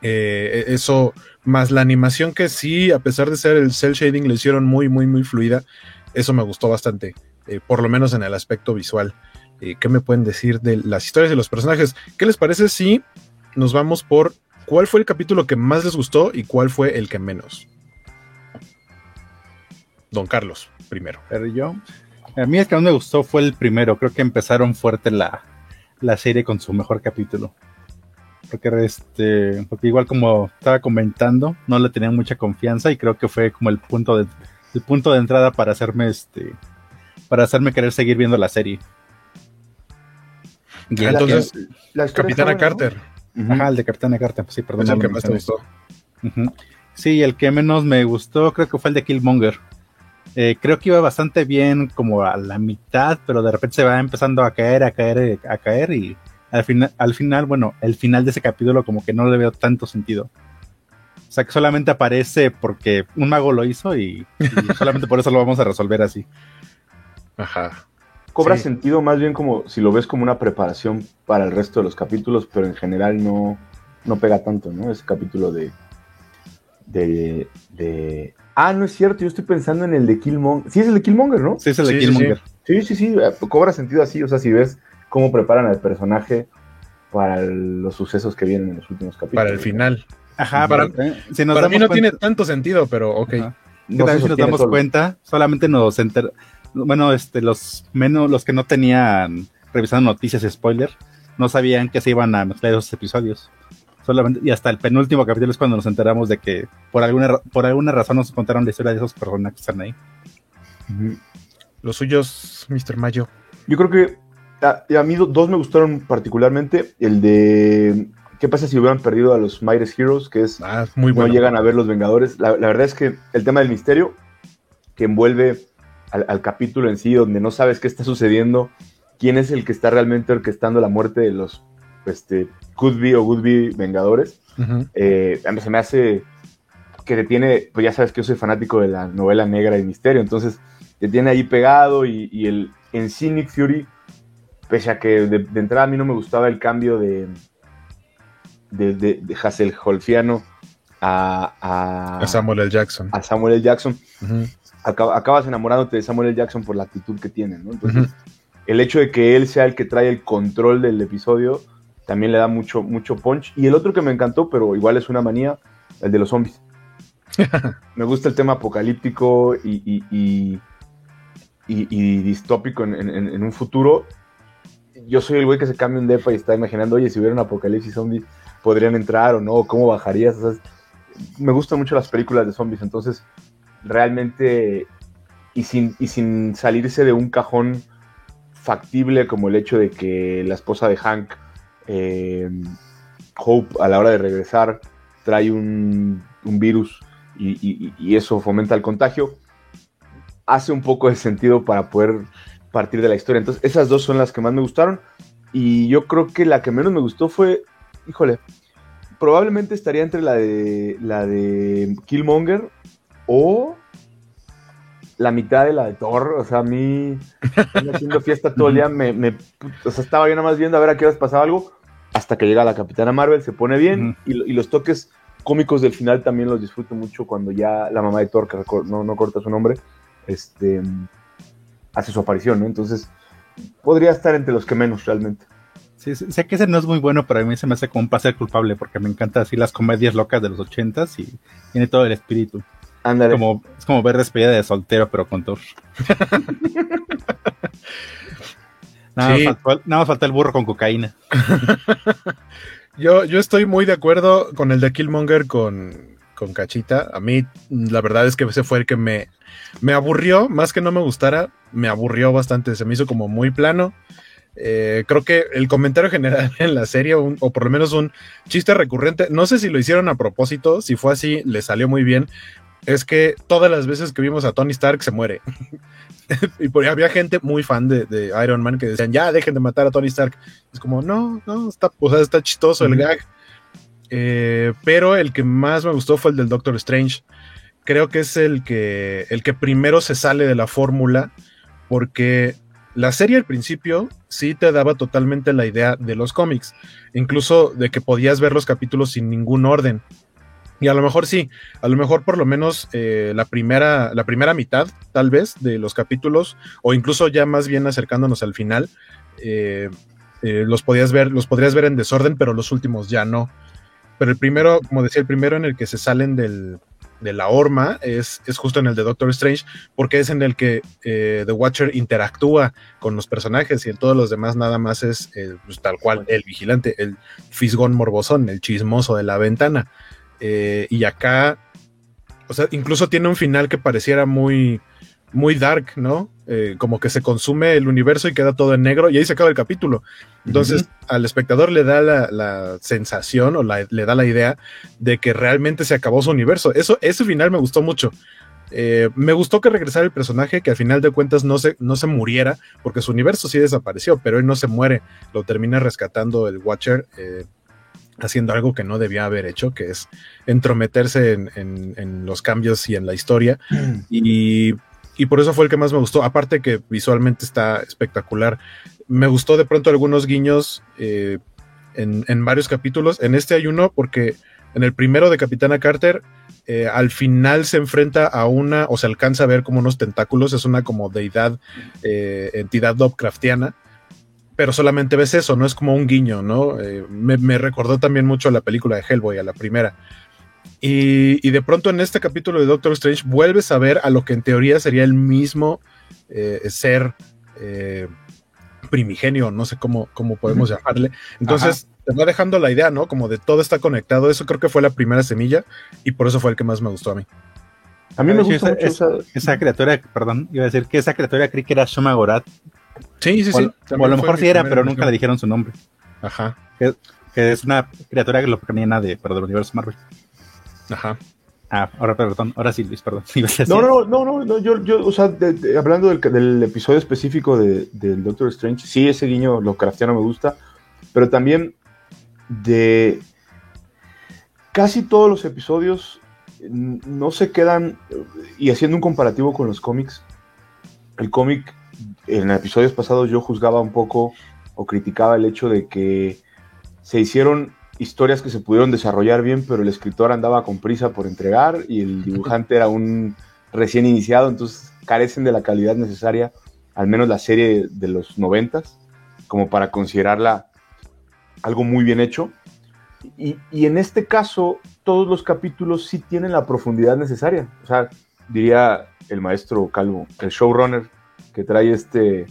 Eh, eso, más la animación que sí, a pesar de ser el cel shading, le hicieron muy, muy, muy fluida eso me gustó bastante, eh, por lo menos en el aspecto visual. Eh, ¿Qué me pueden decir de las historias de los personajes? ¿Qué les parece si nos vamos por cuál fue el capítulo que más les gustó y cuál fue el que menos? Don Carlos, primero. Pero yo, a mí el que más me gustó fue el primero. Creo que empezaron fuerte la, la serie con su mejor capítulo. Porque, este, porque igual como estaba comentando, no le tenían mucha confianza y creo que fue como el punto de, el punto de entrada para hacerme este para hacerme querer seguir viendo la serie. Y ah, entonces, la, la Capitana Carter. ¿no? Ajá, el de Capitana Carter, sí, perdón. Es el que más te gustó. Uh -huh. Sí, el que menos me gustó creo que fue el de Killmonger. Eh, creo que iba bastante bien como a la mitad, pero de repente se va empezando a caer, a caer, a caer y al final, al final, bueno, el final de ese capítulo como que no le veo tanto sentido. O sea que solamente aparece porque un mago lo hizo y, y solamente por eso lo vamos a resolver así. Ajá. Cobra Sí. sentido más bien como si lo ves como una preparación para el resto de los capítulos, pero en general no, no pega tanto, ¿no? Ese capítulo de, de, de... Ah, no es cierto, yo estoy pensando en el de Killmonger. Sí, es el de Killmonger, ¿no? Sí, es el de Sí, sí, Killmonger. Sí, sí, sí, cobra sentido así, o sea, si ves cómo preparan al personaje para el- los sucesos que vienen en los últimos capítulos. Para el final. Ajá, Para- pero, eh, si nos Para mí no tiene tanto sentido, pero ok. Ajá. No también si nos damos solo. cuenta, solamente nos enter... bueno, este, los menos, los que no tenían revisando noticias y spoiler, no sabían que se iban a mezclar esos episodios. Solamente, y hasta el penúltimo capítulo es cuando nos enteramos de que por alguna, por alguna razón nos contaron la historia de esos personajes que están ahí. Los suyos, Mr. Mayo. Yo creo que a, y a mí do- dos me gustaron particularmente. El de ¿Qué pasa si hubieran perdido a los Mightiest Heroes? Que es Ah, muy no bueno. llegan a ver los Vengadores. La, la verdad es que el tema del misterio que envuelve al, al capítulo en sí, donde no sabes qué está sucediendo, quién es el que está realmente orquestando la muerte de los este, Could Be o Would Be Vengadores, Ujú. eh, mí se me hace que te tiene, pues ya sabes que yo soy fanático de la novela negra y misterio, entonces te tiene ahí pegado y, y el en sí Nick Fury, pese a que de, de entrada a mí no me gustaba el cambio de de, de, de Hasselhoffiano a, a, A Samuel L. Jackson. a Samuel L. Jackson, acab- acabas enamorándote de Samuel L. Jackson por la actitud que tiene, ¿no? Entonces, el hecho de que él sea el que trae el control del episodio también le da mucho, mucho punch. Y el otro que me encantó, pero igual es una manía, el de los zombies. me gusta el tema apocalíptico y, y, y, y- y distópico en, en- en un futuro. Yo soy el güey que se cambia un depa y está imaginando, oye, si hubiera un apocalipsis zombies, ¿podrían entrar o no? ¿Cómo bajarías? Me gustan mucho las películas de zombies, entonces realmente, y sin, y sin salirse de un cajón factible como el hecho de que la esposa de Hank, eh, Hope, a la hora de regresar, trae un, un virus y, y- y eso fomenta el contagio, hace un poco de sentido para poder partir de la historia. Entonces, esas dos son las que más me gustaron. Y yo creo que la que menos me gustó fue, híjole, probablemente estaría entre la de la de Killmonger o la mitad de la de Thor. O sea, a mí haciendo fiesta todo el día. Me, me- o sea, estaba yo nada más viendo a ver a qué horas pasaba algo. Hasta que llega la Capitana Marvel, se pone bien. y, lo- y los toques cómicos del final también los disfruto mucho cuando ya la mamá de Thor, que no, no corta su nombre, este, hace su aparición, ¿no? Entonces, podría estar entre los que menos realmente. Sí, sé que ese no es muy bueno, pero a mí se me hace como un placer culpable porque me encantan así las comedias locas de los ochentas y tiene todo el espíritu. Ándale. Como, es como ver despedida de soltero, pero con Thor. nada, Sí. más faltó, nada más falta el burro con cocaína. Yo, yo estoy muy de acuerdo con el de Killmonger con, con Cachita. A mí, la verdad es que ese fue el que me, me aburrió, más que no me gustara, me aburrió bastante. Se me hizo como muy plano. Eh, creo que el comentario general en la serie, un- o por lo menos un chiste recurrente, no sé si lo hicieron a propósito, si fue así, le salió muy bien. Es que todas las veces que vimos a Tony Stark se muere. y por había gente muy fan de, de Iron Man que decían, ya dejen de matar a Tony Stark. Es como, no, no, está, o sea, está chistoso el gag. Eh, pero el que más me gustó fue el del Doctor Strange. Creo que es el que, el que primero se sale de la fórmula, porque la serie al principio sí te daba totalmente la idea de los cómics, incluso de que podías ver los capítulos sin ningún orden. Y a lo mejor sí, a lo mejor por lo menos eh, la, primera, la primera mitad, tal vez, de los capítulos, o incluso ya más bien acercándonos al final, eh, eh, los podías ver, los podrías ver en desorden, pero los últimos ya no. Pero el primero, como decía, el primero en el que se salen del, de la horma es, es justo en el de Doctor Strange, porque es en el que eh, The Watcher interactúa con los personajes y en todos los demás nada más es eh, pues, tal cual el vigilante, el fisgón morbosón, el chismoso de la ventana. Eh, y acá, o sea, incluso tiene un final que pareciera muy, muy dark, ¿no? Eh, como que se consume el universo y queda todo en negro y ahí se acaba el capítulo. Entonces, al espectador le da la, la sensación o la- le da la idea de que realmente se acabó su universo. Eso, ese final me gustó mucho. Eh, me gustó que regresara el personaje, que al final de cuentas no se, no se muriera, porque su universo sí desapareció, pero él no se muere, lo termina rescatando el Watcher, eh, haciendo algo que no debía haber hecho, que es entrometerse en, en, en los cambios y en la historia. Y, y, por eso fue el que más me gustó, aparte que visualmente está espectacular. Me gustó de pronto algunos guiños eh, en, en varios capítulos, en este hay uno porque en el primero de Capitana Carter, eh, al final se enfrenta a una, o se alcanza a ver como unos tentáculos, es una como deidad, eh, entidad Lovecraftiana, pero solamente ves eso, no es como un guiño, ¿no? Me, me, recordó también mucho a la película de Hellboy, a la primera. Y, y, de pronto en este capítulo de Doctor Strange vuelves a ver a lo que en teoría sería el mismo eh, ser primigenio, no sé cómo, cómo podemos llamarle. Entonces... Ajá te va dejando la idea, ¿no? Como de todo está conectado. Eso creo que fue la primera semilla y por eso fue el que más me gustó a mí. A mí me gusta mucho esa, esa, criatura, perdón, iba a decir que esa criatura creí que era Shoma Gorat. Sí, sí, sí. O, a lo mejor sí era, pero nunca le dijeron su nombre. Ajá. Que, que es una criatura que lo de, pero del universo Marvel. Ajá. Ah, ahora perdón, ahora sí, Luis, perdón. No, no, no, no, no, yo, yo, o sea, de, de, hablando del, del, episodio específico de, del Doctor Strange, sí, ese guiño lo craftiano me gusta, pero también de casi todos los episodios no se quedan, y haciendo un comparativo con los cómics, el cómic en episodios pasados yo juzgaba un poco o criticaba el hecho de que se hicieron historias que se pudieron desarrollar bien, pero el escritor andaba con prisa por entregar y el dibujante era un recién iniciado, entonces carecen de la calidad necesaria, al menos la serie de los noventas, como para considerarla algo muy bien hecho. Y, y, en este caso, todos los capítulos sí tienen la profundidad necesaria. O sea, diría el maestro Calvo, el showrunner que trae este,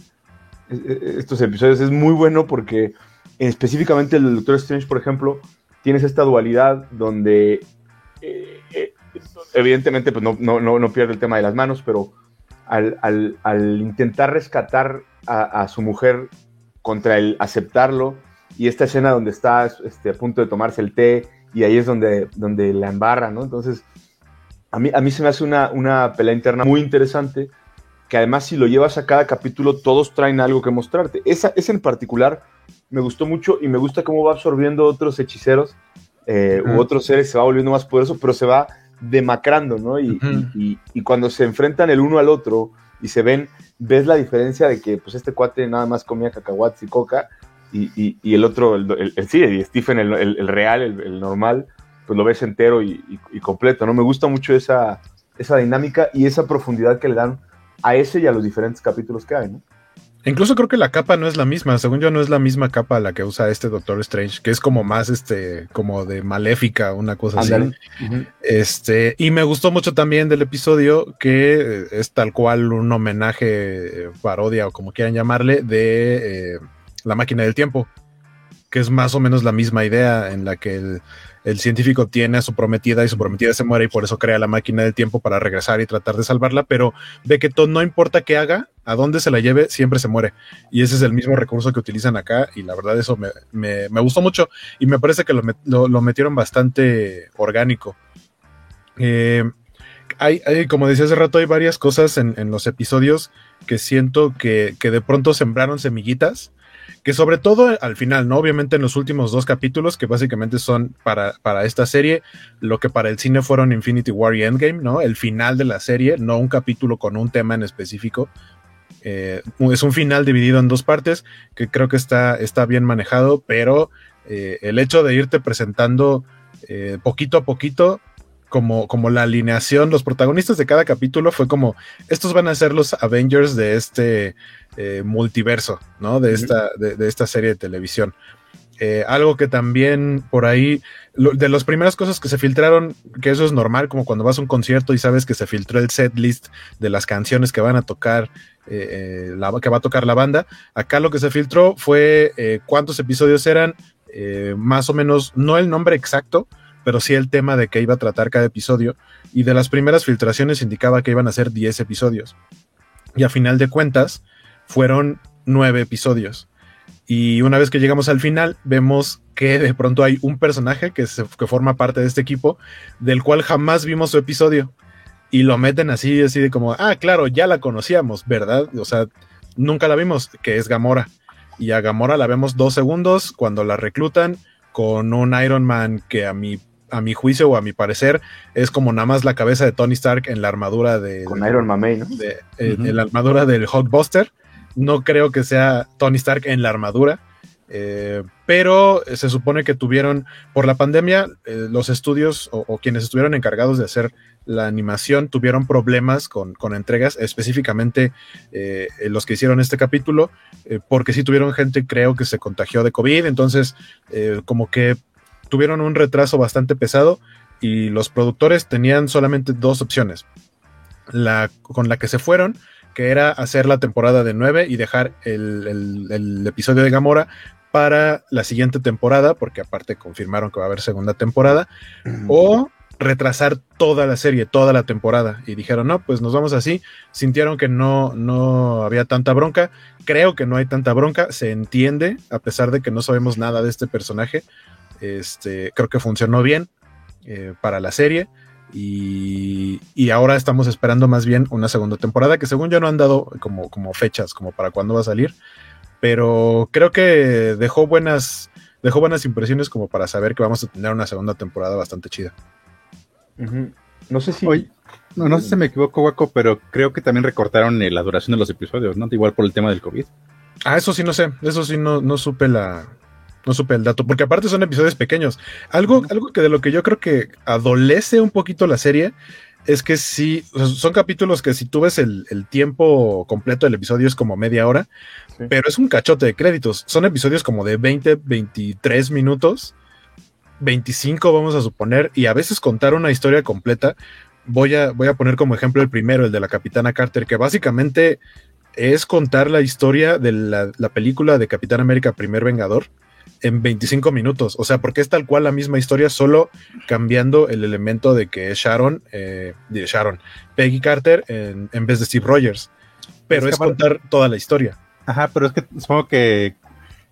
estos episodios, es muy bueno porque específicamente el Doctor Strange, por ejemplo, tienes esta dualidad donde eh, eh, evidentemente pues no, no, no, pierde el tema de las manos, pero al, al, al intentar rescatar a, a su mujer contra el aceptarlo, y esta escena donde está este, a punto de tomarse el té y ahí es donde, donde la embarra, ¿no? Entonces, a mí, a mí se me hace una, una pelea interna muy interesante, que además si lo llevas a cada capítulo, todos traen algo que mostrarte. Esa, esa en particular me gustó mucho y me gusta cómo va absorbiendo otros hechiceros eh, uh -huh. u otros seres, se va volviendo más poderoso, pero se va demacrando, ¿no? Y, uh -huh. y, cuando se enfrentan el uno al otro y se ven, ves la diferencia de que pues este cuate nada más comía cacahuates y coca y, y, el otro, el, el, el sí, y Stephen, el, el real, el, normal, pues lo ves entero y, completo, ¿no? Me gusta mucho esa, esa dinámica y esa profundidad que le dan a ese y a los diferentes capítulos que hay, ¿no? Incluso creo que la capa no es la misma, según yo no es la misma capa la que usa este Doctor Strange, que es como más este, como de maléfica, una cosa así. Uh -huh. Este, y me gustó mucho también del episodio que es tal cual un homenaje, parodia o como quieran llamarle, de eh, la máquina del tiempo, que es más o menos la misma idea en la que el, el, científico tiene a su prometida y su prometida se muere y por eso crea la máquina del tiempo para regresar y tratar de salvarla, pero ve que todo, no importa qué haga, a dónde se la lleve, siempre se muere. Y ese es el mismo recurso que utilizan acá y la verdad eso me, me, gustó mucho y me parece que lo, lo, lo metieron bastante orgánico. Eh, hay, hay, como decía hace rato, hay varias cosas en, en los episodios que siento que, que de pronto sembraron semillitas que sobre todo al final, ¿no? Obviamente en los últimos dos capítulos, que básicamente son para, para esta serie, lo que para el cine fueron Infinity War y Endgame, ¿no? El final de la serie, no un capítulo con un tema en específico. Eh, es un final dividido en dos partes, que creo que está, está bien manejado, pero eh, el hecho de irte presentando eh, poquito a poquito como, como la alineación, los protagonistas de cada capítulo fue como, estos van a ser los Avengers de este eh, multiverso, ¿no? De esta, de, de, esta serie de televisión. Eh, algo que también por ahí, lo, de las primeras cosas que se filtraron, que eso es normal, como cuando vas a un concierto y sabes que se filtró el set list de las canciones que van a tocar, eh, la, que va a tocar la banda. Acá lo que se filtró fue cuántos episodios eran, más o menos, no el nombre exacto, pero sí el tema de que iba a tratar cada episodio. Y de las primeras filtraciones indicaba que iban a ser 10 episodios. Y a final de cuentas, fueron 9 episodios. Y una vez que llegamos al final, vemos que de pronto hay un personaje que, se, que forma parte de este equipo, del cual jamás vimos su episodio. y lo meten así, así de como, ah, claro, ya la conocíamos, ¿verdad? O sea, nunca la vimos, que es Gamora. Y a Gamora la vemos dos segundos cuando la reclutan con un Iron Man que a mi, a mi juicio o a mi parecer es como nada más la cabeza de Tony Stark en la armadura de... Con Iron Man, ¿no? De, eh, En la armadura del Hulkbuster. No creo que sea Tony Stark en la armadura. Eh, pero se supone que tuvieron, por la pandemia, eh, los estudios o, quienes estuvieron encargados de hacer la animación tuvieron problemas con, entregas, específicamente eh, los que hicieron este capítulo, porque sí tuvieron gente, creo que se contagió de COVID, entonces como que tuvieron un retraso bastante pesado y los productores tenían solamente dos opciones. La con la que se fueron, que era hacer la temporada de 9 y dejar el, el, el episodio de Gamora para la siguiente temporada, porque aparte confirmaron que va a haber segunda temporada, o retrasar toda la serie, toda la temporada. Y dijeron, no, pues nos vamos así. Sintieron que no, no había tanta bronca. Creo que no hay tanta bronca. Se entiende, a pesar de que no sabemos nada de este personaje. Este, creo que funcionó bien eh, para la serie. Y, y, ahora estamos esperando más bien una segunda temporada que según yo no han dado como, como fechas, como para cuándo va a salir. Pero creo que dejó buenas, dejó buenas impresiones como para saber que vamos a tener una segunda temporada bastante chida. Uh -huh. No sé si. Oye, no, no sé si me equivoco, Waco, pero creo que también recortaron eh, la duración de los episodios, ¿no? Igual por el tema del COVID. Ah, eso sí no sé. Eso sí no, no supe la. No supe el dato. Porque aparte son episodios pequeños. Algo, algo que de lo que yo creo que adolece un poquito la serie es que sí, o sea, son capítulos que si tú ves el, el, tiempo completo del episodio es como media hora, sí. pero es un cachote de créditos. Son episodios como de 20, 23 minutos 25 vamos a suponer, y a veces contar una historia completa. Voy a, voy a poner como ejemplo el primero, el de la Capitana Carter, que básicamente es contar la historia de la, la película de Capitán América Primer Vengador en 25 minutos. O sea, porque es tal cual la misma historia, solo cambiando el elemento de que es Sharon, eh, de Sharon, Peggy Carter en, en, vez de Steve Rogers. Pero es, es contar toda la historia. Ajá, pero es que supongo que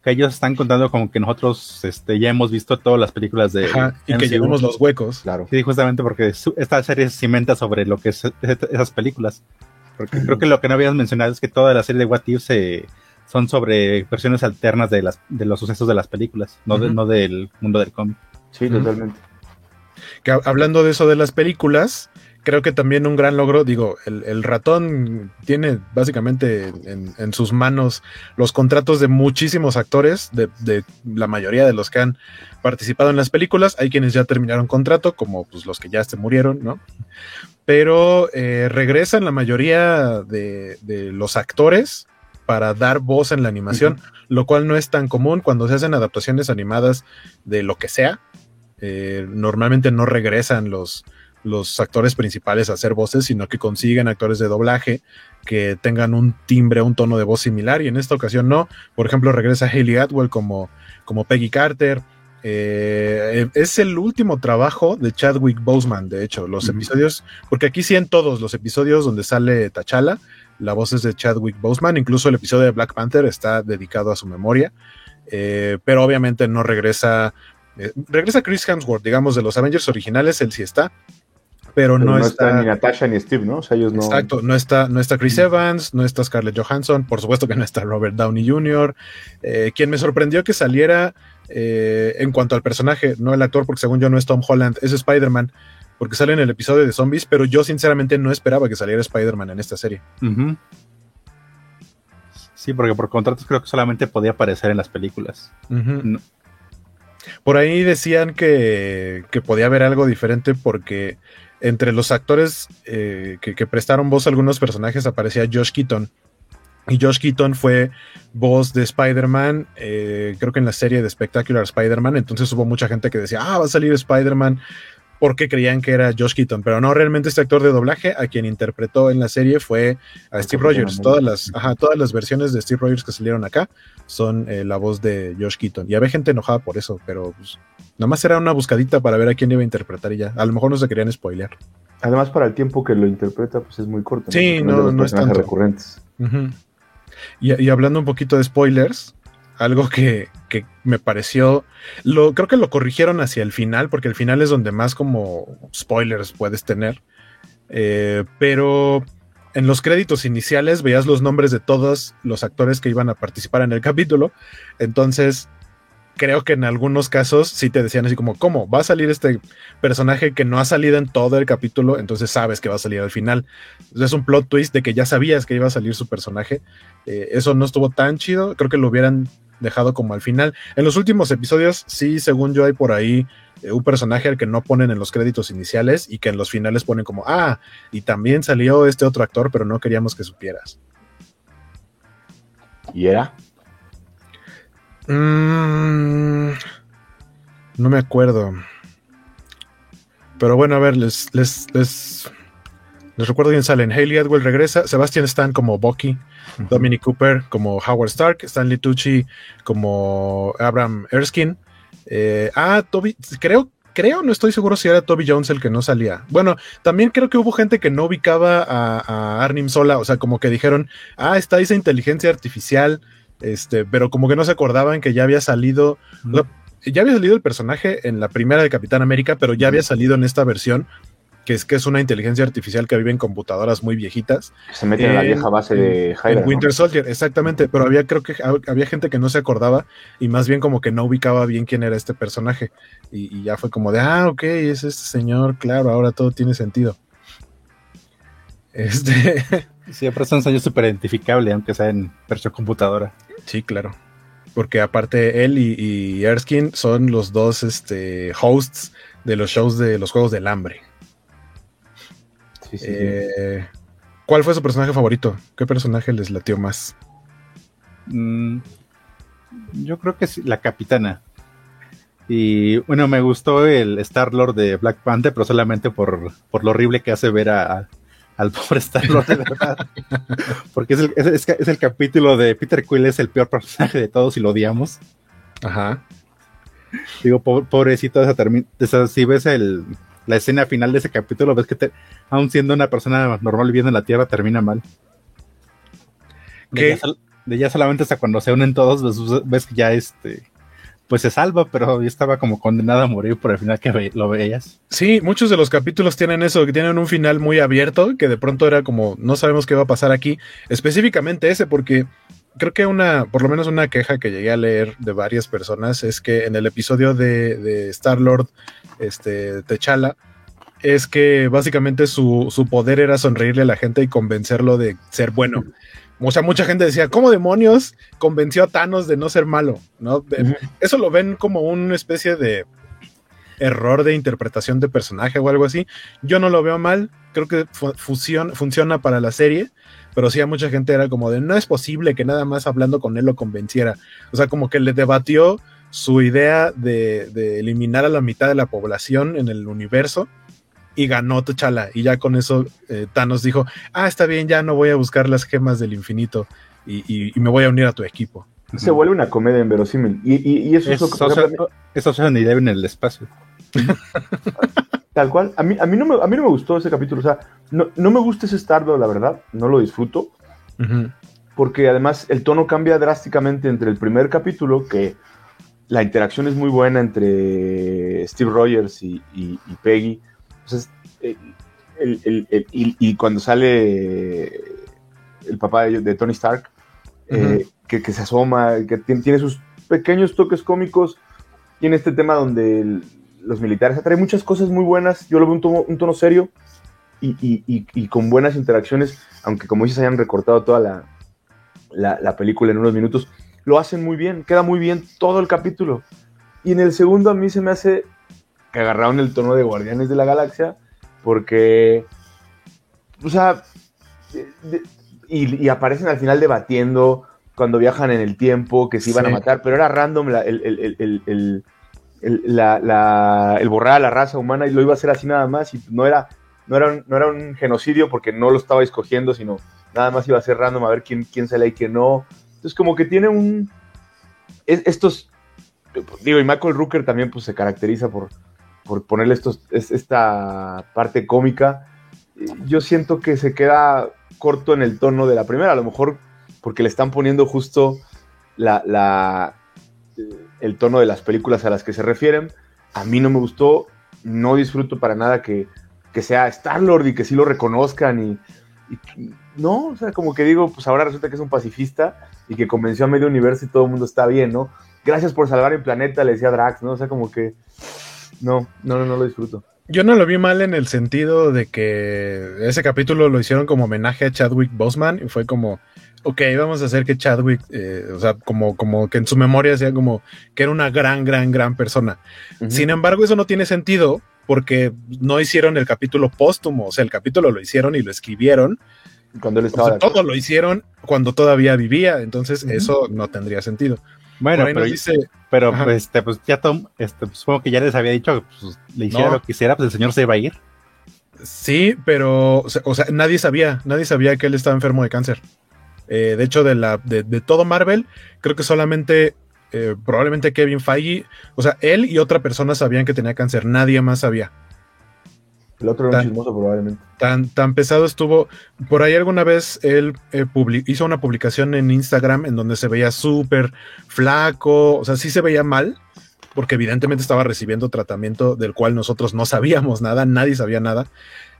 que ellos están contando como que nosotros este, ya hemos visto todas las películas de Ajá, y que llevamos los huecos. Claro. Sí, justamente porque su, esta serie se cimenta sobre lo que es esas películas. Porque creo que lo que no habías mencionado es que toda la serie de What If se, son sobre versiones alternas de, las, de los sucesos de las películas, no, uh -huh. de, no del mundo del cómic. Sí, totalmente. Que hablando de eso de las películas, creo que también un gran logro, digo, el, el ratón tiene básicamente en, en, sus manos los contratos de muchísimos actores, de, de, la mayoría de los que han participado en las películas. Hay quienes ya terminaron contrato, como pues, los que ya se murieron, ¿no? Pero eh, regresan la mayoría de, de, los actores para dar voz en la animación, uh -huh. lo cual no es tan común cuando se hacen adaptaciones animadas de lo que sea. Eh, normalmente no regresan los, los actores principales a hacer voces, sino que consiguen actores de doblaje que tengan un timbre, un tono de voz similar, y en esta ocasión no. Por ejemplo, regresa Haley Atwell como, como Peggy Carter. Eh, es el último trabajo de Chadwick Boseman, de hecho, los uh -huh. episodios, porque aquí sí en todos los episodios donde sale T'Challa, la voz es de Chadwick Boseman, incluso el episodio de Black Panther está dedicado a su memoria, eh, pero obviamente no regresa, eh, regresa Chris Hemsworth, digamos, de los Avengers originales, él sí está, pero, pero no, no está, está, ni Natasha ni Steve, ¿no? O sea, ellos no. Exacto, no está, no está Chris Evans, no está Scarlett Johansson, por supuesto que no está Robert Downey Jr. Eh, quien me sorprendió que saliera eh, en cuanto al personaje, no el actor, porque según yo no es Tom Holland, es Spider-Man, porque sale en el episodio de zombies, pero yo sinceramente no esperaba que saliera Spider-Man en esta serie. Uh -huh. Sí, porque por contratos creo que solamente podía aparecer en las películas. Uh -huh. no. Por ahí decían que, que podía haber algo diferente porque entre los actores eh, que, que, prestaron voz a algunos personajes aparecía Josh Keaton. Y Josh Keaton fue voz de Spider-Man, eh, creo que en la serie de Spectacular Spider-Man. Entonces hubo mucha gente que decía, ah, va a salir Spider-Man, porque creían que era Josh Keaton. Pero no, realmente este actor de doblaje, a quien interpretó en la serie fue a Steve Rogers. Todas las, ajá, todas las versiones de Steve Rogers que salieron acá son eh, la voz de Josh Keaton. Y había gente enojada por eso, pero pues, nada más era una buscadita para ver a quién iba a interpretar y ya. A lo mejor no se querían spoilear. Además, para el tiempo que lo interpreta, pues es muy corto. Sí, no, no, no es tanto. recurrentes. Uh -huh. y, y, hablando un poquito de spoilers, algo que, que, me pareció, lo, creo que lo corrigieron hacia el final, porque el final es donde más como spoilers puedes tener. Eh, pero en los créditos iniciales veías los nombres de todos los actores que iban a participar en el capítulo. Entonces, creo que en algunos casos sí te decían así como, ¿cómo? Va a salir este personaje que no ha salido en todo el capítulo, entonces sabes que va a salir al final. es un plot twist de que ya sabías que iba a salir su personaje. Eh, eso no estuvo tan chido, creo que lo hubieran dejado como al final. En los últimos episodios, sí, según yo, hay por ahí eh, un personaje al que no ponen en los créditos iniciales y que en los finales ponen como, ah, y también salió este otro actor, pero no queríamos que supieras. ¿Y era? Mm, no me acuerdo. Pero bueno, a ver, les, les, les, les recuerdo quién salen. Haley Atwell regresa, Sebastian Stan como Bucky, Dominic Cooper como Howard Stark, Stanley Tucci como Abraham Erskine. Eh, ah, Toby, creo, creo, no estoy seguro si era Toby Jones el que no salía. Bueno, también creo que hubo gente que no ubicaba a, a Arnim Sola, o sea, como que dijeron, ah, está esa inteligencia artificial este, pero como que no se acordaban que ya había salido. ya había salido el personaje en la primera de Capitán América, pero ya había salido en esta versión, que es que es una inteligencia artificial que vive en computadoras muy viejitas. Se mete en la vieja base de Hydra, En Winter Soldier, exactamente. Pero había, creo que había gente que no se acordaba y más bien como que no ubicaba bien quién era este personaje. Y, y ya fue como de, ah, ok, es este señor, claro, ahora todo tiene sentido. Este. Siempre es un sueño súper identificable, aunque sea en versión computadora. Sí, claro. Porque aparte él y, Erskine son los dos este, hosts de los shows de los Juegos del Hambre. Sí, sí, eh, ¿Cuál fue su personaje favorito? ¿Qué personaje les latió más? Mm, yo creo que es la capitana. Y bueno, me gustó el Star Lord de Black Panther, pero solamente por, por lo horrible que hace ver a, al pobre Star-Lord de verdad. Porque es el, es, el, capítulo de Peter Quill, es el peor personaje de todos y lo odiamos. Ajá. Digo, pobrecito, esa, si ves el, la escena final de ese capítulo, ves que te, aún siendo una persona normal viviendo en la Tierra, termina mal. De ya, de ya, solamente hasta cuando se unen todos, ves, ves que ya este pues se salva, pero ya estaba como condenada a morir por el final que lo veías. Sí, muchos de los capítulos tienen eso, que tienen un final muy abierto, que de pronto era como, no sabemos qué va a pasar aquí, específicamente ese, porque creo que una, por lo menos una queja que llegué a leer de varias personas es que en el episodio de, de Star-Lord, este, T'Challa, es que básicamente su, su poder era sonreírle a la gente y convencerlo de ser bueno. O sea, mucha gente decía, ¿cómo demonios convenció a Thanos de no ser malo? ¿No? Eso lo ven como una especie de error de interpretación de personaje o algo así. Yo no lo veo mal, creo que funciona para la serie, pero sí a mucha gente era como de, no es posible que nada más hablando con él lo convenciera. O sea, como que le debatió su idea de, de eliminar a la mitad de la población en el universo y ganó T'Challa. Y ya con eso eh, Thanos dijo, ah, está bien, ya no voy a buscar las gemas del infinito y, me voy a unir a tu equipo. Se vuelve una comedia inverosímil. Y, y, eso es, lo que... Ni en el espacio. Tal cual. A mí, a, mí no me, a mí no me gustó ese capítulo. O sea, no, no me gusta ese Stardo, la verdad. No lo disfruto. Porque además el tono cambia drásticamente entre el primer capítulo, que la interacción es muy buena entre Steve Rogers y, y Peggy. Entonces, eh, y, cuando sale el papá de, Tony Stark, eh, que, se asoma, que tiene, sus pequeños toques cómicos, tiene este tema donde los militares atraen muchas cosas muy buenas, yo lo veo un tono, un tono serio y, con buenas interacciones, aunque como dices hayan recortado toda la, la película en unos minutos, lo hacen muy bien, queda muy bien todo el capítulo. Y en el segundo a mí se me hace que agarraron el tono de Guardianes de la Galaxia, porque, o sea, y, aparecen al final debatiendo cuando viajan en el tiempo, que se iban a matar, pero era random el, borrar a la raza humana y lo iba a hacer así nada más, y no era, no era, un, no era un genocidio porque no lo estaba escogiendo, sino nada más iba a ser random a ver quién, quién sale y quién no. Entonces como que tiene un... estos, digo, y Michael Rooker también pues se caracteriza por, por ponerle estos, esta parte cómica, yo siento que se queda corto en el tono de la primera, a lo mejor porque le están poniendo justo la, el tono de las películas a las que se refieren. A mí no me gustó, no disfruto para nada que, que sea Star-Lord y que sí lo reconozcan y, no, o sea, como que digo, pues ahora resulta que es un pacifista y que convenció a medio universo y todo el mundo está bien, ¿no? Gracias por salvar el planeta, le decía Drax, ¿no? O sea, como que no, no, no, no lo disfruto. Yo no lo vi mal en el sentido de que ese capítulo lo hicieron como homenaje a Chadwick Boseman y fue como, ok, vamos a hacer que Chadwick, eh, o sea, como, como que en su memoria sea como que era una gran, gran, gran persona. Uh -huh. Sin embargo, eso no tiene sentido porque no hicieron el capítulo póstumo, o sea, el capítulo lo hicieron y lo escribieron. Cuando él estaba. O sea, todo lo hicieron cuando todavía vivía, entonces uh -huh. eso no tendría sentido. Bueno, pero, dice, pero este, pues ya Tom, este, pues, supongo que ya les había dicho que pues, le hiciera no. lo que quisiera, pues el señor se iba a ir. Sí, pero, o sea, o sea, nadie sabía, nadie sabía que él estaba enfermo de cáncer. Eh, de hecho, de, la, de, de, todo Marvel, creo que solamente, eh, probablemente Kevin Feige, o sea, él y otra persona sabían que tenía cáncer, nadie más sabía. El otro era tan, un chismoso, probablemente. Tan, tan pesado estuvo. Por ahí alguna vez él eh, hizo una publicación en Instagram en donde se veía súper flaco, o sea, sí se veía mal, porque evidentemente estaba recibiendo tratamiento del cual nosotros no sabíamos nada, nadie sabía nada.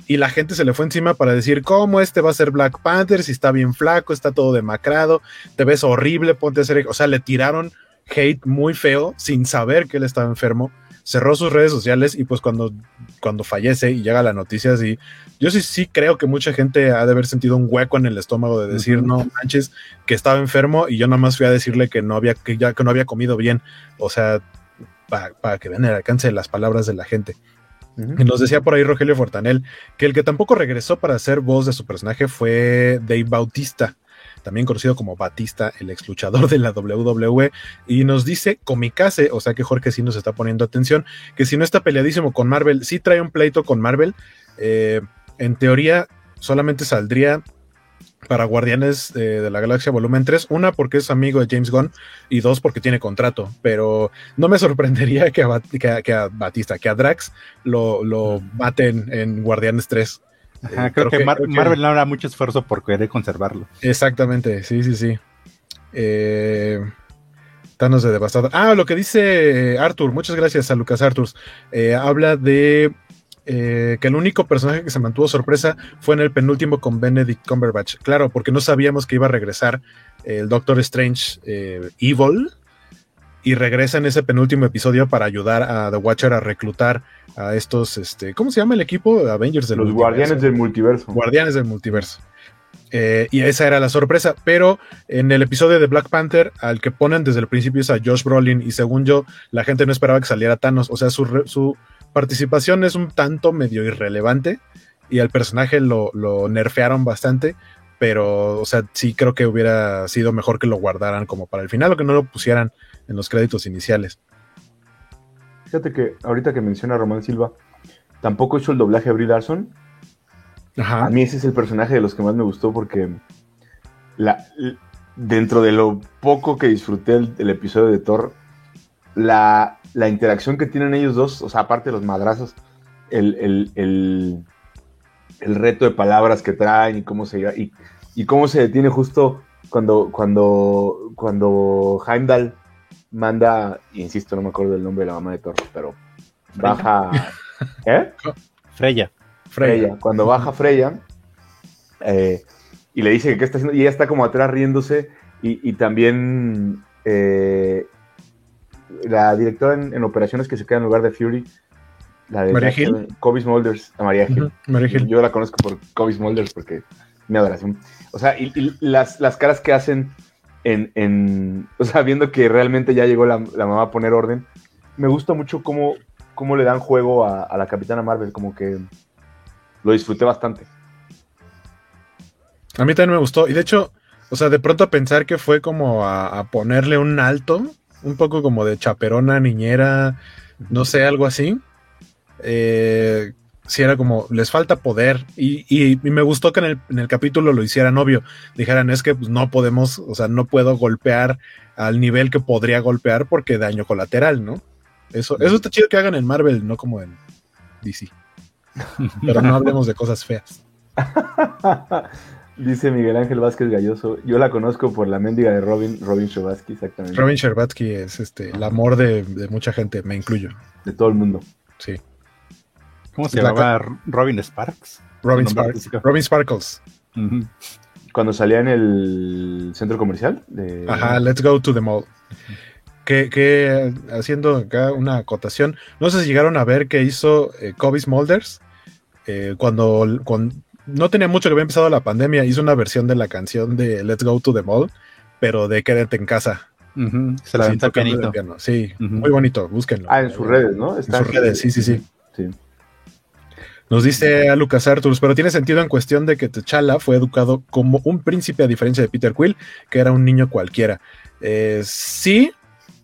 Y la gente se le fue encima para decir, ¿cómo este va a ser Black Panther? Si está bien flaco, está todo demacrado, te ves horrible, ponte a hacer. O sea, le tiraron hate muy feo sin saber que él estaba enfermo cerró sus redes sociales y pues cuando, cuando fallece y llega la noticia así, yo sí, sí creo que mucha gente ha de haber sentido un hueco en el estómago de decir, uh -huh. no manches, que estaba enfermo y yo nada más fui a decirle que no había, que ya, que no había comido bien. O sea, para pa que vean el alcance de las palabras de la gente. Uh -huh. Nos decía por ahí Rogelio Fortanel que el que tampoco regresó para hacer voz de su personaje fue Dave Bautista también conocido como Batista, el ex luchador de la WWE, y nos dice Comicase, o sea que Jorge sí nos está poniendo atención, que si no está peleadísimo con Marvel, sí trae un pleito con Marvel, eh, en teoría solamente saldría para Guardianes eh, de la Galaxia Volumen 3, una porque es amigo de James Gunn y dos porque tiene contrato, pero no me sorprendería que a, Bat que a, que a Batista, que a Drax lo, lo maten en Guardianes 3. Ajá, creo, creo, que, Mar creo, que, Marvel no hará mucho esfuerzo por querer conservarlo. Exactamente, sí, sí, sí. Eh, Thanos de Devastador. Ah, lo que dice Arthur, muchas gracias a Lucas Arthur. Eh, habla de eh, que el único personaje que se mantuvo sorpresa fue en el penúltimo con Benedict Cumberbatch. Claro, porque no sabíamos que iba a regresar el Doctor Strange eh, Evil, y regresa en ese penúltimo episodio para ayudar a The Watcher a reclutar a estos, este, ¿cómo se llama el equipo? Avengers del Los multiverso. Guardianes del Multiverso. Guardianes del Multiverso. Eh, y esa era la sorpresa, pero en el episodio de Black Panther, al que ponen desde el principio es a Josh Brolin, y según yo, la gente no esperaba que saliera Thanos, o sea, su, su participación es un tanto medio irrelevante, y al personaje lo, lo nerfearon bastante, pero, o sea, sí creo que hubiera sido mejor que lo guardaran como para el final, o que no lo pusieran en los créditos iniciales. Fíjate que ahorita que menciona a Román Silva, tampoco hizo el doblaje a Brie Larson. Ajá. A mí ese es el personaje de los que más me gustó porque la, dentro de lo poco que disfruté el, el episodio de Thor, la, la, interacción que tienen ellos dos, o sea, aparte de los madrazos, el, el, el, el reto de palabras que traen y cómo se, y, y cómo se detiene justo cuando, cuando, cuando Heimdall manda, insisto, no me acuerdo del nombre de la mamá de Thor, pero baja. ¿Eh? Freya. Freya. Cuando baja Freya eh, y le dice que qué está haciendo, y ella está como atrás riéndose, y, y también eh, la directora en, en, operaciones que se queda en lugar de Fury, la de María Gil. Kobe Smulders, a María Gil. Uh -huh. María Gil. Yo la conozco por Kobe Smulders porque mi adoración. O sea, y, y las, las caras que hacen en, en, o sea, viendo que realmente ya llegó la, mamá a poner orden, me gusta mucho cómo, cómo le dan juego a, a, la Capitana Marvel, como que lo disfruté bastante. A mí también me gustó, y de hecho, o sea, de pronto pensar que fue como a, a ponerle un alto, un poco como de chaperona, niñera, no sé, algo así. Eh, si era como, les falta poder. Y, y, y me gustó que en el, en el, capítulo lo hicieran obvio. Dijeran, es que pues, no podemos, o sea, no puedo golpear al nivel que podría golpear porque daño colateral, ¿no? Eso, eso está chido que hagan en Marvel, no como en DC. Pero no hablemos de cosas feas. Dice Miguel Ángel Vázquez Galloso, yo la conozco por la mendiga de Robin, Robin Sherbatsky, exactamente. Robin Sherbatsky es este, el amor de, de mucha gente, me incluyo. De todo el mundo. Sí. ¿Cómo se llamaba? Robin Sparks. Robin, Sparks. Robin Sparkles. Uh -huh. Cuando salía en el centro comercial. De... Ajá, Let's Go to the Mall. Que, que, haciendo acá una acotación, no sé si llegaron a ver que hizo eh, Kobe Smulders eh, cuando, cuando, no tenía mucho que había empezado la pandemia, hizo una versión de la canción de Let's Go to the Mall, pero de Quédate en casa. Uh -huh. Se la aventó pianito. Sí, uh -huh. muy bonito, búsquenlo. Ah, en sus redes, ¿no? Está en sus redes, sí, sí, sí. sí. Nos dice a Lucas Arthurs, pero tiene sentido en cuestión de que T'Challa fue educado como un príncipe a diferencia de Peter Quill, que era un niño cualquiera. Eh, sí,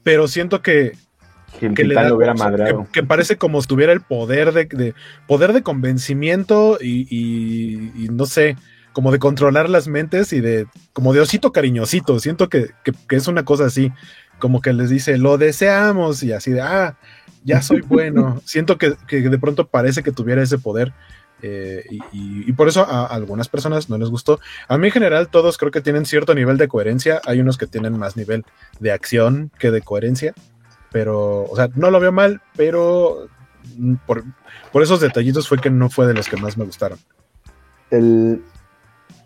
pero siento que que, le da, que, que, parece como si tuviera el poder de, de poder de convencimiento y, y, y, no sé, como de controlar las mentes y de como de osito cariñosito. Siento que, que, es una cosa así, como que les dice lo deseamos y así de ah, ya soy bueno. Siento que, de pronto parece que tuviera ese poder. Eh, y, y, por eso a, a algunas personas no les gustó. A mí en general todos creo que tienen cierto nivel de coherencia. Hay unos que tienen más nivel de acción que de coherencia pero, o sea, no lo veo mal, pero por, por, esos detallitos fue que no fue de los que más me gustaron. El,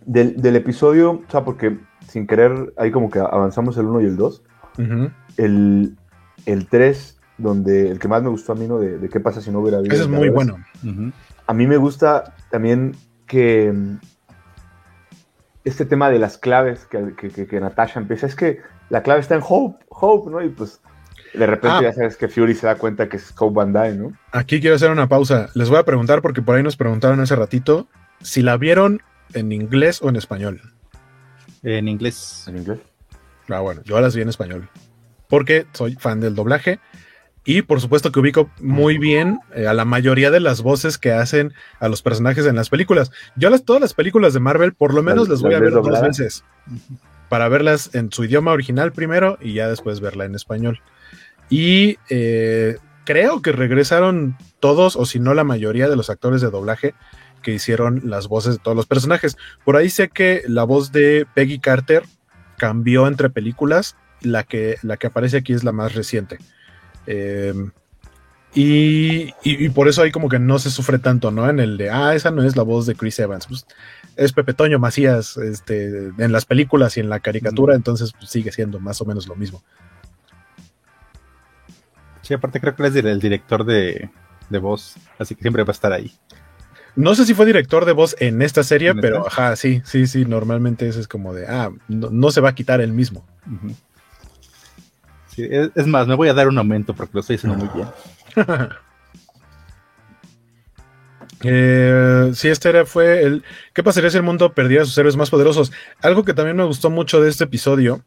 del, del, episodio, o sea, porque sin querer, ahí como que avanzamos el 1 y el 2. Uh -huh. el, el 3, donde el que más me gustó a mí, ¿no? De, de qué pasa si no hubiera habido. Ese es muy bueno. Uh -huh. A mí me gusta también que este tema de las claves que, que, que, que Natasha empieza, es que la clave está en Hope, Hope, ¿no? Y pues de repente ah. ya sabes que Fury se da cuenta que es Hope Van Dyne, ¿no? Aquí quiero hacer una pausa. Les voy a preguntar, porque por ahí nos preguntaron hace ratito, si la vieron en inglés o en español. En inglés. ¿En inglés? Ah, bueno, yo las vi en español. Porque soy fan del doblaje. Y por supuesto que ubico muy bien eh, a la mayoría de las voces que hacen a los personajes en las películas. Yo las, todas las películas de Marvel, por lo menos las, las voy a ver dos veces. Para verlas en su idioma original primero y ya después verla en español. Y eh, creo que regresaron todos, o si no la mayoría de los actores de doblaje que hicieron las voces de todos los personajes. Por ahí sé que la voz de Peggy Carter cambió entre películas. La que, la que aparece aquí es la más reciente. Eh, y, y, y, por eso ahí como que no se sufre tanto, ¿no? En el de, ah, esa no es la voz de Chris Evans. Pues, es Pepe Toño Macías este, en las películas y en la caricatura, entonces pues, sigue siendo más o menos lo mismo. Sí, aparte creo que él es el director de, de voz, así que siempre va a estar ahí. No sé si fue director de voz en esta serie, ¿En pero esta? ajá, sí, sí, sí, normalmente eso es como de, ah, no, no se va a quitar el mismo. Uh -huh. sí, es, es, más, me voy a dar un aumento porque lo estoy haciendo muy bien. eh, sí, este era, fue el... ¿Qué pasaría si el mundo perdiera a sus héroes más poderosos? Algo que también me gustó mucho de este episodio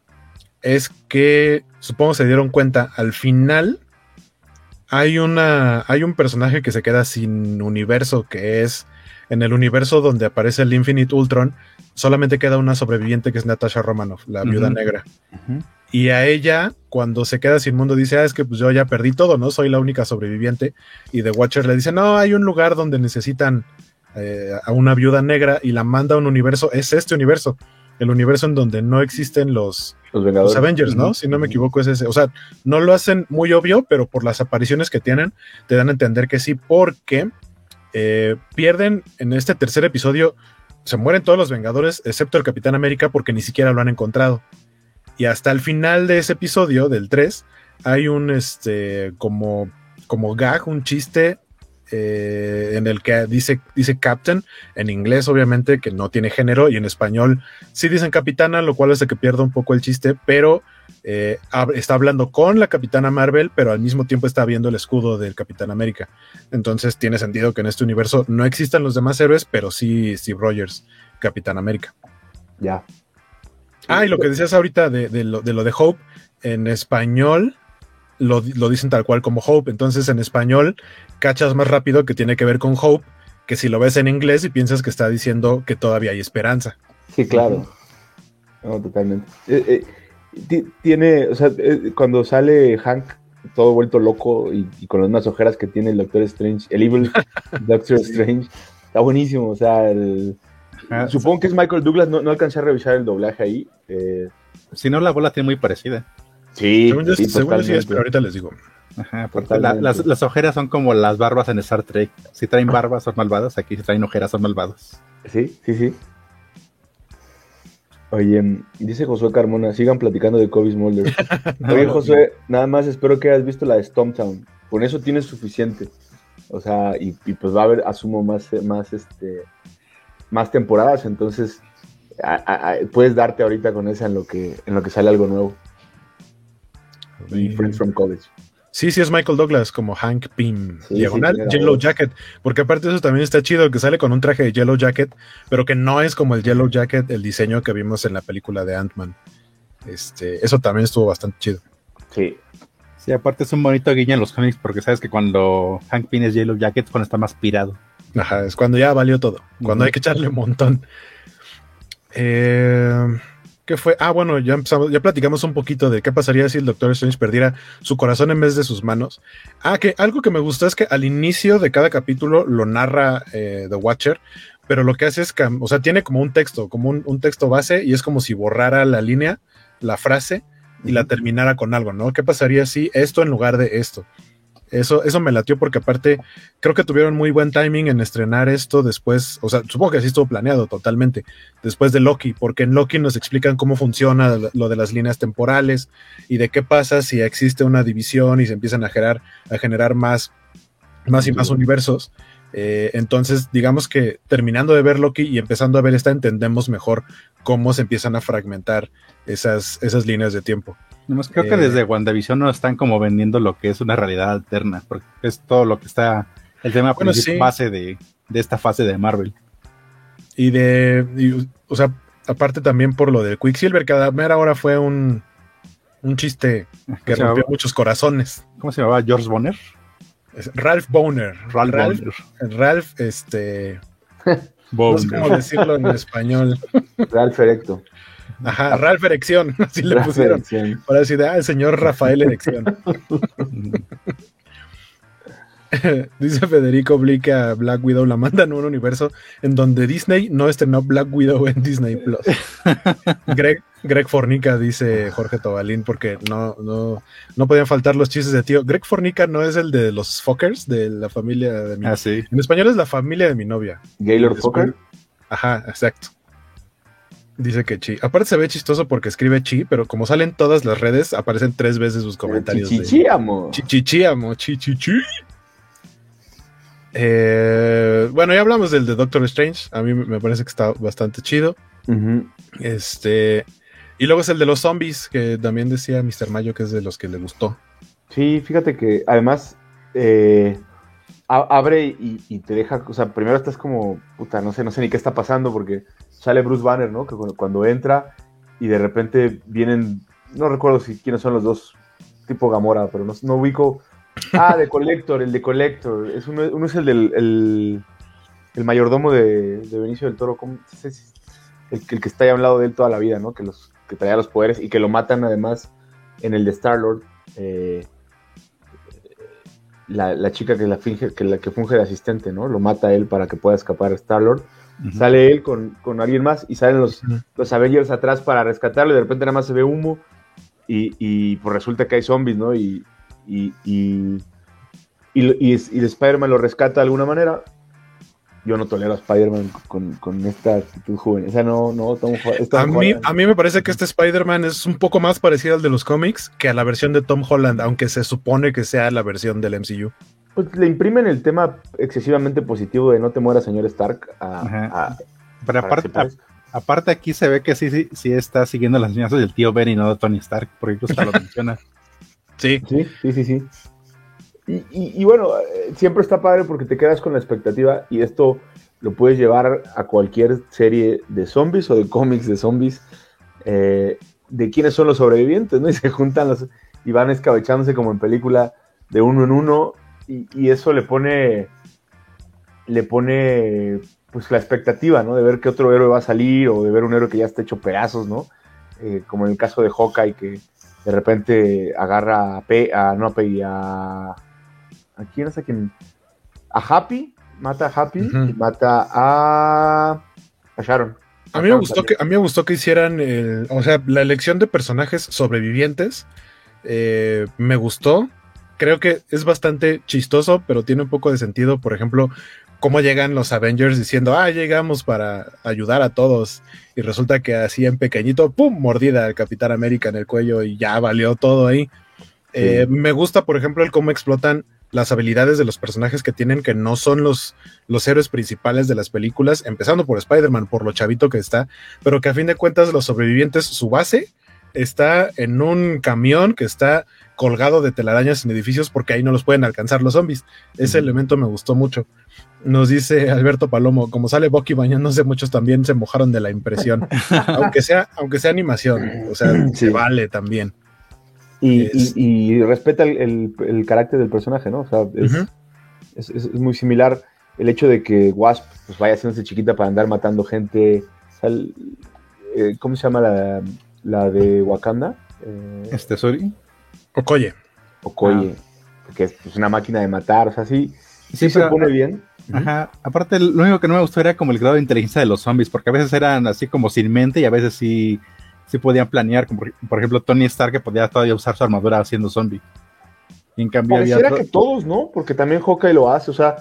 es que, supongo se dieron cuenta, al final hay una hay un personaje que se queda sin universo que es en el universo donde aparece el Infinite Ultron solamente queda una sobreviviente que es Natasha Romanoff la viuda uh -huh. negra. Uh -huh. y a ella cuando se queda sin mundo dice ah es que pues yo ya perdí todo no soy la única sobreviviente y The Watcher le dice no hay un lugar donde necesitan eh, a una viuda negra y la manda a un universo. Es este universo el universo en donde no existen los los, los, Avengers, ¿no? Si no me equivoco, es ese. O sea, no lo hacen muy obvio, pero por las apariciones que tienen, te dan a entender que sí, porque eh, pierden en este tercer episodio, se mueren todos los Vengadores, excepto el Capitán América, porque ni siquiera lo han encontrado. Y hasta el final de ese episodio, del 3, hay un, este, como, como gag, un chiste eh, en el que dice, dice Captain, en inglés obviamente que no tiene género y en español sí dicen capitana, lo cual hace que pierda un poco el chiste, pero eh, está hablando con la capitana Marvel, pero al mismo tiempo está viendo el escudo del Capitán América. Entonces tiene sentido que en este universo no existan los demás héroes, pero sí Steve Rogers, Capitán América. Ya. Ah, y lo que decías ahorita de, de, lo, de lo de Hope, en español lo, lo, dicen tal cual como Hope. Entonces en español cachas más rápido que tiene que ver con Hope que si lo ves en inglés y piensas que está diciendo que todavía hay esperanza. Sí, claro. No, totalmente. Eh, eh, tiene, o sea, eh, cuando sale Hank todo vuelto loco y, y, con las mismas ojeras que tiene el Doctor Strange, el Evil Doctor Strange, está buenísimo. O sea, el, ah, supongo que es Michael Douglas, no, no, alcancé a revisar el doblaje ahí. si no, la bola tiene muy parecida. Sí, según yo, sí, según yo sí es, totalmente. pero ahorita les digo. Ajá, la- las, las ojeras son como las barbas en Star Trek. Si traen barbas son malvados, aquí si traen ojeras son malvados. Sí, sí, sí. Oye, dice Josué Carmona, sigan platicando de Kobe Smolder. Oye, Josué, nada más espero que hayas visto la de Stomptown. Con eso tienes suficiente. O sea, y, y pues va a haber, asumo, más, más, este, más temporadas. Entonces, a- a- a- puedes darte ahorita con esa en lo que, en lo que sale algo nuevo. Y Friends from College. Sí, sí es Michael Douglas como Hank Pym, Sí, diagonal, sí, Yellow voz. Jacket, porque aparte eso también está chido, que sale con un traje de Yellow Jacket, pero que no es como el Yellow Jacket, el diseño que vimos en la película de Ant-Man. Este, eso también estuvo bastante chido. Sí. Sí, aparte es un bonito guiño en los cómics porque sabes que cuando Hank Pym es Yellow Jacket es cuando está más pirado. Ajá, es cuando ya valió todo, cuando hay que echarle un montón. Eh, ¿Qué fue? Ah, bueno, ya empezamos, ya platicamos un poquito de qué pasaría si el Doctor Strange perdiera su corazón en vez de sus manos. Ah, que algo que me gustó es que al inicio de cada capítulo lo narra eh, The Watcher, pero lo que hace es, cam- o sea, tiene como un texto, como un, un texto base, y es como si borrara la línea, la frase, y la terminara con algo, ¿no? ¿Qué pasaría si esto en lugar de esto? Eso, eso me latió porque aparte creo que tuvieron muy buen timing en estrenar esto después, o sea, supongo que así estuvo planeado totalmente, después de Loki, porque en Loki nos explican cómo funciona lo de las líneas temporales y de qué pasa si existe una división y se empiezan a generar, a generar más, más y más universos. Eh, entonces, digamos que terminando de ver Loki y empezando a ver esta, entendemos mejor cómo se empiezan a fragmentar esas, esas líneas de tiempo. Nomás creo Eh, que desde WandaVision nos están como vendiendo lo que es una realidad alterna, porque es todo lo que está, el tema Bueno, principal- sí. base de, de esta fase de Marvel. Y de, y, o sea, aparte también por lo de Quicksilver, que a la mera hora fue un, un chiste que rompió llamaba? muchos corazones. ¿Cómo se llamaba? George Bonner. Es Ralph Boner. Ralph Ralph, Boner. Ralph, este. No sé Boner. cómo decirlo en español. Ralph Erecto. Ajá, Ralph Erección, así le Ralph pusieron. Erección. Para decir, ah, el señor Rafael Erección. Dice Federico Blica, Black Widow la mandan a un universo en donde Disney no estrenó Black Widow en Disney Plus. Greg, Greg Fornica, dice Jorge Tobalín, porque no, no, no podían faltar los chistes de tío. Greg Fornica no es el de los Fockers, de la familia de mi Ah, sí. En español es la familia de mi novia. Gaylord Fokker. Ajá, exacto. Dice que chi. Aparte se ve chistoso porque escribe chi, pero como salen todas las redes, aparecen tres veces sus comentarios. Chichichiamo. Chichichiamo, chichichi. Eh, bueno, ya hablamos del de Doctor Strange. A mí me parece que está bastante chido. Este. Y luego es el de los zombies, que también decía Mr. Mayo que es de los que le gustó. Sí, fíjate que además eh, abre y, y te deja, o sea, primero estás como, puta, no sé, no sé ni qué está pasando porque sale Bruce Banner, ¿no? Que cuando, cuando entra y de repente vienen, no recuerdo si quiénes son los dos, tipo Gamora, pero no, no ubico. Ah, de Collector, el de Collector. Es uno, uno es el del el, el mayordomo de, de Benicio del Toro, ¿cómo? El, que- el que está ahí a un lado de él toda la vida, ¿no? Que, los, que traía los poderes y que lo matan además en el de Star-Lord. eh, la, la chica que la finge, que la que funge de asistente, ¿no? Lo mata a él para que pueda escapar Sale él con, con alguien más y salen los, los Avengers atrás para rescatarlo y de repente nada más se ve humo y, y pues resulta que hay zombies, ¿no? Y, y, y, y, Spider-Man lo rescata de alguna manera. Yo no tolero a Spider-Man con, con esta actitud joven. O sea, no, no, Tom Ho- es Tom A mí, Holland. a mí me parece que este Spider-Man es un poco más parecido al de los cómics que a la versión de Tom Holland, aunque se supone que sea la versión del MCU. Pues le imprimen el tema excesivamente positivo de no te mueras, señor Stark. a- Pero aparte, a- aparte aquí se ve que sí, sí, sí está siguiendo las enseñanzas del tío Ben y no de Tony Stark, porque incluso hasta lo menciona. Sí. Sí, sí, sí, sí. Y, y- y bueno, eh, siempre está padre porque te quedas con la expectativa y esto lo puedes llevar a cualquier serie de zombies o de cómics de zombies eh, de quiénes son los sobrevivientes, ¿no? Y se juntan los y van escabechándose como en película de uno en uno y, y eso le pone le pone pues la expectativa, ¿no? De ver qué otro héroe va a salir o de ver un héroe que ya está hecho pedazos, ¿no? Eh, como en el caso de Hawkeye que de repente agarra a, Pe, a no a Peggy, a ¿a quién es a quién? A Happy, mata a Happy y mata a a Sharon. A mí me gustó que, a mí me gustó que hicieran el- o sea, la elección de personajes sobrevivientes eh, me gustó. Creo que es bastante chistoso, pero tiene un poco de sentido. Por ejemplo, cómo llegan los Avengers diciendo, ah, llegamos para ayudar a todos. Y resulta que así en pequeñito, ¡pum! Mordida al Capitán América en el cuello y ya valió todo ahí. Eh, me gusta, por ejemplo, el cómo explotan las habilidades de los personajes que tienen, que no son los, los héroes principales de las películas, empezando por Spider-Man, por lo chavito que está, pero que a fin de cuentas los sobrevivientes, su base está en un camión que está colgado de telarañas en edificios porque ahí no los pueden alcanzar los zombies. Ese elemento me gustó mucho. Nos dice Alberto Palomo, como sale Bucky bañándose, muchos también se mojaron de la impresión. aunque sea, aunque sea animación, o sea, se vale también. Y, y, y respeta el, el, el, carácter del personaje, ¿no? O sea, es, uh -huh. es, es, muy similar el hecho de que Wasp pues, vaya haciéndose chiquita para andar matando gente. O sea, el, eh, ¿Cómo se llama la, la de Wakanda? Eh, este, sorry. Okoye. Okoye. Ah. Que es pues, una máquina de matar, o sea, sí, sí, sí se pone bien. Ajá. Aparte, lo único que no me gustó era como el grado de inteligencia de los zombies, porque a veces eran así como sin mente y a veces sí sí podían planear, como por ejemplo Tony Stark que podía todavía usar su armadura haciendo zombie. Y en cambio pareciera había que todos, ¿no? Porque también Hawkeye lo hace, o sea,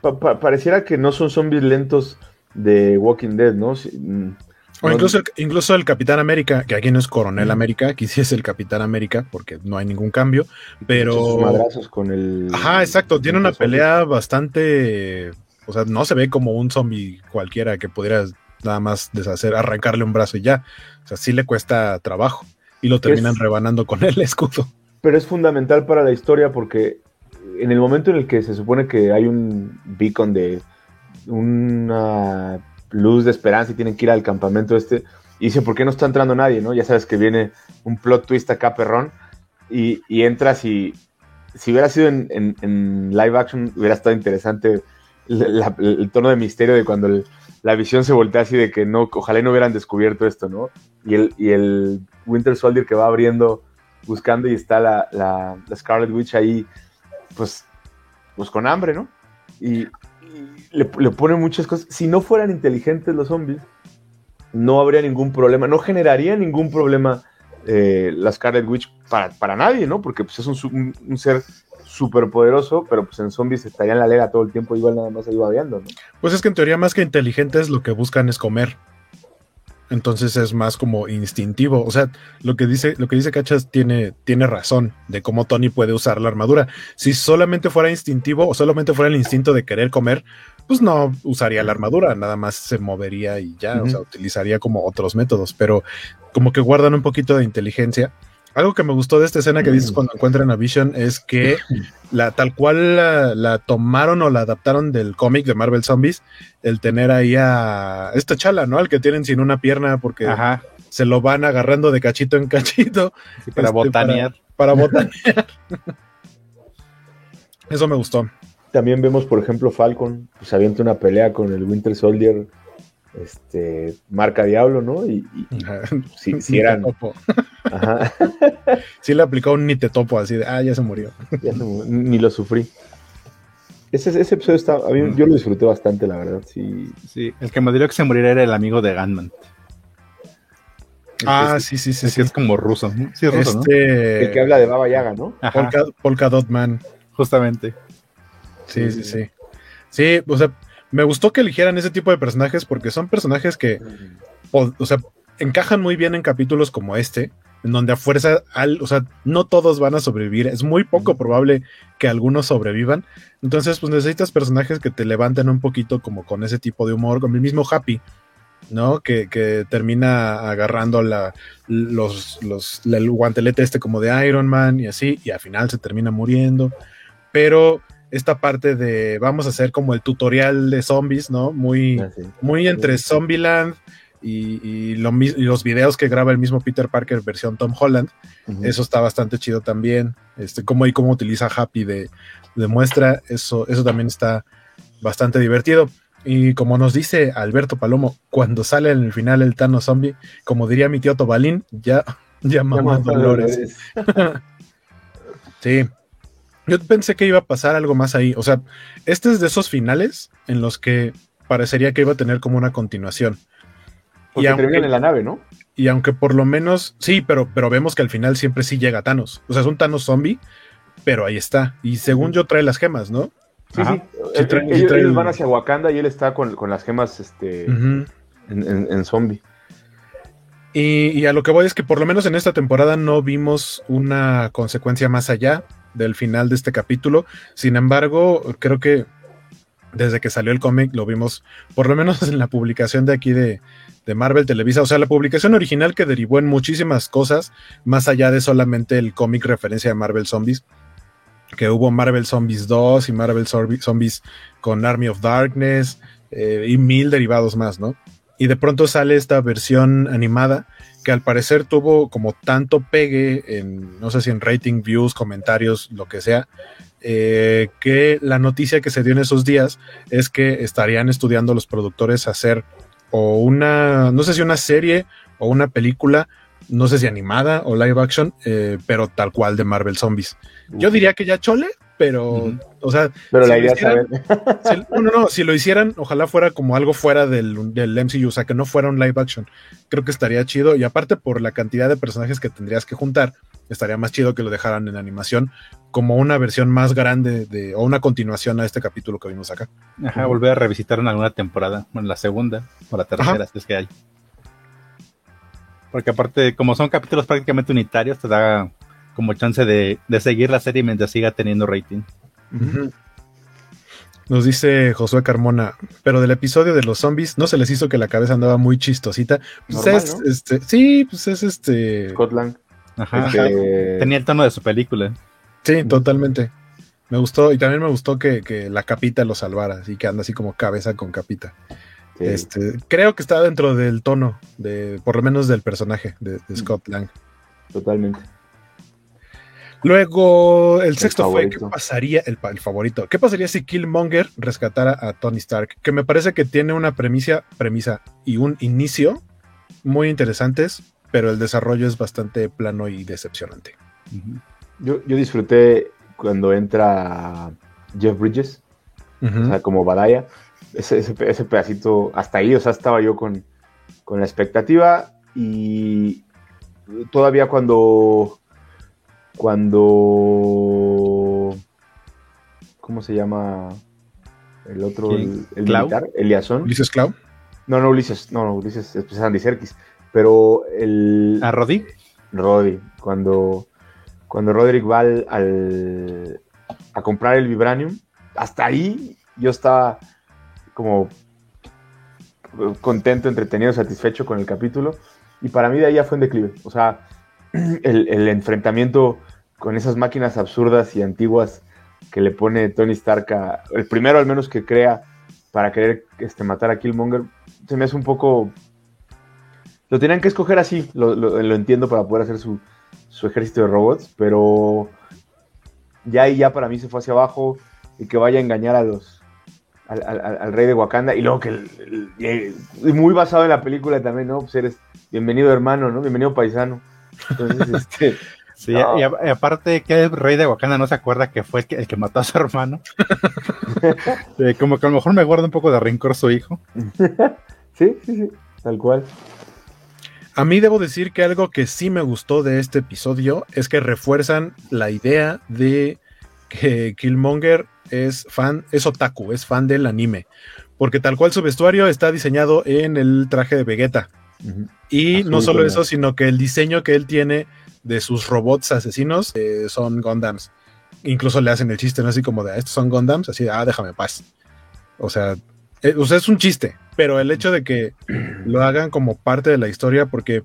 pa pa pareciera que no son zombies lentos de Walking Dead, ¿no? Si, mm, o incluso el, incluso el Capitán América, que aquí no es Coronel América, aquí sí es el Capitán América, porque no hay ningún cambio, pero... Madrazos con el... Ajá, exacto, tiene una pelea bastante... O sea, no se ve como un zombie cualquiera que pudiera nada más deshacer, arrancarle un brazo y ya. O sea, sí le cuesta trabajo y lo terminan es, rebanando con el escudo. Pero es fundamental para la historia porque en el momento en el que se supone que hay un beacon de una luz de esperanza y tienen que ir al campamento este, y dice, ¿por qué no está entrando nadie? ¿no? Ya sabes que viene un plot twist acá, perrón, y, y entras y si hubiera sido en, en, live action, hubiera estado interesante el tono de misterio de cuando la visión se voltea así de que no, ojalá no hubieran descubierto esto, ¿no? Y el, Winter Soldier que va abriendo, buscando y está la, la, Scarlet Witch ahí, pues, pues con hambre, ¿no? Y le, le, pone muchas cosas. Si no fueran inteligentes los zombies, no habría ningún problema, no generaría ningún problema eh, la Scarlet Witch para, para, nadie, ¿no? Porque pues, es un ser súper poderoso, pero pues en zombies estaría en la lega todo el tiempo, igual nada más ahí babeando, ¿no? Pues es que en teoría más que inteligentes lo que buscan es comer. Entonces es más como instintivo. O sea, lo que dice, lo que dice Cachas tiene, tiene razón de cómo Tony puede usar la armadura. Si solamente fuera instintivo o solamente fuera el instinto de querer comer, pues no usaría la armadura, nada más se movería y ya, uh -huh. o sea, utilizaría como otros métodos, pero como que guardan un poquito de inteligencia algo que me gustó de esta escena que dices cuando encuentran a Vision es que la tal cual la, la tomaron o la adaptaron del cómic de Marvel Zombies, el tener ahí a esta chala, ¿no? Al que tienen sin una pierna porque Ajá. se lo van agarrando de cachito en cachito. Sí, para este, botanear. Para, para botanear. Eso me gustó. También vemos, por ejemplo, Falcon, pues avienta una pelea con el Winter Soldier este, marca Diablo, ¿no? Y, y si, si eran. Ajá. sí le aplicó un ni te topo así de, ah, ya se murió. Ya se murió. Ni lo sufrí. Ese, ese episodio está, a mí, yo lo disfruté bastante, la verdad. Sí, sí el que me diría que se muriera era el amigo de Gunman. Ah, sí, sí, sí. Sí. es como ruso. Sí, es ruso, este... ¿no? El que habla de Baba Yaga, ¿no? Polka, Polka Dot Man. Justamente. Sí, sí, sí. Sí, o sea, me gustó que eligieran ese tipo de personajes porque son personajes que, o, o, sea, encajan muy bien en capítulos como este, en donde a fuerza, al, o sea, no todos van a sobrevivir, es muy poco probable que algunos sobrevivan, entonces pues necesitas personajes que te levanten un poquito como con ese tipo de humor, con el mismo Happy, ¿no? Que, que termina agarrando la, los, los, el guantelete este como de Iron Man y así, y al final se termina muriendo, pero esta parte de vamos a hacer como el tutorial de zombies, ¿no? Muy, ah, sí. muy entre Zombieland y, y, lo, y, los videos que graba el mismo Peter Parker versión Tom Holland. Uh -huh. Eso está bastante chido también. Este, cómo y cómo utiliza Happy de, de, muestra, eso, eso también está bastante divertido. Y como nos dice Alberto Palomo, cuando sale en el final el Thanos zombie, como diría mi tío Tobalín, ya, ya mamá Dolores. sí, yo pensé que iba a pasar algo más ahí. O sea, este es de esos finales en los que parecería que iba a tener como una continuación. Porque y aunque, terminan en la nave, ¿no? Y aunque por lo menos, sí, pero, pero vemos que al final siempre sí llega Thanos. O sea, es un Thanos zombie, pero ahí está. Y según yo trae las gemas, ¿no? Sí, Ajá. sí. sí trae, ellos, trae ellos, van hacia Wakanda y él está con, con las gemas este, uh -huh. en, en, en, zombie. Y, y, a lo que voy es que por lo menos en esta temporada no vimos una consecuencia más allá del final de este capítulo. Sin embargo, creo que desde que salió el cómic lo vimos, por lo menos en la publicación de aquí de, de, Marvel Televisa, o sea, la publicación original que derivó en muchísimas cosas, más allá de solamente el cómic referencia a Marvel Zombies, que hubo Marvel Zombies 2 y Marvel Zombies con Army of Darkness eh, y mil derivados más, ¿no? Y de pronto sale esta versión animada que al parecer tuvo como tanto pegue en, no sé si en rating, views, comentarios, lo que sea, eh, que la noticia que se dio en esos días es que estarían estudiando los productores hacer o una, no sé si una serie o una película, no sé si animada o live action, eh, pero tal cual de Marvel Zombies. Yo diría que ya chole, pero, uh -huh. o sea, pero si la idea hicieran, si, no, no, no, si lo hicieran, ojalá fuera como algo fuera del, del, MCU, o sea, que no fuera un live action. Creo que estaría chido, y aparte por la cantidad de personajes que tendrías que juntar, estaría más chido que lo dejaran en animación como una versión más grande de, o una continuación a este capítulo que vimos acá. Ajá, volver a revisitar en alguna temporada, bueno, la segunda o la tercera, si es que hay. Porque aparte, como son capítulos prácticamente unitarios, te da como chance de, de seguir la serie mientras siga teniendo rating. Uh -huh. Nos dice Josué Carmona, pero del episodio de los zombies no se les hizo que la cabeza andaba muy chistosita. Pues Normal, es, ¿no? este, sí, pues es este. Scotland. Ajá, Este- Tenía el tono de su película. Sí, totalmente. Me gustó, y también me gustó que, que la capita lo salvara, así que anda así como cabeza con capita. Sí. Este, creo que está dentro del tono, de, por lo menos del personaje de, de Scott Lang. Totalmente. Luego, el sexto fue. ¿qué pasaría? El, el favorito. ¿Qué pasaría si Killmonger rescatara a Tony Stark? Que me parece que tiene una premisa, premisa y un inicio muy interesantes, pero el desarrollo es bastante plano y decepcionante. Yo, yo disfruté cuando entra Jeff Bridges, o sea, como Badaya. Ese, ese, ese pedacito, hasta ahí, o sea, estaba yo con, con la expectativa y todavía cuando cuando ¿cómo se llama el otro ¿Quién? el, el ¿Clau? militar ¿Ulises Clau? no no Ulises no no Ulises es Andy Serkis pero el ¿A Roddy? Roddy, cuando, cuando Roderick va al, al- a comprar el Vibranium, hasta ahí yo estaba como contento, entretenido, satisfecho con el capítulo. Y para mí de ahí ya fue en declive. O sea, el, enfrentamiento con esas máquinas absurdas y antiguas que le pone Tony Stark, a- el primero al menos que crea para querer este, matar a Killmonger, se me hace un poco lo tenían que escoger así, lo, lo- entiendo para poder hacer su, su ejército de robots, pero ya ahí ya para mí se fue hacia abajo y que vaya a engañar a los al, al- al- rey de Wakanda y luego que el- el- y muy basado en la película también, ¿no? Pues eres bienvenido hermano, ¿no? Bienvenido paisano. Entonces, este, Sí, No. y, a- y aparte que el rey de Wakanda no se acuerda que fue el que, el que mató a su hermano. Eh, como que a lo mejor me guarda un poco de rencor su hijo. sí, sí, sí, tal cual. A mí debo decir que algo que sí me gustó de este episodio es que refuerzan la idea de que Killmonger es fan, es otaku, es fan del anime. Porque tal cual su vestuario está diseñado en el traje de Vegeta. Y Azul, no solo eso, sino que el diseño que él tiene de sus robots asesinos eh, son Gundams. Incluso le hacen el chiste, ¿no? Así como de, "Ah, estos son Gundams, así de, ah, déjame paz. O sea, eh, o sea, es un chiste, pero el hecho de que lo hagan como parte de la historia, porque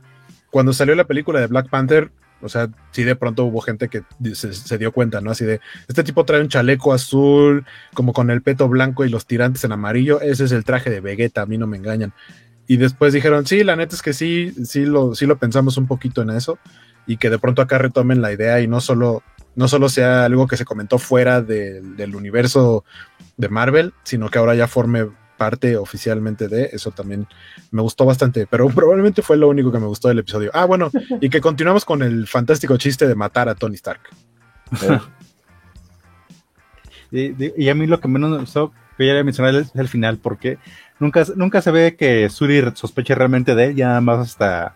cuando salió la película de Black Panther, o sea, sí de pronto hubo gente que se dio cuenta, ¿no? Así de, este tipo trae un chaleco azul, como con el peto blanco y los tirantes en amarillo, ese es el traje de Vegeta, a mí no me engañan. Y después dijeron, sí, la neta es que sí, sí lo, sí lo pensamos un poquito en eso, y que de pronto acá retomen la idea y no solo, no solo sea algo que se comentó fuera del- del universo de Marvel, sino que ahora ya forme parte oficialmente de eso también me gustó bastante, pero probablemente fue lo único que me gustó del episodio. Ah, bueno, y que continuamos con el fantástico chiste de matar a Tony Stark. Y, y a mí lo que menos me gustó, que ya mencioné, es el final, porque nunca, nunca se ve que Suri sospeche realmente de él, ya nada más hasta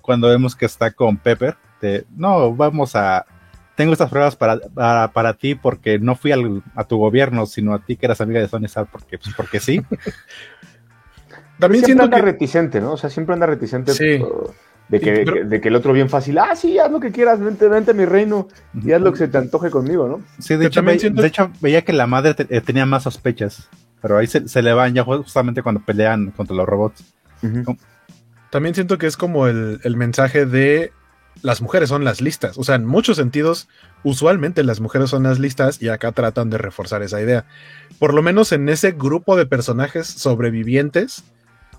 cuando vemos que está con Pepper, de, no, vamos a, tengo estas pruebas para, para, para ti porque no fui al, a tu gobierno, sino a ti que eras amiga de Tony Stark porque, pues, porque sí. También siempre anda que... reticente, ¿no? O sea, siempre anda reticente sí. de, que, pero... de, que, el otro bien fácil, ah, sí, haz lo que quieras, vente, vente a mi reino y haz lo que se te antoje conmigo, ¿no? Sí, de, hecho, ve, siento... de hecho, veía que la madre te, eh, tenía más sospechas, pero ahí se, se, le van ya justamente cuando pelean contra los robots. Uh -huh. También siento que es como el, el mensaje de las mujeres son las listas. O sea, en muchos sentidos, usualmente las mujeres son las listas y acá tratan de reforzar esa idea. Por lo menos en ese grupo de personajes sobrevivientes.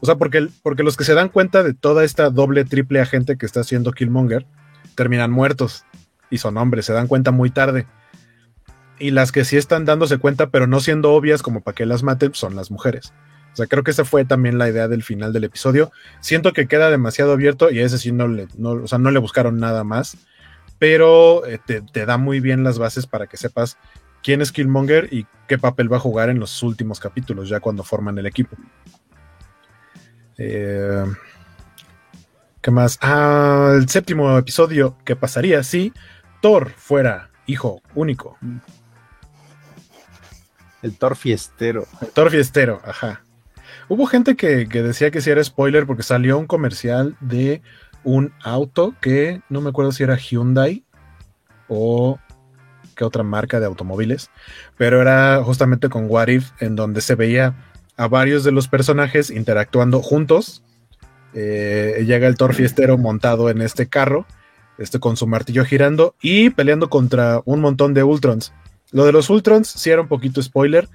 O sea, porque, porque los que se dan cuenta de toda esta doble, triple agente que está haciendo Killmonger terminan muertos y son hombres, se dan cuenta muy tarde. Y las que sí están dándose cuenta, pero no siendo obvias como para que las maten, son las mujeres. O sea, creo que esa fue también la idea del final del episodio. Siento que queda demasiado abierto y a ese sí no le, no, o sea, no le buscaron nada más. Pero eh, te, da muy bien las bases para que sepas quién es Killmonger y qué papel va a jugar en los últimos capítulos, ya cuando forman el equipo. Eh, ¿Qué más? Ah, el séptimo episodio, ¿qué pasaría si Thor fuera hijo único? El Thor fiestero. El Thor fiestero, ajá. Hubo gente que, decía que si era spoiler porque salió un comercial de un auto que no me acuerdo si era Hyundai o qué otra marca de automóviles, pero era justamente con What If, en donde se veía a varios de los personajes interactuando juntos. Eh, llega el Thor fiestero montado en este carro, este con su martillo girando y peleando contra un montón de Ultrons. Lo de los Ultrons sí era un poquito spoiler,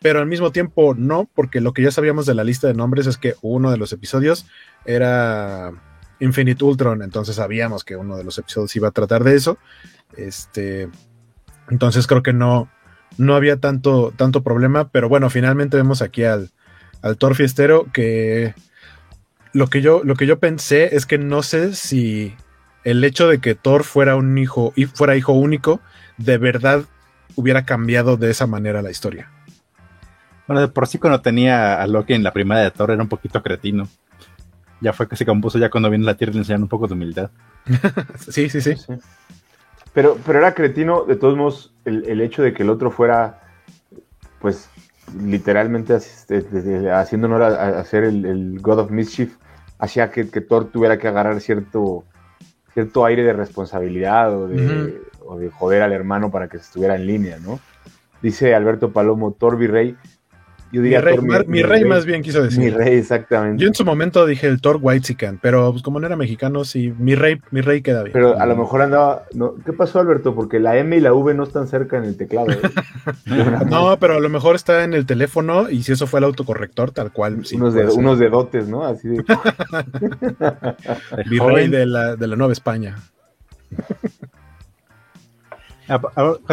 pero al mismo tiempo no, porque lo que ya sabíamos de la lista de nombres es que uno de los episodios era Infinite Ultron, entonces sabíamos que uno de los episodios iba a tratar de eso. Este, entonces creo que no, no había tanto, tanto problema, pero bueno, finalmente vemos aquí al, al Thor Fiestero que lo que, yo, lo que yo pensé es que no sé si el hecho de que Thor fuera un hijo y fuera hijo único de verdad hubiera cambiado de esa manera la historia. Bueno, de por sí cuando tenía a Loki en la primera de Thor era un poquito cretino. Ya fue que se compuso ya cuando viene la Tierra le enseñan un poco de humildad. sí, sí, sí, sí. Pero, pero era cretino, de todos modos, el, el, hecho de que el otro fuera, pues, literalmente haciendo honor a, a ser el, el, God of Mischief, hacía que, que, Thor tuviera que agarrar cierto, cierto aire de responsabilidad o de, uh -huh. O de joder al hermano para que se estuviera en línea, ¿no? Dice Alberto Palomo, Thor Virrey, yo diría mi rey, Thor, mi, mi, mi rey, rey, más bien quiso decir. Mi rey, exactamente. Yo en su momento dije el Thor Whitezican, pero pues, como no era mexicano, sí, mi rey, mi rey queda bien. Pero a lo mejor andaba. No, ¿Qué pasó, Alberto? Porque la M y la V no están cerca en el teclado. ¿eh? no, pero a lo mejor está en el teléfono y si eso fue el autocorrector, tal cual. Sí, unos, de, unos dedotes, ¿no? Así de. mi rey de la, de la Nueva España.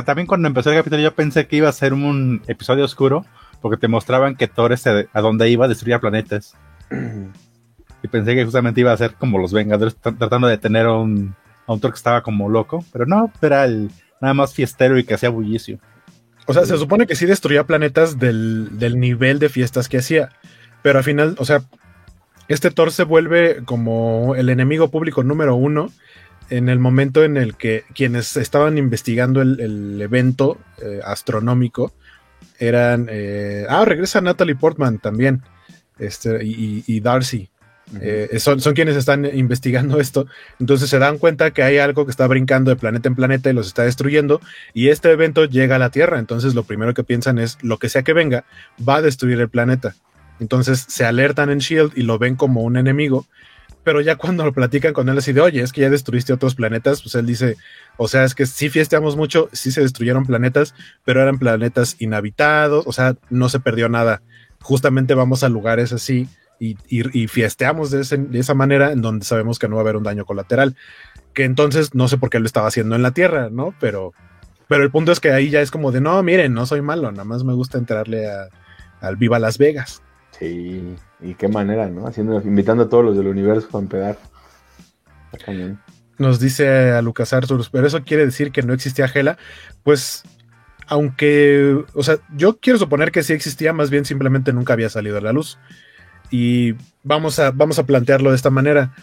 También cuando empezó el capítulo yo pensé que iba a ser un episodio oscuro porque te mostraban que Thor este, a donde iba destruía planetas. y pensé que justamente iba a ser como los Vengadores tratando de tener a un, a un Thor que estaba como loco, pero no, era el nada más fiestero y que hacía bullicio. O sea, se supone que sí destruía planetas del, del nivel de fiestas que hacía, pero al final, o sea, este Thor se vuelve como el enemigo público número uno en el momento en el que quienes estaban investigando el, el evento eh, astronómico eran. Eh, ah, regresa Natalie Portman también. Este, y, y Darcy. Uh -huh. eh, son, son, quienes están investigando esto. Entonces se dan cuenta que hay algo que está brincando de planeta en planeta y los está destruyendo. Y este evento llega a la Tierra. Entonces lo primero que piensan es: lo que sea que venga, va a destruir el planeta. Entonces se alertan en Shield y lo ven como un enemigo. Pero ya cuando lo platican con él así de, oye, es que ya destruiste otros planetas, pues él dice, o sea, es que sí fiesteamos mucho, sí se destruyeron planetas, pero eran planetas inhabitados, o sea, no se perdió nada. Justamente vamos a lugares así y, y, fiesteamos de, ese, de, esa manera en donde sabemos que no va a haber un daño colateral. Que entonces no sé por qué lo estaba haciendo en la Tierra, ¿no? Pero, pero el punto es que ahí ya es como de, no, miren, no soy malo, nada más me gusta entrarle a, al Viva Las Vegas. Sí, y qué manera, ¿no? Haciendo, invitando a todos los del universo a empedar. Nos dice a Lucas Arthur, pero eso quiere decir que no existía Gela. Pues, aunque, o sea, yo quiero suponer que sí existía, más bien simplemente nunca había salido a la luz. Y vamos a, vamos a plantearlo de esta manera.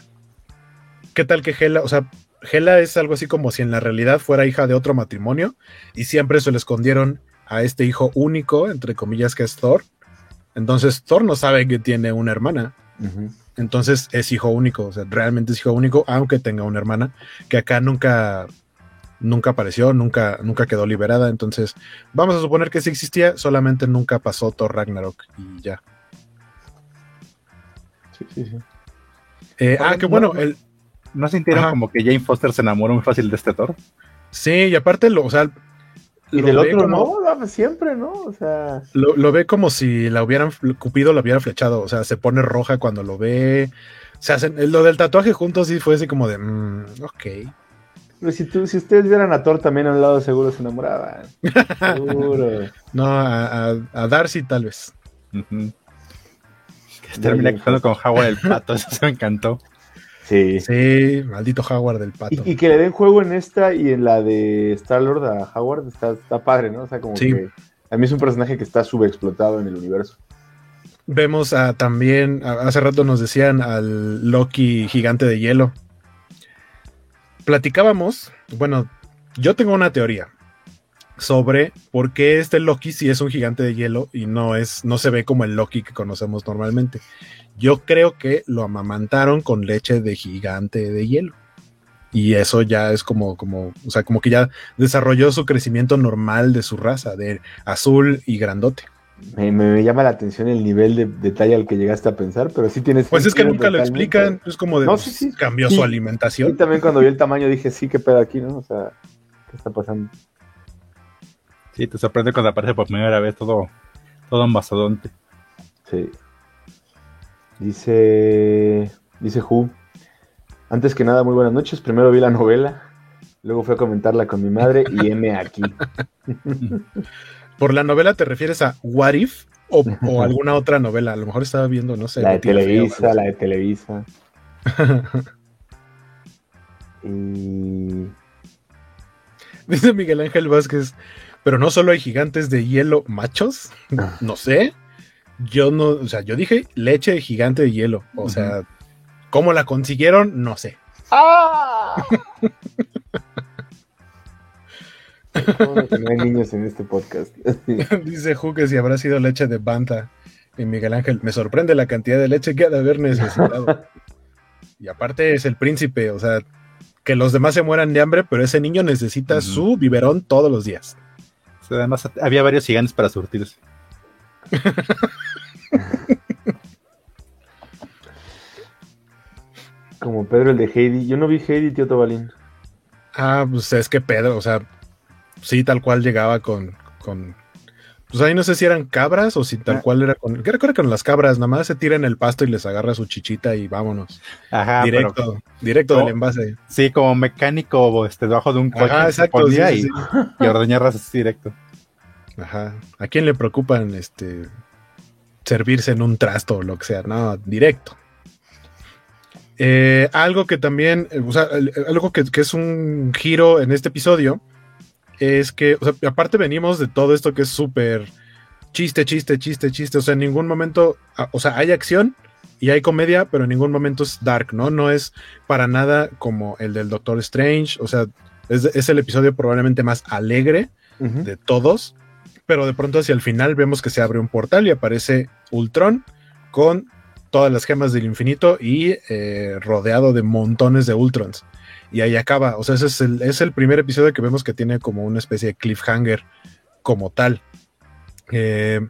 ¿qué tal que Hela, o sea, Hela es algo así como si en la realidad fuera hija de otro matrimonio y siempre se le escondieron a este hijo único, entre comillas, que es Thor. Entonces Thor no sabe que tiene una hermana. Entonces es hijo único, o sea, realmente es hijo único, aunque tenga una hermana, que acá nunca, nunca apareció, nunca, nunca quedó liberada. Entonces, vamos a suponer que sí existía, solamente nunca pasó Thor Ragnarok y ya. Sí, sí, sí. Eh, ah, que bueno, el, ¿No sintieron como que Jane Foster se enamoró muy fácil de este Thor? Sí, y aparte, lo, o sea. Y del otro como, no, siempre, ¿no? O sea. Lo, lo, ve como si la hubieran, Cupido la hubiera flechado, o sea, se pone roja cuando lo ve. Se hacen, lo del tatuaje juntos sí fue así como de, mm, ok. Pero si, tú, si ustedes vieran a Thor también a un lado, seguro se enamoraban. seguro. No, a, a, a, Darcy tal vez. Uh -huh. Termina actuando con Howard el pato, eso se me encantó. Sí. Sí, maldito Howard del pato. Y, y, que le den juego en esta y en la de Star Lord a Howard está, está padre, ¿no? O sea, como sí. que a mí es un personaje que está subexplotado en el universo. Vemos a, también, a, hace rato nos decían al Loki gigante de hielo. Platicábamos, bueno, yo tengo una teoría sobre por qué este Loki sí es un gigante de hielo y no es, no se ve como el Loki que conocemos normalmente. Yo creo que lo amamantaron con leche de gigante de hielo. Y eso ya es como, como, o sea, como que ya desarrolló su crecimiento normal de su raza, de azul y grandote. Me, me llama la atención el nivel de detalle al que llegaste a pensar, pero sí tienes. Pues es que nunca lo explican, es como de no, pues, sí, sí. cambió sí. su alimentación. Y también cuando vi el tamaño dije, sí, qué pedo aquí, ¿no? O sea, ¿qué está pasando? Sí, te sorprende cuando aparece por primera vez todo, todo mastodonte. Sí. Dice. Dice Who. Antes que nada, muy buenas noches. Primero vi la novela, luego fui a comentarla con mi madre y M aquí. ¿Por la novela te refieres a What If o, o alguna otra novela? A lo mejor estaba viendo, no sé. La de Televisa, la de Televisa. y... Dice Miguel Ángel Vázquez, pero no solo hay gigantes de hielo machos, no sé. Yo no, o sea, yo dije leche de gigante de hielo. O uh -huh. sea, ¿cómo la consiguieron? No sé. ¡Ah! ¿Cómo que no hay niños en este podcast? Dice Ju que si habrá sido leche de Banta. Y Miguel Ángel, me sorprende la cantidad de leche que ha de haber necesitado. y aparte es el príncipe, o sea, que los demás se mueran de hambre, pero ese niño necesita uh -huh. su biberón todos los días. Además, había varios gigantes para surtirse. Como Pedro el de Heidi. Yo no vi Heidi, tío Tobalín. Ah, pues es que Pedro, o sea, sí, tal cual llegaba con, con. Pues ahí no sé si eran cabras o si tal ah. cual era con. ¿Qué recuerda con las cabras? Nada más se tira en el pasto y les agarra su chichita y vámonos. Ajá. Directo, pero, directo como, del envase. Sí, como mecánico este, debajo de un coche. Ajá, exacto. Sí, y, sí, y ordeñar así directo. Ajá. ¿A quién le preocupan este servirse en un trasto o lo que sea? No, directo. Eh, algo que también, o sea, algo que, que, es un giro en este episodio es que, o sea, aparte venimos de todo esto que es súper chiste, chiste, chiste, chiste. O sea, en ningún momento, o sea, hay acción y hay comedia, pero en ningún momento es dark, ¿no? No es para nada como el del Doctor Strange. O sea, es, es el episodio probablemente más alegre uh -huh. de todos pero de pronto hacia el final vemos que se abre un portal y aparece Ultron con todas las gemas del infinito y eh, rodeado de montones de Ultrons. Y ahí acaba, o sea, ese es el, es el, primer episodio que vemos que tiene como una especie de cliffhanger como tal. Eh,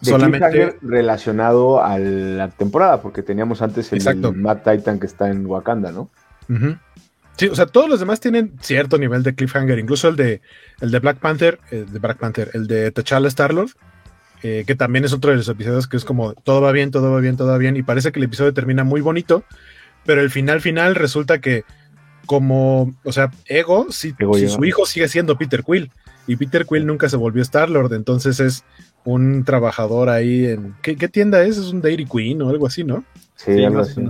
de solamente relacionado a la temporada, porque teníamos antes el, el Matt Titan que está en Wakanda, ¿no? Uh -huh. Sí, o sea, todos los demás tienen cierto nivel de cliffhanger, incluso el de, el de Black Panther, el de Black Panther, el de T'Challa Star-Lord, eh, que también es otro de los episodios que es como todo va bien, todo va bien, todo va bien, y parece que el episodio termina muy bonito, pero el final final resulta que como, o sea, Ego, si, Ego si su hijo sigue siendo Peter Quill, y Peter Quill nunca se volvió Star-Lord, entonces es un trabajador ahí en... ¿Qué, ¿qué, tienda es? Es un Dairy Queen o algo así, ¿no? Sí, sí algo así.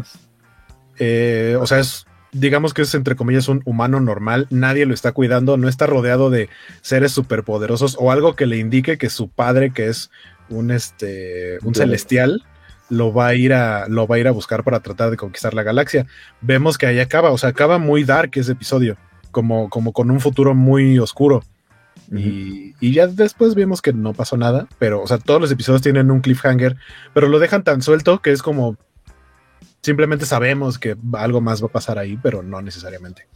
Eh, o sea, es digamos que es entre comillas un humano normal, nadie lo está cuidando, no está rodeado de seres superpoderosos o algo que le indique que su padre, que es un este un celestial, lo va a ir a lo va a ir a buscar para tratar de conquistar la galaxia. Vemos que ahí acaba, o sea, acaba muy dark ese episodio, como, como con un futuro muy oscuro. y, y, ya después vimos que no pasó nada, pero, o sea, todos los episodios tienen un cliffhanger, pero lo dejan tan suelto que es como simplemente sabemos que algo más va a pasar ahí, pero no necesariamente.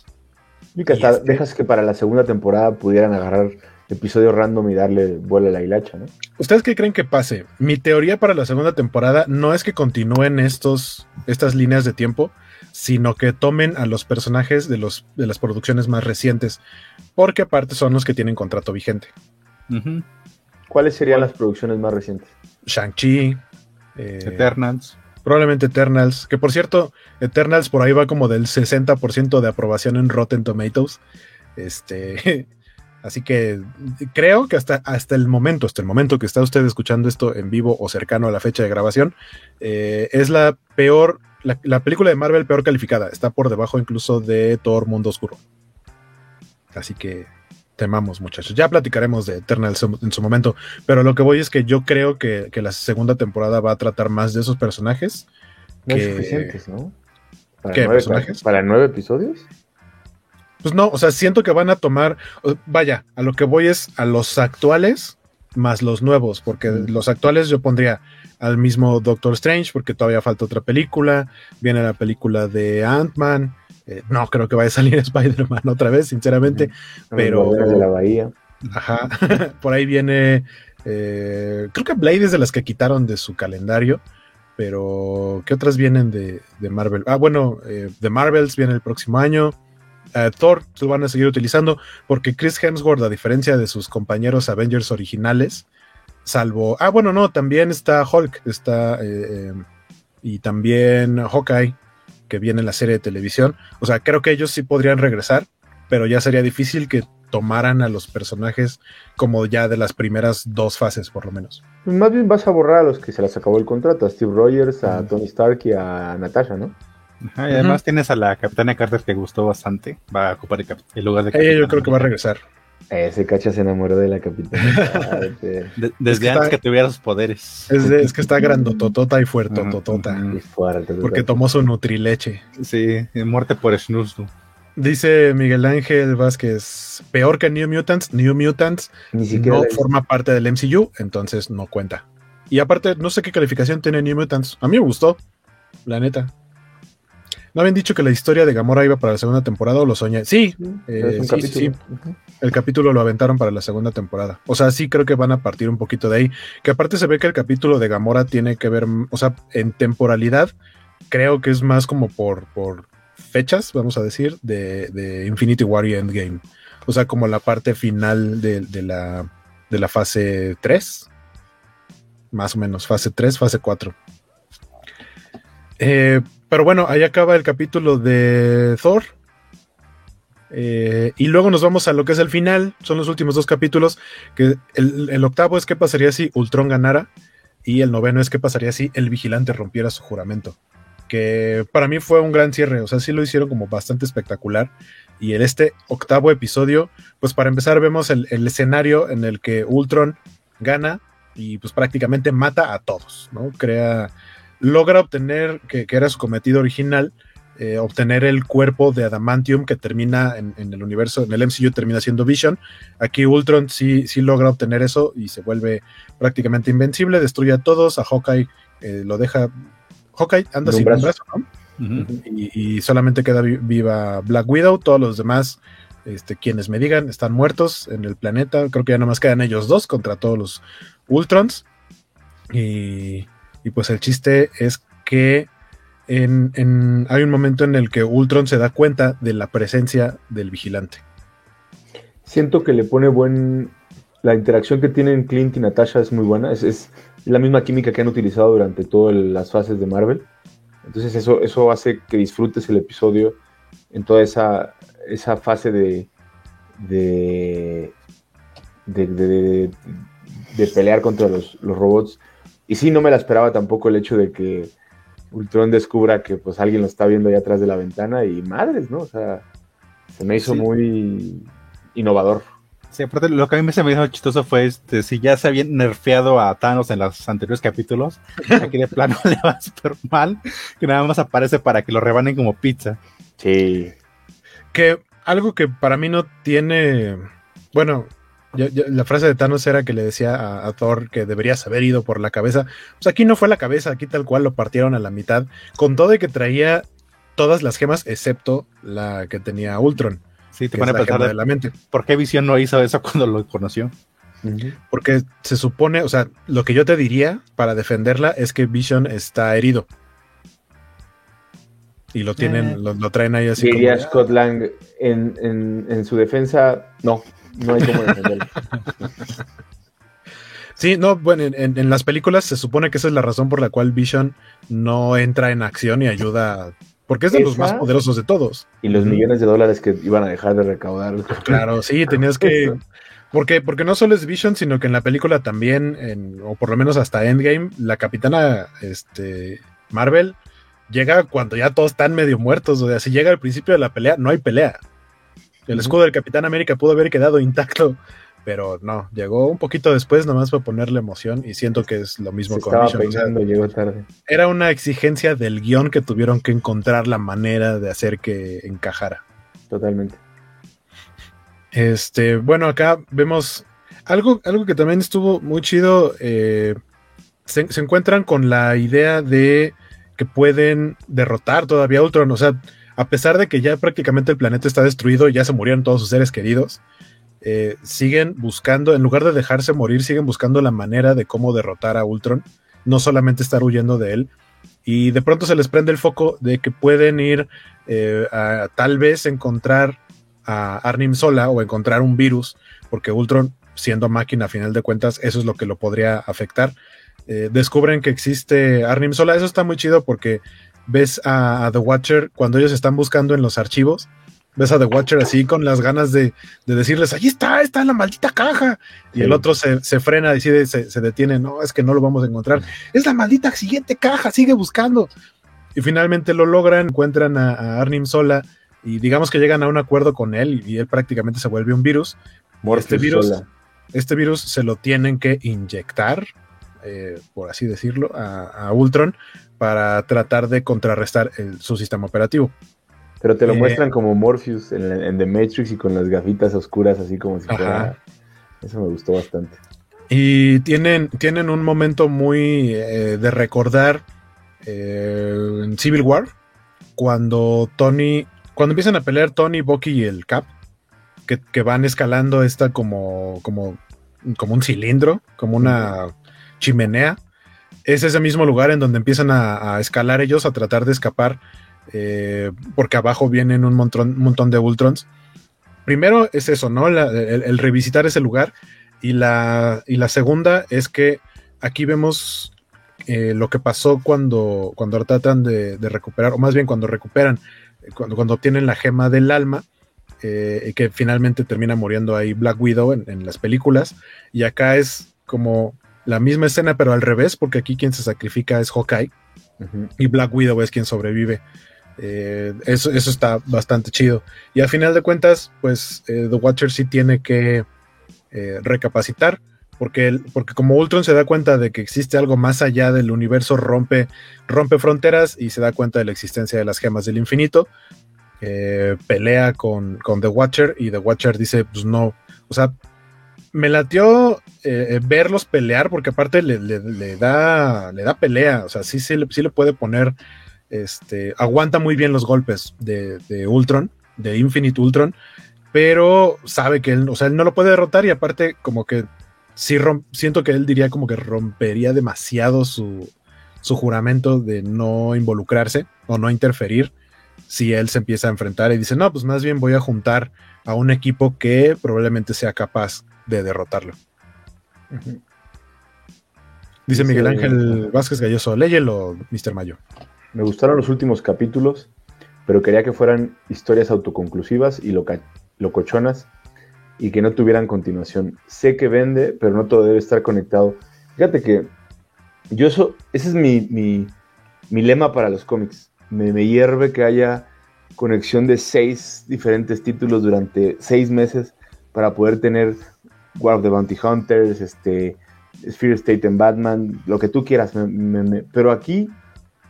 Y que hasta este... dejas que para la segunda temporada pudieran agarrar episodio random y darle vuelo a la hilacha, ¿no? ¿Ustedes qué creen que pase? Mi teoría para la segunda temporada no es que continúen estos, estas líneas de tiempo, sino que tomen a los personajes de, los, de las producciones más recientes, porque aparte son los que tienen contrato vigente. Uh -huh. ¿Cuáles serían las producciones más recientes? Shang-Chi, eh, Eternals. Probablemente Eternals, que por cierto, Eternals por ahí va como del 60% de aprobación en Rotten Tomatoes. Este, Así que creo que hasta, hasta el momento, hasta el momento que está usted escuchando esto en vivo o cercano a la fecha de grabación, eh, es la peor, la, la, película de Marvel peor calificada. Está por debajo incluso de Thor Mundo Oscuro. Así que temamos, muchachos. Ya platicaremos de Eternals en su momento, pero lo que voy es que yo creo que, que la segunda temporada va a tratar más de esos personajes. No que, suficientes, ¿no? ¿Para ¿Qué nueve, personajes? ¿Para nueve episodios? Pues no, o sea, siento que van a tomar, vaya, a lo que voy es a los actuales más los nuevos, porque mm. los actuales yo pondría al mismo Doctor Strange, porque todavía falta otra película, viene la película de Ant-Man, eh, no creo que vaya a salir Spider-Man otra vez, sinceramente, pero... De la bahía. Ajá, por ahí viene, eh, creo que Blade es de las que quitaron de su calendario, pero ¿qué otras vienen de, de Marvel? Ah, bueno, eh, de Marvels viene el próximo año. Uh, Thor lo van a seguir utilizando porque Chris Hemsworth, a diferencia de sus compañeros Avengers originales, salvo. Ah, bueno, no, también está Hulk, está. Eh, eh, y también Hawkeye, que viene en la serie de televisión. O sea, creo que ellos sí podrían regresar, pero ya sería difícil que tomaran a los personajes como ya de las primeras dos fases, por lo menos. Pues más bien vas a borrar a los que se les acabó el contrato, a Steve Rogers, a Tony Stark y a Natasha, ¿no? Ajá, y además uh -huh. tienes a la Capitana Carter que gustó bastante. Va a ocupar el, el lugar de Ella yo creo que va a regresar. Ese cacha se enamoró de la Capitana. de, desde es que antes está, que tuviera sus poderes. Es, de, es que está grandototota y fuertotota. Uh -huh. fuerte, porque tomó su nutrileche. Sí, muerte por snusnu. Dice Miguel Ángel Vázquez, peor que New Mutants, New Mutants no forma parte del MCU, entonces no cuenta. Y aparte, no sé qué calificación tiene New Mutants. A mí me gustó, la neta. ¿No habían dicho que la historia de Gamora iba para la segunda temporada o lo soñé? Sí, eh, sí, sí, sí, El capítulo lo aventaron para la segunda temporada. O sea, sí creo que van a partir un poquito de ahí. Que aparte se ve que el capítulo de Gamora tiene que ver, o sea, en temporalidad, creo que es más como por, por fechas, vamos a decir, de, de Infinity War y Endgame. O sea, como la parte final de, de, la, de la fase 3. Más o menos, fase 3, fase 4. Eh, pero bueno, ahí acaba el capítulo de Thor. Eh, y luego nos vamos a lo que es el final. Son los últimos dos capítulos. Que el, el, octavo es qué pasaría si Ultron ganara. Y el noveno es qué pasaría si el vigilante rompiera su juramento. Que para mí fue un gran cierre. O sea, sí lo hicieron como bastante espectacular. Y en este octavo episodio, pues para empezar, vemos el, el escenario en el que Ultron gana y pues prácticamente mata a todos, ¿no? Crea logra obtener, que, que, era su cometido original, eh, obtener el cuerpo de Adamantium que termina en, en, el universo, en el MCU termina siendo Vision. Aquí Ultron sí, sí logra obtener eso y se vuelve prácticamente invencible, destruye a todos, a Hawkeye eh, lo deja... Hawkeye anda sin un brazo, ¿no? Uh -huh. y, y, solamente queda viva Black Widow, todos los demás, este, quienes me digan, están muertos en el planeta, creo que ya nomás quedan ellos dos contra todos los Ultrons. Y y pues el chiste es que en, hay un momento en el que Ultron se da cuenta de la presencia del vigilante. Siento que le pone buen. La interacción que tienen Clint y Natasha es muy buena. Es, es la misma química que han utilizado durante todas las fases de Marvel. Entonces, eso, eso hace que disfrutes el episodio en toda esa, esa fase de de, de, de, de, pelear contra los, los robots y sí, no me la esperaba tampoco el hecho de que Ultron descubra que pues alguien lo está viendo ahí atrás de la ventana y madres, ¿no? O sea, se me hizo sí. muy innovador. Sí, aparte lo que a mí me se me hizo chistoso fue este, si ya se habían nerfeado a Thanos en los anteriores capítulos, aquí de plano le va súper mal, que nada más aparece para que lo rebanen como pizza. Sí. Que algo que para mí no tiene, bueno, la frase de Thanos era que le decía a, a Thor que deberías haber ido por la cabeza. Pues aquí no fue la cabeza, aquí tal cual lo partieron a la mitad, con todo y que traía todas las gemas excepto la que tenía Ultron. Sí, te pone a pensar de- de la mente. ¿Por qué Visión no hizo eso cuando lo conoció? Porque se supone, o sea, lo que yo te diría para defenderla es que Vision está herido. Y lo tienen, lo, lo traen ahí así Diría como, Scott Lang en, en, en su defensa, no, no hay cómo defenderlo. Sí, no, bueno, en, en- en las películas se supone que esa es la razón por la cual Vision no entra en acción y ayuda, porque es de los más poderosos de todos. Y los millones de dólares que iban a dejar de recaudar. Claro, sí, tenías que... Porque, porque no solo es Vision, sino que en la película también, en- o por lo menos hasta Endgame, la capitana este, Marvel llega cuando ya todos están medio muertos. O sea, si llega al principio de la pelea, no hay pelea. El escudo del Capitán América pudo haber quedado intacto, pero no, llegó un poquito después nomás para ponerle emoción y siento que es lo mismo Se con estaba Vision. o sea, peinando, llegó tarde. era una exigencia del guion que tuvieron que encontrar la manera de hacer que encajara. Totalmente. Este, bueno, acá vemos algo, algo que también estuvo muy chido. eh, se, se encuentran con la idea de que pueden derrotar todavía a Ultron. O sea, a pesar de que ya prácticamente el planeta está destruido ya se murieron todos sus seres queridos, eh, siguen buscando, en lugar de dejarse morir, siguen buscando la manera de cómo derrotar a Ultron. No solamente estar huyendo de él. Y de pronto se les prende el foco de que pueden ir eh, a tal vez encontrar a Arnim Sola o encontrar un virus, porque Ultron, siendo máquina a final de cuentas, eso es lo que lo podría afectar. Eh, descubren que existe Arnim Sola, eso está muy chido porque ves a, a The Watcher cuando ellos están buscando en los archivos, ves a The Watcher así con las ganas de, de decirles, allí está, está en la maldita caja. Y Sí. el otro se, se frena, decide, se, se detiene, no, es que no lo vamos a encontrar. Es la maldita siguiente caja, sigue buscando. Y finalmente lo logran, encuentran a, a Arnim Sola y digamos que llegan a un acuerdo con él y, y él prácticamente se vuelve un virus. Morpheus este virus, Sola. este virus se lo tienen que inyectar, eh, por así decirlo, a, a Ultron para tratar de contrarrestar el- su sistema operativo. Pero te lo Eh, muestran como Morpheus en, en The Matrix y con las gafitas oscuras, así como si Ajá. fuera. Eso me gustó bastante. Y tienen, tienen un momento muy eh, de recordar eh, en Civil War, cuando Tony, cuando empiezan a pelear Tony, Bucky y el Cap, que, que van escalando esta como, como, como un cilindro, como una chimenea. Es ese mismo lugar en donde empiezan a, escalar ellos, a tratar de escapar, eh, porque abajo vienen un montón, montón de Ultrons. Primero es eso, ¿no? El, revisitar ese lugar. Y la, y la segunda es que aquí vemos eh, lo que pasó cuando, cuando tratan de, recuperar, o más bien cuando recuperan, eh, cuando, cuando obtienen la gema del alma, eh, que finalmente termina muriendo ahí Black Widow en, en las películas. Y acá es como la misma escena, pero al revés, porque aquí quien se sacrifica es Hawkeye y Black Widow es quien sobrevive. Eh, eso, eso está bastante chido. Y al final de cuentas, pues eh, The Watcher sí tiene que eh, recapacitar, porque, el- porque como Ultron se da cuenta de que existe algo más allá del universo, rompe, rompe fronteras y se da cuenta de la existencia de las gemas del infinito. pelea con, con The Watcher y The Watcher dice, pues no, o sea, me latió eh, eh, verlos pelear porque aparte le, da, le da pelea, o sea, sí, sí, sí le puede poner, este, aguanta muy bien los golpes de, Ultron, de Infinite Ultron, pero sabe que él, o sea, él no lo puede derrotar y aparte como que sí rom- siento que él diría como que rompería demasiado su, su juramento de no involucrarse o no interferir si él se empieza a enfrentar y dice, no, pues más bien voy a juntar a un equipo que probablemente sea capaz de derrotarlo. Dice Dice- Miguel Ángel Vázquez Galloso, léyelo, Mr. Mayo. Me gustaron los últimos capítulos, pero quería que fueran historias autoconclusivas y loca- locochonas y que no tuvieran continuación. Sé que vende, pero no todo debe estar conectado. Fíjate que yo eso, ese es mi, mi- mi lema para los cómics. Me, me hierve que haya conexión de seis diferentes títulos durante seis meses. para poder tener War of the Bounty Hunters, este, Sphere State en Batman, lo que tú quieras. pero aquí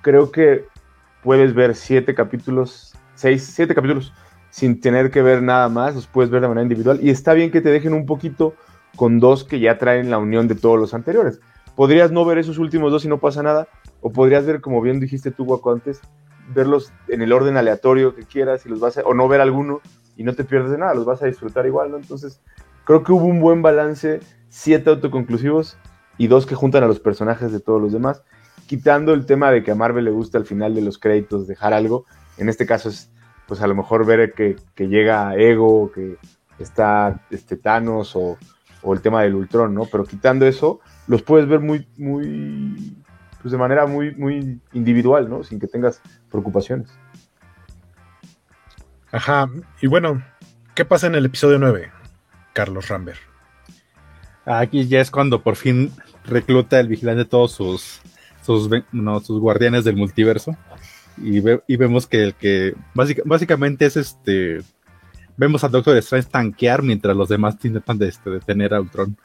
creo que puedes ver siete capítulos, seis, siete capítulos sin tener que ver nada más, los puedes ver de manera individual. Y está bien que te dejen un poquito con dos que ya traen la unión de todos los anteriores. Podrías no ver esos últimos dos y no pasa nada, o podrías ver, como bien dijiste tú, Guaco, antes, verlos en el orden aleatorio que quieras y los vas o no ver alguno y no te pierdes de nada, los vas a disfrutar igual, ¿no? Entonces, creo que hubo un buen balance, siete autoconclusivos y dos que juntan a los personajes de todos los demás, quitando el tema de que a Marvel le gusta al final de los créditos dejar algo, en este caso es, pues a lo mejor ver que, llega Ego, que está este, Thanos o, o el tema del Ultron, ¿no? Pero quitando eso, los puedes ver muy, muy, pues de manera muy, muy individual, ¿no? Sin que tengas preocupaciones. Ajá. Y bueno, ¿qué pasa en el episodio 9, Carlos Rambert? Aquí ya es cuando por fin recluta el vigilante todos sus, sus, ve- no, sus guardianes del multiverso. Y, ve- y vemos que el que básica- básicamente es este. Vemos a Doctor Strange tanquear mientras los demás intentan de, este, detener a Ultron.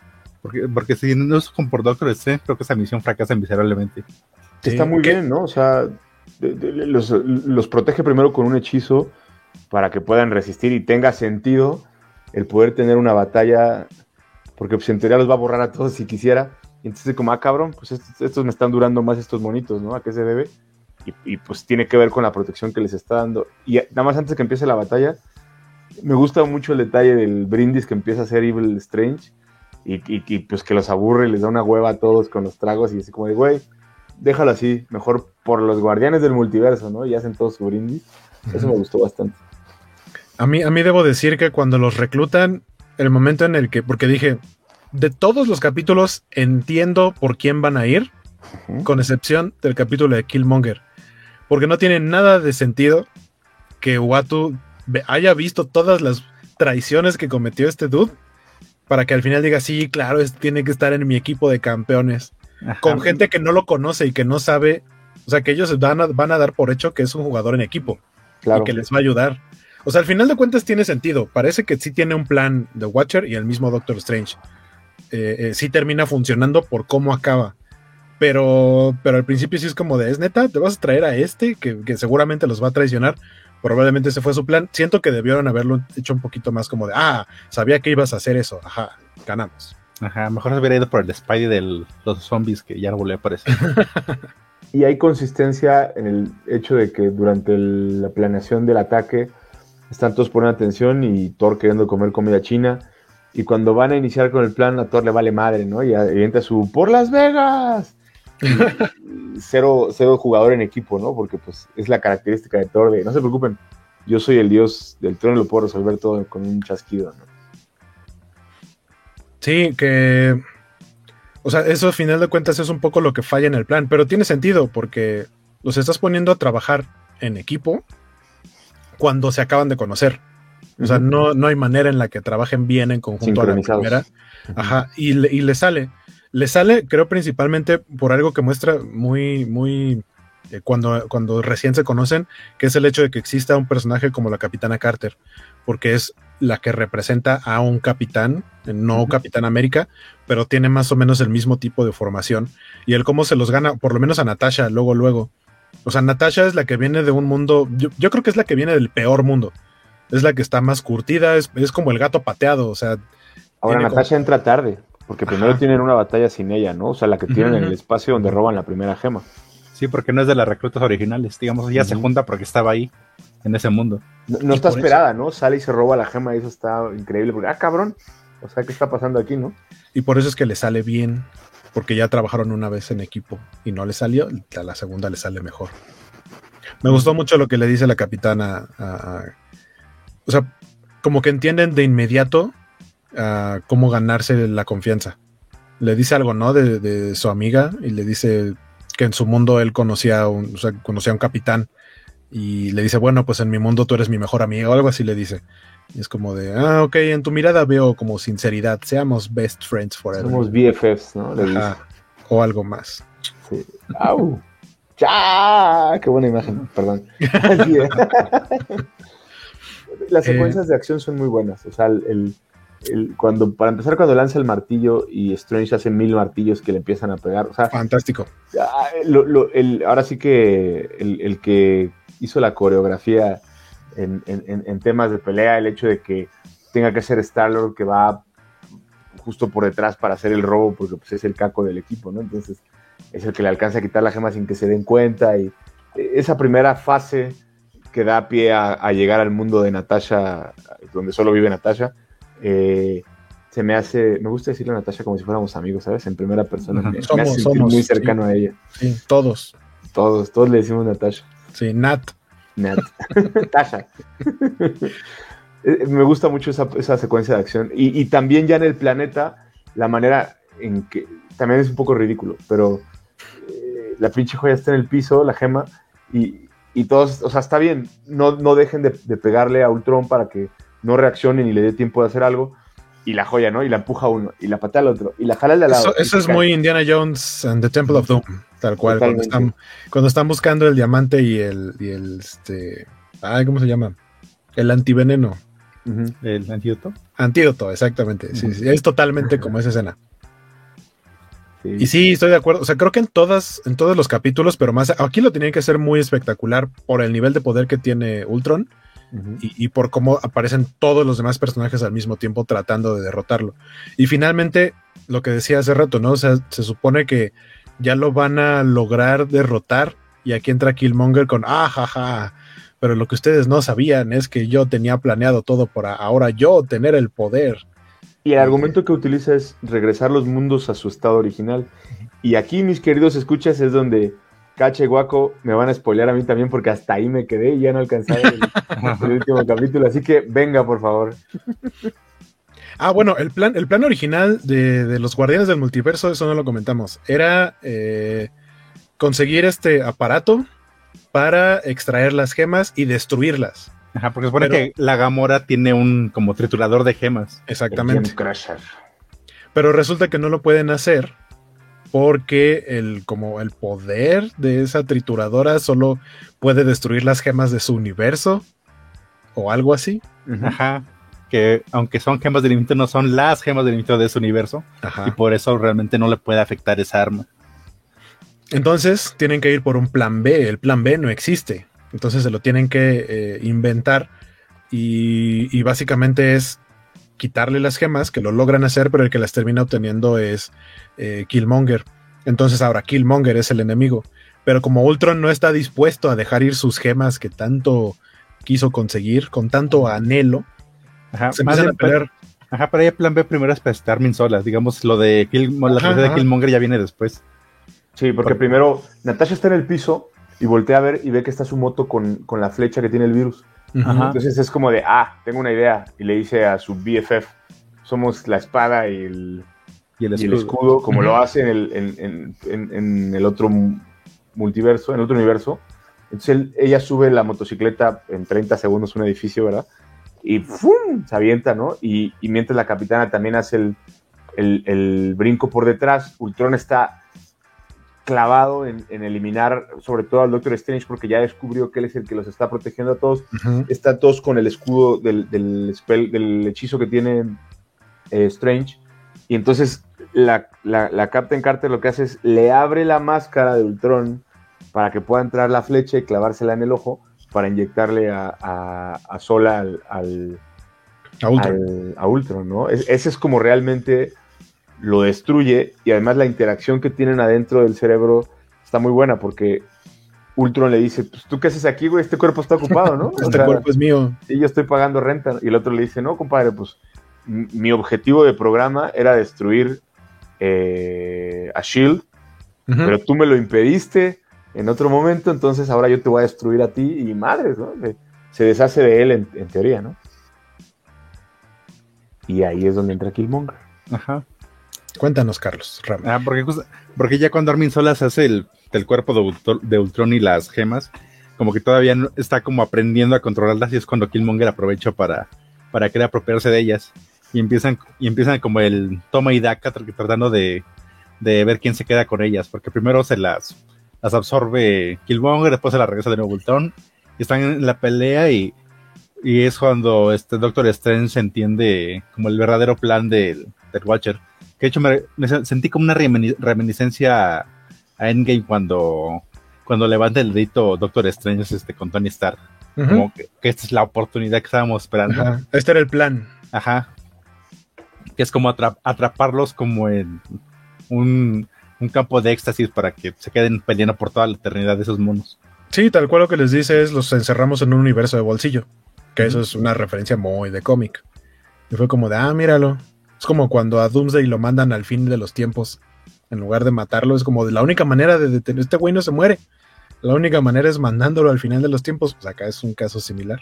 Porque, porque si no es con por Doctor Strange, creo que esa misión fracasa miserablemente. Está muy bien, ¿no? O sea, de- de- los, los protege primero con un hechizo para que puedan resistir y tenga sentido el poder tener una batalla, porque pues en teoría los va a borrar a todos si quisiera. Y entonces como, ah, cabrón, pues estos, me están durando más estos monitos, ¿no? ¿A qué se debe? Y, pues tiene que ver con la protección que les está dando. Y nada más antes que empiece la batalla, me gusta mucho el detalle del brindis que empieza a hacer Evil Strange y, pues que los aburre y les da una hueva a todos con los tragos y así como de, güey, déjalo así, mejor por los guardianes del multiverso, ¿no? Y hacen todo su brindis. Eso me gustó bastante. A mí, a mí debo decir que cuando los reclutan, el momento en el que, porque dije, de todos los capítulos entiendo por quién van a ir, con excepción del capítulo de Killmonger, porque no tiene nada de sentido que Watu haya visto todas las traiciones que cometió este dude para que al final diga, sí, claro, es- tiene que estar en mi equipo de campeones, con gente que no lo conoce y que no sabe, o sea, que ellos van a, van a dar por hecho que es un jugador en equipo Claro. y que les va a ayudar. O sea, al final de cuentas tiene sentido. Parece que sí tiene un plan de Watcher y el mismo Doctor Strange. Eh, eh, sí termina funcionando por cómo acaba. Pero, pero al principio sí es como de, es neta, te vas a traer a este que, que seguramente los va a traicionar. Probablemente ese fue su plan. Siento que debieron haberlo hecho un poquito más como de, ah, sabía que ibas a hacer eso. Ajá, ganamos. Ajá, mejor se hubiera ido por el Spidey de los zombies que ya no volvió a aparecer. Y hay consistencia en el hecho de que durante el- la planeación del ataque están todos poniendo atención y Thor queriendo comer comida china. Y cuando van a iniciar con el plan, a Thor le vale madre, ¿no? Y, entra su ¡Por Las Vegas! Cero, cero jugador en equipo, ¿no? Porque pues es la característica de Thor de no se preocupen, yo soy el dios del trono y lo puedo resolver todo con un chasquido, ¿no? Sí, que. O sea, eso al final de cuentas es un poco lo que falla en el plan, pero tiene sentido porque los estás poniendo a trabajar en equipo cuando se acaban de conocer. O sea, no, no hay manera en la que trabajen bien en conjunto a la primera. Ajá, y le, y le sale. Le sale, creo, principalmente por algo que muestra muy, muy. eh, cuando, cuando recién se conocen, que es el hecho de que exista un personaje como la Capitana Carter, porque es la que representa a un capitán, no Capitán América, pero tiene más o menos el mismo tipo de formación. Y el cómo se los gana, por lo menos a Natasha, luego, luego. O sea, Natasha es la que viene de un mundo, yo, yo creo que es la que viene del peor mundo. Es la que está más curtida, es, es como el gato pateado, o sea. Ahora como- Natasha entra tarde, porque primero Ajá. tienen una batalla sin ella, ¿no? O sea, la que tienen en el espacio donde roban la primera gema. Sí, porque no es de las reclutas originales. Digamos, ella se Ujú. junta porque estaba ahí, en ese mundo. No, está esperada, ¿no? Sale y se roba la gema y eso está increíble. Porque, ah, cabrón. O sea, ¿qué está pasando aquí, no? Y por eso es que le sale bien, porque ya trabajaron una vez en equipo y no le salió, a la segunda le sale mejor. Me gustó mucho lo que le dice la capitana. o sea, como que entienden de inmediato cómo ganarse la confianza. Le dice algo, ¿no? De, su amiga y le dice que en su mundo él conocía o sea, conocía a un capitán y le dice, bueno, pues en mi mundo tú eres mi mejor amiga o algo así le dice. Y es como de, ah, ok, en tu mirada veo como sinceridad, seamos best friends forever. Somos BFFs, ¿no? Ajá, o algo más. Sí. ¡Au! ¡Ya! ¡Qué buena imagen! Perdón. Las Eh. secuencias de acción son muy buenas. O sea, el, el- cuando, para empezar, cuando lanza el martillo y Strange hace mil martillos que le empiezan a pegar. O sea, Fantástico. Lo- lo- el- ahora sí que el, el que hizo la coreografía en, en- en- en temas de pelea, el hecho de que tenga que ser Star-Lord que va justo por detrás para hacer el robo, porque pues, es el caco del equipo, ¿no? Entonces es el que le alcanza a quitar la gema sin que se den cuenta y eh, esa primera fase que da pie a, a llegar al mundo de Natasha, donde solo vive Natasha, eh, se me hace, me gusta decirle a Natasha como si fuéramos amigos, ¿sabes? En primera persona. Me, me Somos, hace somos, muy cercano sí. a ella. Sí, todos. Todos, todos le decimos Natasha. Sí, Nat. Nat. Natasha. Eh, me gusta mucho esa, esa secuencia de acción. Y, y también ya en el planeta, la manera en que. También es un poco ridículo, pero eh, la pinche joya está en el piso, la gema, y, y todos, o sea, está bien, no, no dejen de, de pegarle a Ultron para que no reaccione ni le dé tiempo de hacer algo. Y la joya, ¿no? Y la empuja a uno, y la patea al otro, y la jala al de al lado. Eso, eso es cae. muy Indiana Jones and the Temple of Doom, tal cual. Cuando están, cuando están buscando el diamante y el, y el este, ay, ¿cómo se llama? El antiveneno. El antídoto. Antídoto, exactamente. Sí, sí, es totalmente como esa escena. Sí. Y sí, estoy de acuerdo. O sea, creo que en todas, en todos los capítulos, pero más aquí lo tenían que hacer muy espectacular por el nivel de poder que tiene Ultron y, y por cómo aparecen todos los demás personajes al mismo tiempo tratando de derrotarlo. Y finalmente, lo que decía hace rato, ¿no? O sea, se supone que ya lo van a lograr derrotar. Y aquí entra Killmonger con ah, ja, ja. Pero lo que ustedes no sabían es que yo tenía planeado todo para ahora yo tener el poder. Y el argumento que utiliza es regresar los mundos a su estado original. Y aquí, mis queridos escuchas, es donde Cache y Guaco me van a spoilear a mí también, porque hasta ahí me quedé y ya no alcanzaba el, el último capítulo. Así que venga, por favor. Ah, bueno, el plan, el plan original de, de los Guardianes del Multiverso, eso no lo comentamos, era eh, conseguir este aparato para extraer las gemas y destruirlas. Ajá, porque supone Pero- que la Gamora tiene un como triturador de gemas. Exactamente. Pero resulta que no lo pueden hacer porque el, como el poder de esa trituradora solo puede destruir las gemas de su universo o algo así. Ajá. Que aunque son gemas del infinito, no son las gemas del infinito de ese universo. Ajá. Y por eso realmente no le puede afectar esa arma. Entonces tienen que ir por un plan B. El plan B no existe. Entonces se lo tienen que eh, inventar. Y, y básicamente es quitarle las gemas, que lo logran hacer, pero el que las termina obteniendo es eh, Killmonger. Entonces ahora Killmonger es el enemigo. Pero como Ultron no está dispuesto a dejar ir sus gemas que tanto quiso conseguir, con tanto anhelo, Ajá. se empiezan a pelear. Ajá, pero ahí el plan B primero es para Starmin solas. Digamos, lo de Kill, la Ajá, de ajá. Killmonger ya viene después. Sí, porque primero Natasha está en el piso y voltea a ver y ve que está su moto con, con la flecha que tiene el virus. Ajá. Entonces es como de, ah, tengo una idea. Y le dice a su BFF, somos la espada y el, Y el y escudo. el escudo, como Ujú. lo hace en el, en, en- en- en el otro mu- multiverso, en el otro universo. Entonces él- ella sube la motocicleta en 30 segundos, un edificio, ¿verdad? Y ¡fum! se avienta, ¿no? Y, y mientras la capitana también hace el, el- el brinco por detrás, Ultron está clavado en, en eliminar sobre todo al Doctor Strange porque ya descubrió que él es el que los está protegiendo a todos Ujú. está todos con el escudo del, del, spell- del hechizo que tiene eh, Strange. Y entonces la, la, la Captain Carter lo que hace es le abre la máscara de Ultron para que pueda entrar la flecha y clavársela en el ojo para inyectarle a, a, a Sola al, al, A Ultron. al- a Ultron, ¿no? Es- ese es como realmente lo destruye y además la interacción que tienen adentro del cerebro está muy buena porque Ultron le dice, pues tú qué haces aquí, güey, este cuerpo está ocupado, ¿no? O Este sea, cuerpo es mío. Sí, yo estoy pagando renta. Y el otro le dice, no, compadre, pues mi objetivo de programa era destruir eh, a Shield, pero tú me lo impediste en otro momento, entonces ahora yo te voy a destruir a ti y madres, ¿no? Se, se deshace de él en, en teoría, ¿no? Y ahí es donde entra Killmonger. Ajá. Cuéntanos, Carlos. Ram. Ah, porque, ya cuando Armin Solas hace el, el cuerpo de, Ultron, de Ultron y las gemas, como que todavía no- está como aprendiendo a controlarlas y es cuando Killmonger aprovecha para, para querer apropiarse de ellas. Y empiezan, y empiezan como el toma y daca tr- tratando de, de ver quién se queda con ellas, porque primero se las, las absorbe Killmonger, después se las regresa de nuevo Ultron, y están en la pelea y Y es cuando este Doctor Strange entiende como el verdadero plan del, del Watcher. Que de hecho me, me sentí como una reminiscencia a, Endgame cuando, cuando levanta el dedito Doctor Strange este, con Tony Stark. Uh -huh. Como que, que, esta es la oportunidad que estábamos esperando. Ajá. Este era el plan. Ajá. Que es como atrap atraparlos como en un, un, campo de éxtasis para que se queden peleando por toda la eternidad de esos monos. Sí, tal cual lo que les dice es los encerramos en un universo de bolsillo. Que eso es una referencia muy de cómic. Y fue como de, ah, míralo. Es como cuando a Doomsday lo mandan al fin de los tiempos. En lugar de matarlo, es como de la única manera de detener. Este güey no se muere. La única manera es mandándolo al final de los tiempos. Pues acá es un caso similar.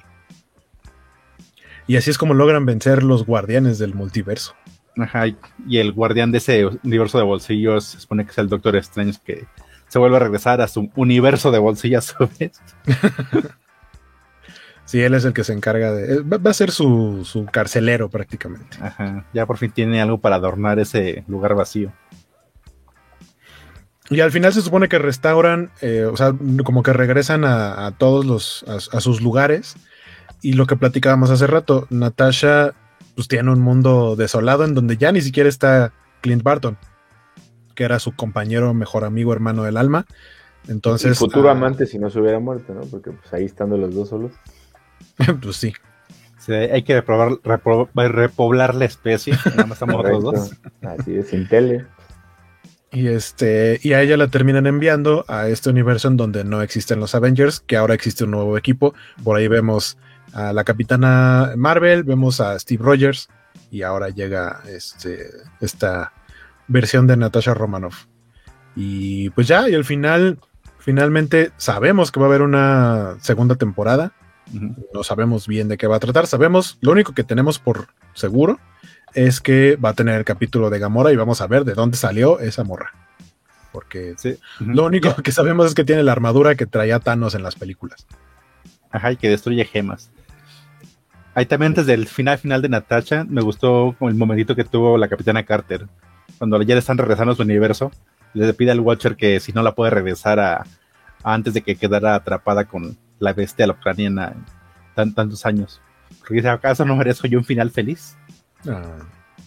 Y así es como logran vencer los guardianes del multiverso. Ajá, y el guardián de ese universo de bolsillos se supone que es el Doctor Strange que se vuelve a regresar a su universo de bolsillos a su vez. Sí, él es el que se encarga de. Va a ser su, su, carcelero prácticamente. Ajá. Ya por fin tiene algo para adornar ese lugar vacío. Y al final se supone que restauran, eh, o sea, como que regresan a, a todos los. A, a, sus lugares. Y lo que platicábamos hace rato, Natasha, pues tiene un mundo desolado en donde ya ni siquiera está Clint Barton, que era su compañero, mejor amigo, hermano del alma. Entonces. Y futuro uh, amante si no se hubiera muerto, ¿no? Porque pues ahí estando los dos solos. pues sí. sí. hay que reprobar, repro, repoblar la especie. Nada más estamos los dos. Así es, sin tele. Y este, y a ella la terminan enviando a este universo en donde no existen los Avengers, que ahora existe un nuevo equipo. Por ahí vemos a la capitana Marvel, vemos a Steve Rogers, y ahora llega este, esta versión de Natasha Romanoff. Y pues ya, y al final, finalmente sabemos que va a haber una segunda temporada. No sabemos bien de qué va a tratar. Sabemos, lo único que tenemos por seguro es que va a tener el capítulo de Gamora y vamos a ver de dónde salió esa morra. Porque sí. lo único que sabemos es que tiene la armadura que traía Thanos en las películas. Ajá, y que destruye gemas. Ahí también desde el final final de Natasha me gustó el momentito que tuvo la capitana Carter. Cuando ya le están regresando a su universo, le pide al Watcher que si no la puede regresar a, a antes de que quedara atrapada con la bestia ucraniana tan, tantos años. Porque dice, ¿acaso no merezco yo un final feliz? Ah.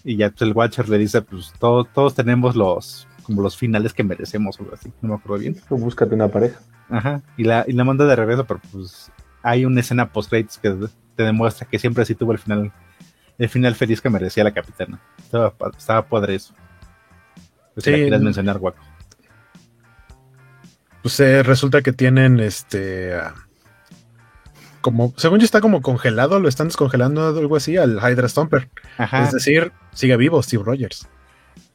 Y ya pues, el Watcher le dice, pues todos, todos tenemos los como los finales que merecemos o algo así, no me acuerdo bien. Tú búscate una pareja. Ajá, y la, y la manda de regreso, pero pues hay una escena post credits que te demuestra que siempre sí tuvo el final, el final feliz que merecía la capitana. Estaba, estaba padre eso. Pues sí. si la quieres mencionar, guaco pues eh, resulta que tienen este uh, como según yo está como congelado, lo están descongelando algo así al Hydra Stomper. Ajá. Es decir, sigue vivo Steve Rogers.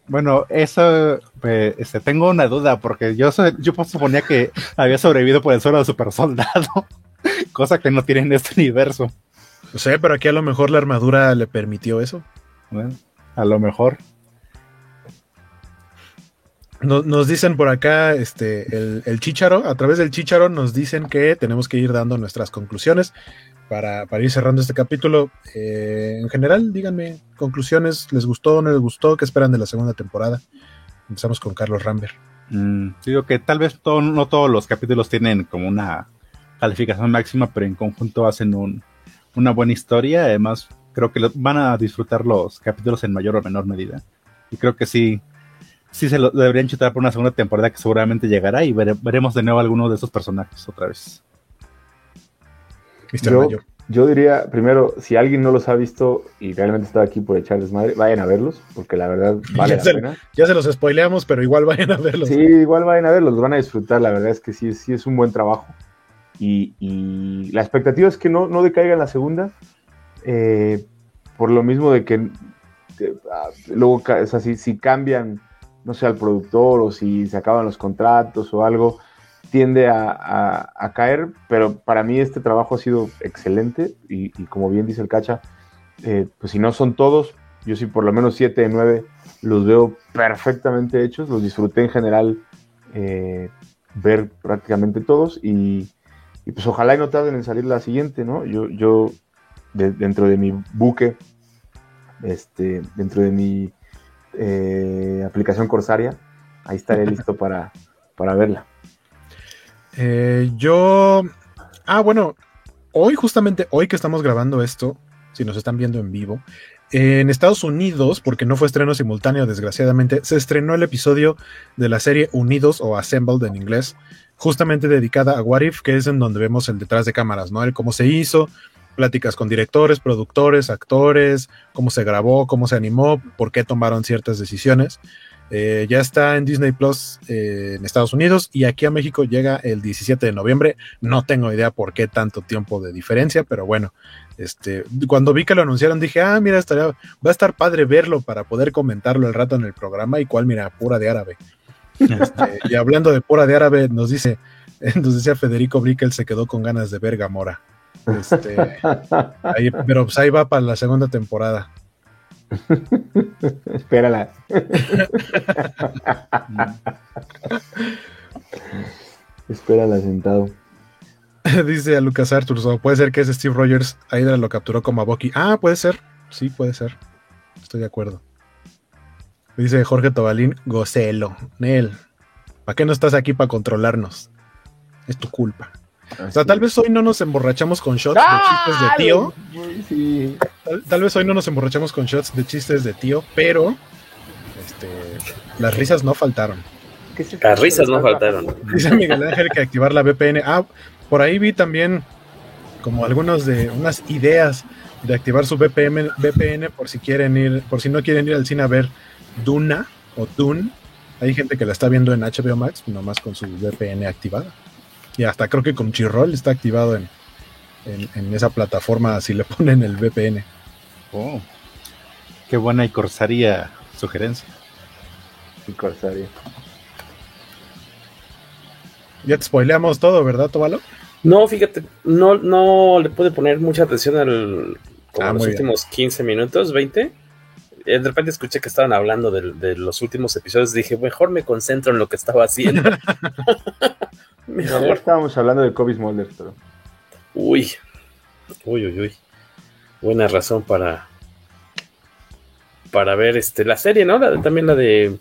Bueno, eso pues, este, tengo una duda porque yo yo suponía que había sobrevivido por el suelo de super soldado, cosa que no tiene en este universo. No sé, pero aquí a lo mejor la armadura le permitió eso. Bueno, a lo mejor. Nos, nos, dicen por acá, este, el, el Chicharo, a través del Chicharo nos dicen que tenemos que ir dando nuestras conclusiones para, para ir cerrando este capítulo. Eh, en general, díganme, conclusiones, ¿les gustó o no les gustó? ¿Qué esperan de la segunda temporada? Empezamos con Carlos Rambert. Mm, digo que tal vez todo, no todos los capítulos tienen como una calificación máxima, pero en conjunto hacen un, una buena historia. Además, creo que lo, van a disfrutar los capítulos en mayor o menor medida. Y creo que sí, sí se lo deberían chutar por una segunda temporada que seguramente llegará y vere, veremos de nuevo a alguno de esos personajes otra vez. Yo, yo, diría, primero, si alguien no los ha visto y realmente está aquí por echarles madre, vayan a verlos, porque la verdad vale ya la se, pena. Ya se los spoileamos, pero igual vayan a verlos. Sí, igual vayan a verlos, los van a disfrutar, la verdad es que sí, sí es un buen trabajo. Y, la expectativa es que no, no decaiga en la segunda, eh, por lo mismo de que eh, luego, o sea, si, cambian no sé, al productor o si se acaban los contratos o algo, tiende a, caer, pero para mí este trabajo ha sido excelente y, como bien dice el Cacha, eh, pues si no son todos, yo sí por lo menos 7 de 9 los veo perfectamente hechos, los disfruté en general ver prácticamente todos y, y, pues ojalá y no tarden en salir la siguiente, ¿no? Yo, yo de, dentro de mi buque, este, dentro de mi eh, aplicación Corsaria. Ahí estaré listo para, para verla. Eh, yo. Ah, bueno. hoy, justamente hoy que estamos grabando esto, si nos están viendo en vivo, en Estados Unidos, porque no fue estreno simultáneo, desgraciadamente, se estrenó el episodio de la serie Unidos o Assembled en inglés, justamente dedicada a What If, que es en donde vemos el detrás de cámaras, ¿no? El cómo se hizo, pláticas con directores, productores, actores, cómo se grabó, cómo se animó, por qué tomaron ciertas decisiones. Eh, ya está en Disney Plus eh, en Estados Unidos y aquí a México llega el 17 de noviembre. No tengo idea por qué tanto tiempo de diferencia, pero bueno, este, cuando vi que lo anunciaron dije, ah, mira, va a estar padre verlo para poder comentarlo el rato en el programa y cuál, mira, pura de árabe. Este, y hablando de pura de árabe, nos dice, nos decía Federico Brickel se quedó con ganas de ver Gamora. Este, ahí, pero pues ahí va para la segunda temporada. Espérala. Espérala sentado. Dice a Lucas Arthur, puede ser que ese Steve Rogers Hydra lo capturó como a Bucky. Ah, puede ser. Sí, puede ser. Estoy de acuerdo. Dice Jorge Tobalín, gocelo. Nel, ¿para qué no estás aquí para controlarnos? Es tu culpa. o sea, tal vez hoy no nos emborrachamos con shots de chistes de tío. Sí. Tal, tal, vez hoy no nos emborrachamos con shots de chistes de tío, pero este, las risas no faltaron. Las risas no faltaron. Dice Miguel Ángel que activar la VPN. Ah, por ahí vi también como algunos de unas ideas de activar su VPN, VPN por si quieren ir, por si no quieren ir al cine a ver Duna o Dune. Hay gente que la está viendo en HBO Max, nomás con su VPN activada. Y hasta creo que con Chirrol está activado en, en, en, esa plataforma si le ponen el VPN. Oh, qué buena y corsaria sugerencia. Y corsaria. Ya te spoileamos todo, ¿verdad, Tobalo? No, fíjate, no, no le pude poner mucha atención al como ah, los últimos bien. 15 minutos, 20. De repente escuché que estaban hablando de, de, los últimos episodios. Dije, mejor me concentro en lo que estaba haciendo. mejor. Estábamos hablando de Kobe Smulders, pero. Uy, uy, uy, uy. Buena razón para. Para ver este la serie, ¿no? La, también la de.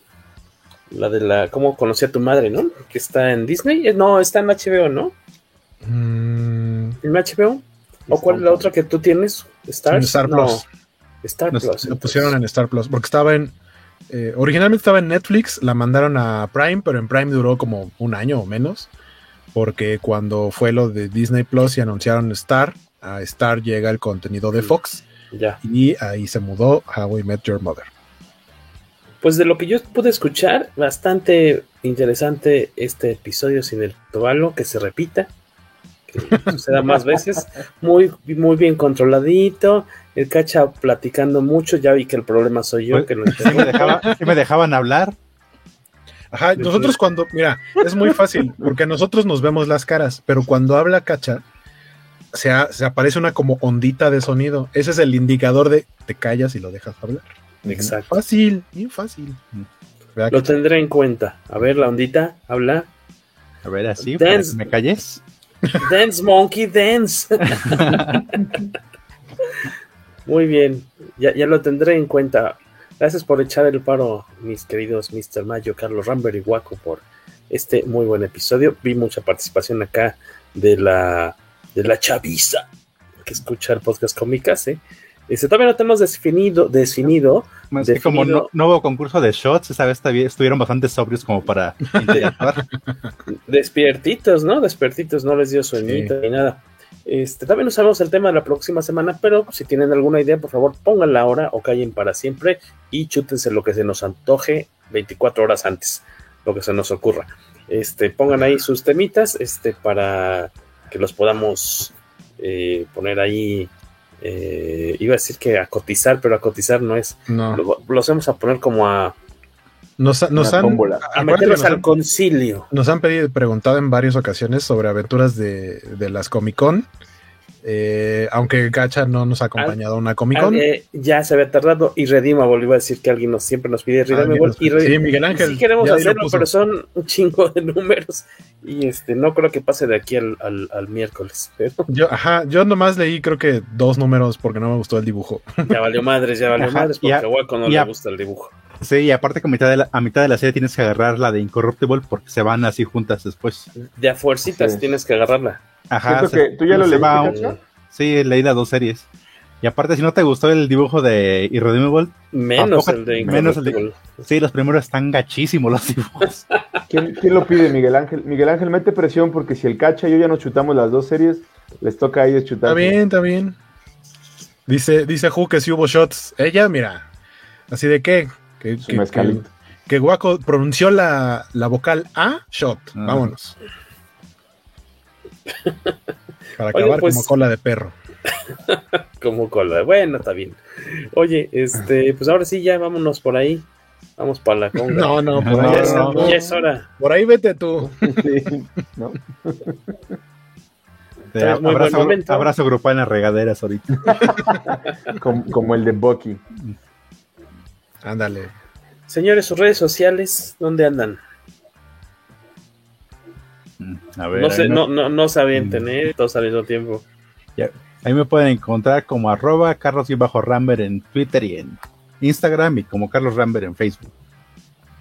La de la. ¿Cómo conocí a tu madre, no? Que está en Disney. No, está en HBO, ¿no? Mm. ¿En HBO? ¿O cuál es la otra que tú tienes? Star, en Star Plus. No. Star Nos, Plus. Lo pusieron en Star Plus porque estaba en. Eh, originalmente estaba en Netflix, la mandaron a Prime, pero en Prime duró como un año o menos. Porque cuando fue lo de Disney Plus y anunciaron Star, a Star llega el contenido de Fox. Ya. Y ahí se mudó How I Met Your Mother. Pues de lo que yo pude escuchar, bastante interesante este episodio sin el tobalo, que se repita, que suceda más veces, muy, muy bien controladito, el cacha platicando mucho, ya vi que el problema soy yo, que no ¿Sí me, dejaba, ¿sí me dejaban hablar. Ajá, nosotros cuando, mira, es muy fácil, porque nosotros nos vemos las caras, pero cuando habla cacha, se, ha, se, aparece una como ondita de sonido. Ese es el indicador de te callas y lo dejas hablar. Exacto. Fácil, bien fácil. Lo tendré en cuenta. A ver, la ondita, habla. A ver, así, dance. ¿me calles? Dance, monkey, dance. Muy bien, ya, ya, lo tendré en cuenta. Gracias por echar el paro, mis queridos Mr. Mayo, Carlos Ramber y Waco, por este muy buen episodio. Vi mucha participación acá de la, de la chaviza que escucha el podcast cómicas, ¿eh? Este, todavía no tenemos definido, definido. Más definido. que como no, no, hubo concurso de shots, esa vez estuvieron bastante sobrios como para interactuar. Despiertitos, ¿no? Despiertitos, no les dio sueñito sí. ni nada. Este, también no sabemos el tema de la próxima semana, pero si tienen alguna idea, por favor, pónganla ahora o callen para siempre y chútense lo que se nos antoje 24 horas antes, lo que se nos ocurra. Este, pongan ahí sus temitas, este, para que los podamos eh, poner ahí eh, iba a decir que a cotizar, pero a cotizar no es. No. Lo, los vamos a poner como a. Nos, nos han, a meterlos al han, concilio. Nos han pedido, preguntado en varias ocasiones sobre aventuras de, de las Comic Con. Eh, aunque Gacha no nos ha acompañado a una Comic Con. Eh, ya se había tardado y Redimable iba a decir que alguien nos, siempre nos pide Redimable. Ah, y sí, Miguel Ángel. Sí queremos hacerlo, pero son un chingo de números y este no creo que pase de aquí al, al, al miércoles. Pero... Yo, ajá, yo nomás leí creo que dos números porque no me gustó el dibujo. Ya valió madres, ya valió ajá, madres porque a Waco no le gusta el dibujo. Sí, y aparte que a mitad, de la, a mitad de la serie tienes que agarrar la de Incorruptible porque se van así juntas después. De a fuercitas sí. tienes que agarrarla. Ajá. Siento que tú ya lo se leíste, va-. Sí, leí las dos series. Y aparte, si no te gustó el dibujo de Irredeemable, Menos tampoco- el de menos el de- Incorruptible. Sí, los primeros están gachísimos los dibujos. ¿Quién, quién lo pide, Miguel Ángel? Miguel Ángel, mete presión porque si el Cacha y yo ya nos chutamos las dos series, les toca a ellos chutar. Está bien, está bien. Dice, dice Ju que si hubo shots. Ella, mira, así de qué. Que, Su que, que, mezcalito. que Guaco pronunció la, la vocal A, shot. Ah. Vámonos. Para Oye, acabar pues- como cola de perro. Como cola. Bueno, está bien. Oye, este, pues ahora sí, ya vámonos por ahí. Vamos para la conga. No, no, por ya, ahí es, no. ya es hora. Por ahí vete tú. Sí, ¿no? De Es muy buen abrazo, momento. abrazo grupal en las regaderas ahorita. como, como el de Bucky. Ándale. Señores, sus redes sociales, ¿dónde andan? A ver, No me- no, no, no saben tener todos al mismo tiempo. ya. Ahí me pueden encontrar como arroba carlos-ramber en Twitter y en Instagram y como Carlos Ramber en Facebook.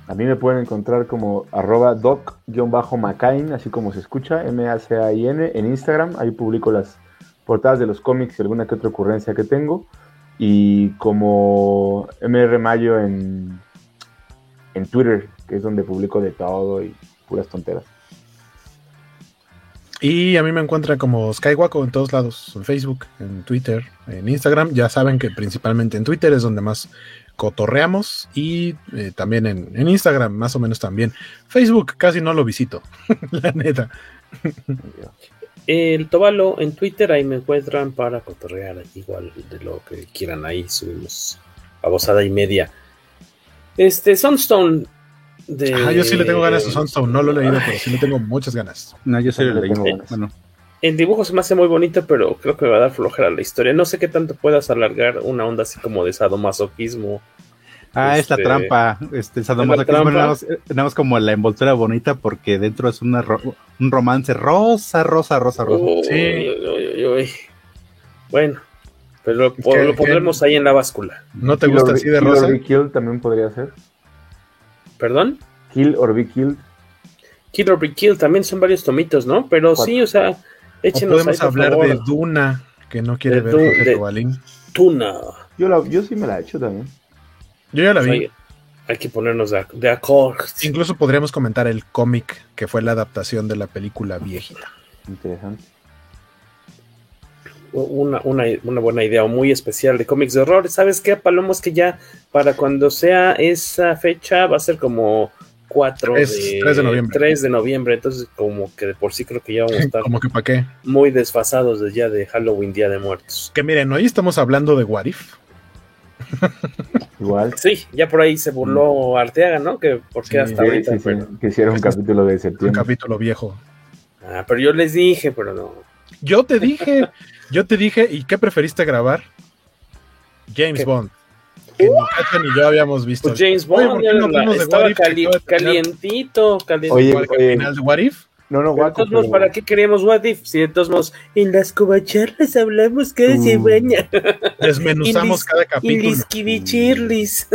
A mí me pueden encontrar como arroba doc-macain, así como se escucha, M-A-C-A-I-N, en Instagram. Ahí publico las portadas de los cómics y alguna que otra ocurrencia que tengo. Y como MR Mayo en, en Twitter, que es donde publico de todo y puras tonteras. Y a mí me encuentran como Skywaco en todos lados, en Facebook, en Twitter, en Instagram. Ya saben que principalmente en Twitter es donde más cotorreamos y eh, también en, en Instagram, más o menos también. Facebook casi no lo visito, la neta. El Tobalo en Twitter, ahí me encuentran para cotorrear igual de lo que quieran. Ahí subimos babosada y media. Este, Sunstone. De... Ah, yo sí le tengo ganas a Sunstone, no lo he leído, pero sí le tengo muchas ganas. No, yo sí lo leí. tengo ganas. Bueno, El dibujo se me hace muy bonito, pero creo que me va a dar flojera la historia. No sé qué tanto puedas alargar una onda así como de sadomasoquismo. Ah, es la Este, trampa. Este, el sadomasoquismo más como la envoltura bonita porque dentro es una ro- un romance rosa, rosa, rosa, rosa. Uy, Sí. uy, uy, uy. Bueno, pero lo, ¿Qué- lo pondremos ahí en la báscula. ¿No te Kill gusta or- así de Kill or rosa? Be Killed también podría ser. ¿Perdón? Kill or Be Killed. Kill or Be Killed también son varios tomitos, ¿no? Pero Cuatro. sí, o sea, O échenos ahí, podemos por hablar favor. de Duna, que no quiere De ver Jorge. Yo, la, yo sí me la he hecho también. Yo ya la vi. hay que ponernos de, de acuerdo. Incluso podríamos comentar el cómic que fue la adaptación de la película viejita. Interesante. Una, una, una buena idea o muy especial de cómics de horror. ¿Sabes qué, Palomos? Que ya para cuando sea esa fecha va a ser como 4 Tres- de, tres de noviembre. 3 de noviembre. Entonces, como que de por sí creo que ya vamos a estar Como que para qué. muy desfasados de ya de Halloween, Día de Muertos. Que miren, hoy estamos hablando de What If. Igual. Sí, ya por ahí se burló Arteaga, ¿no? Que porque Sí, hasta Sí, ahorita. sí, que hiciera un capítulo de Un septiembre. capítulo viejo. Ah, pero yo les dije, pero no. Yo te dije, yo te dije, ¿y qué preferiste grabar? James ¿Qué? Bond. Que ni Cacha ni yo habíamos visto. Pues James Oye, Bond ¿por qué ya no la- hablamos de estaba What If cali- calientito, calientito. Oye, Igual que el oye. final de What If. No, no, guaco. pero- ¿para qué queríamos What If? Si de todos modos, en las covacharlas hablamos cada Uh. semana. Desmenuzamos cada capítulo. Ilisquivichirlis.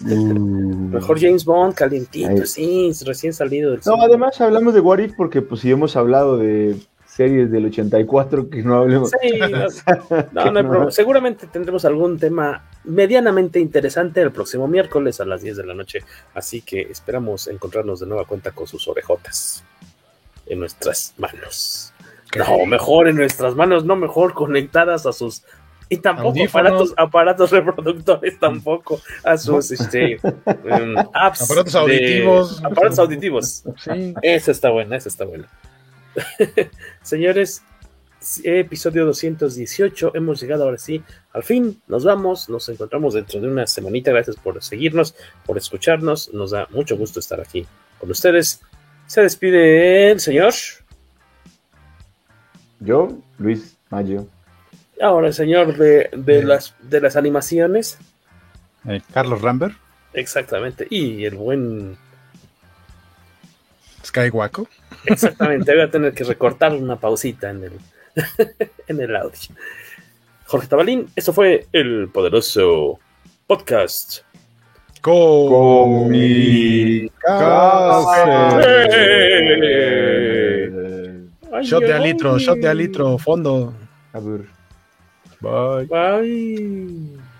Mm. Mejor James Bond, calientito, Ahí. sí, recién salido del No, cine. además hablamos de What If porque pues si hemos hablado de series del 84 que no hablemos. Sí, no, no, no hay problema. Seguramente tendremos algún tema medianamente interesante el próximo miércoles a las 10 de la noche. Así que esperamos encontrarnos de nueva cuenta con sus orejotas en nuestras manos. No, mejor en nuestras manos, no mejor conectadas a sus. Y tampoco Audífonos. aparatos, aparatos reproductores, tampoco a sus este, em, apps. Aparatos de- auditivos. aparatos auditivos. Sí. Esa está buena, esa está buena. Señores, episodio 218. Hemos llegado ahora sí al fin. Nos vamos. Nos encontramos dentro de una semanita. Gracias por seguirnos, por escucharnos. Nos da mucho gusto estar aquí con ustedes. Se despide el señor. Yo, Luis Mayo. Ahora el señor de, de las, de las animaciones. Eh, Carlos Ramber. Exactamente. Y el buen. Skywaco. Exactamente. Voy a tener que recortar una pausita en el, en el audio. Jorge Tabalín, eso fue el poderoso podcast. Ay, Shot de alitro, shot de alitro, fondo. A ver. Bye. Bye.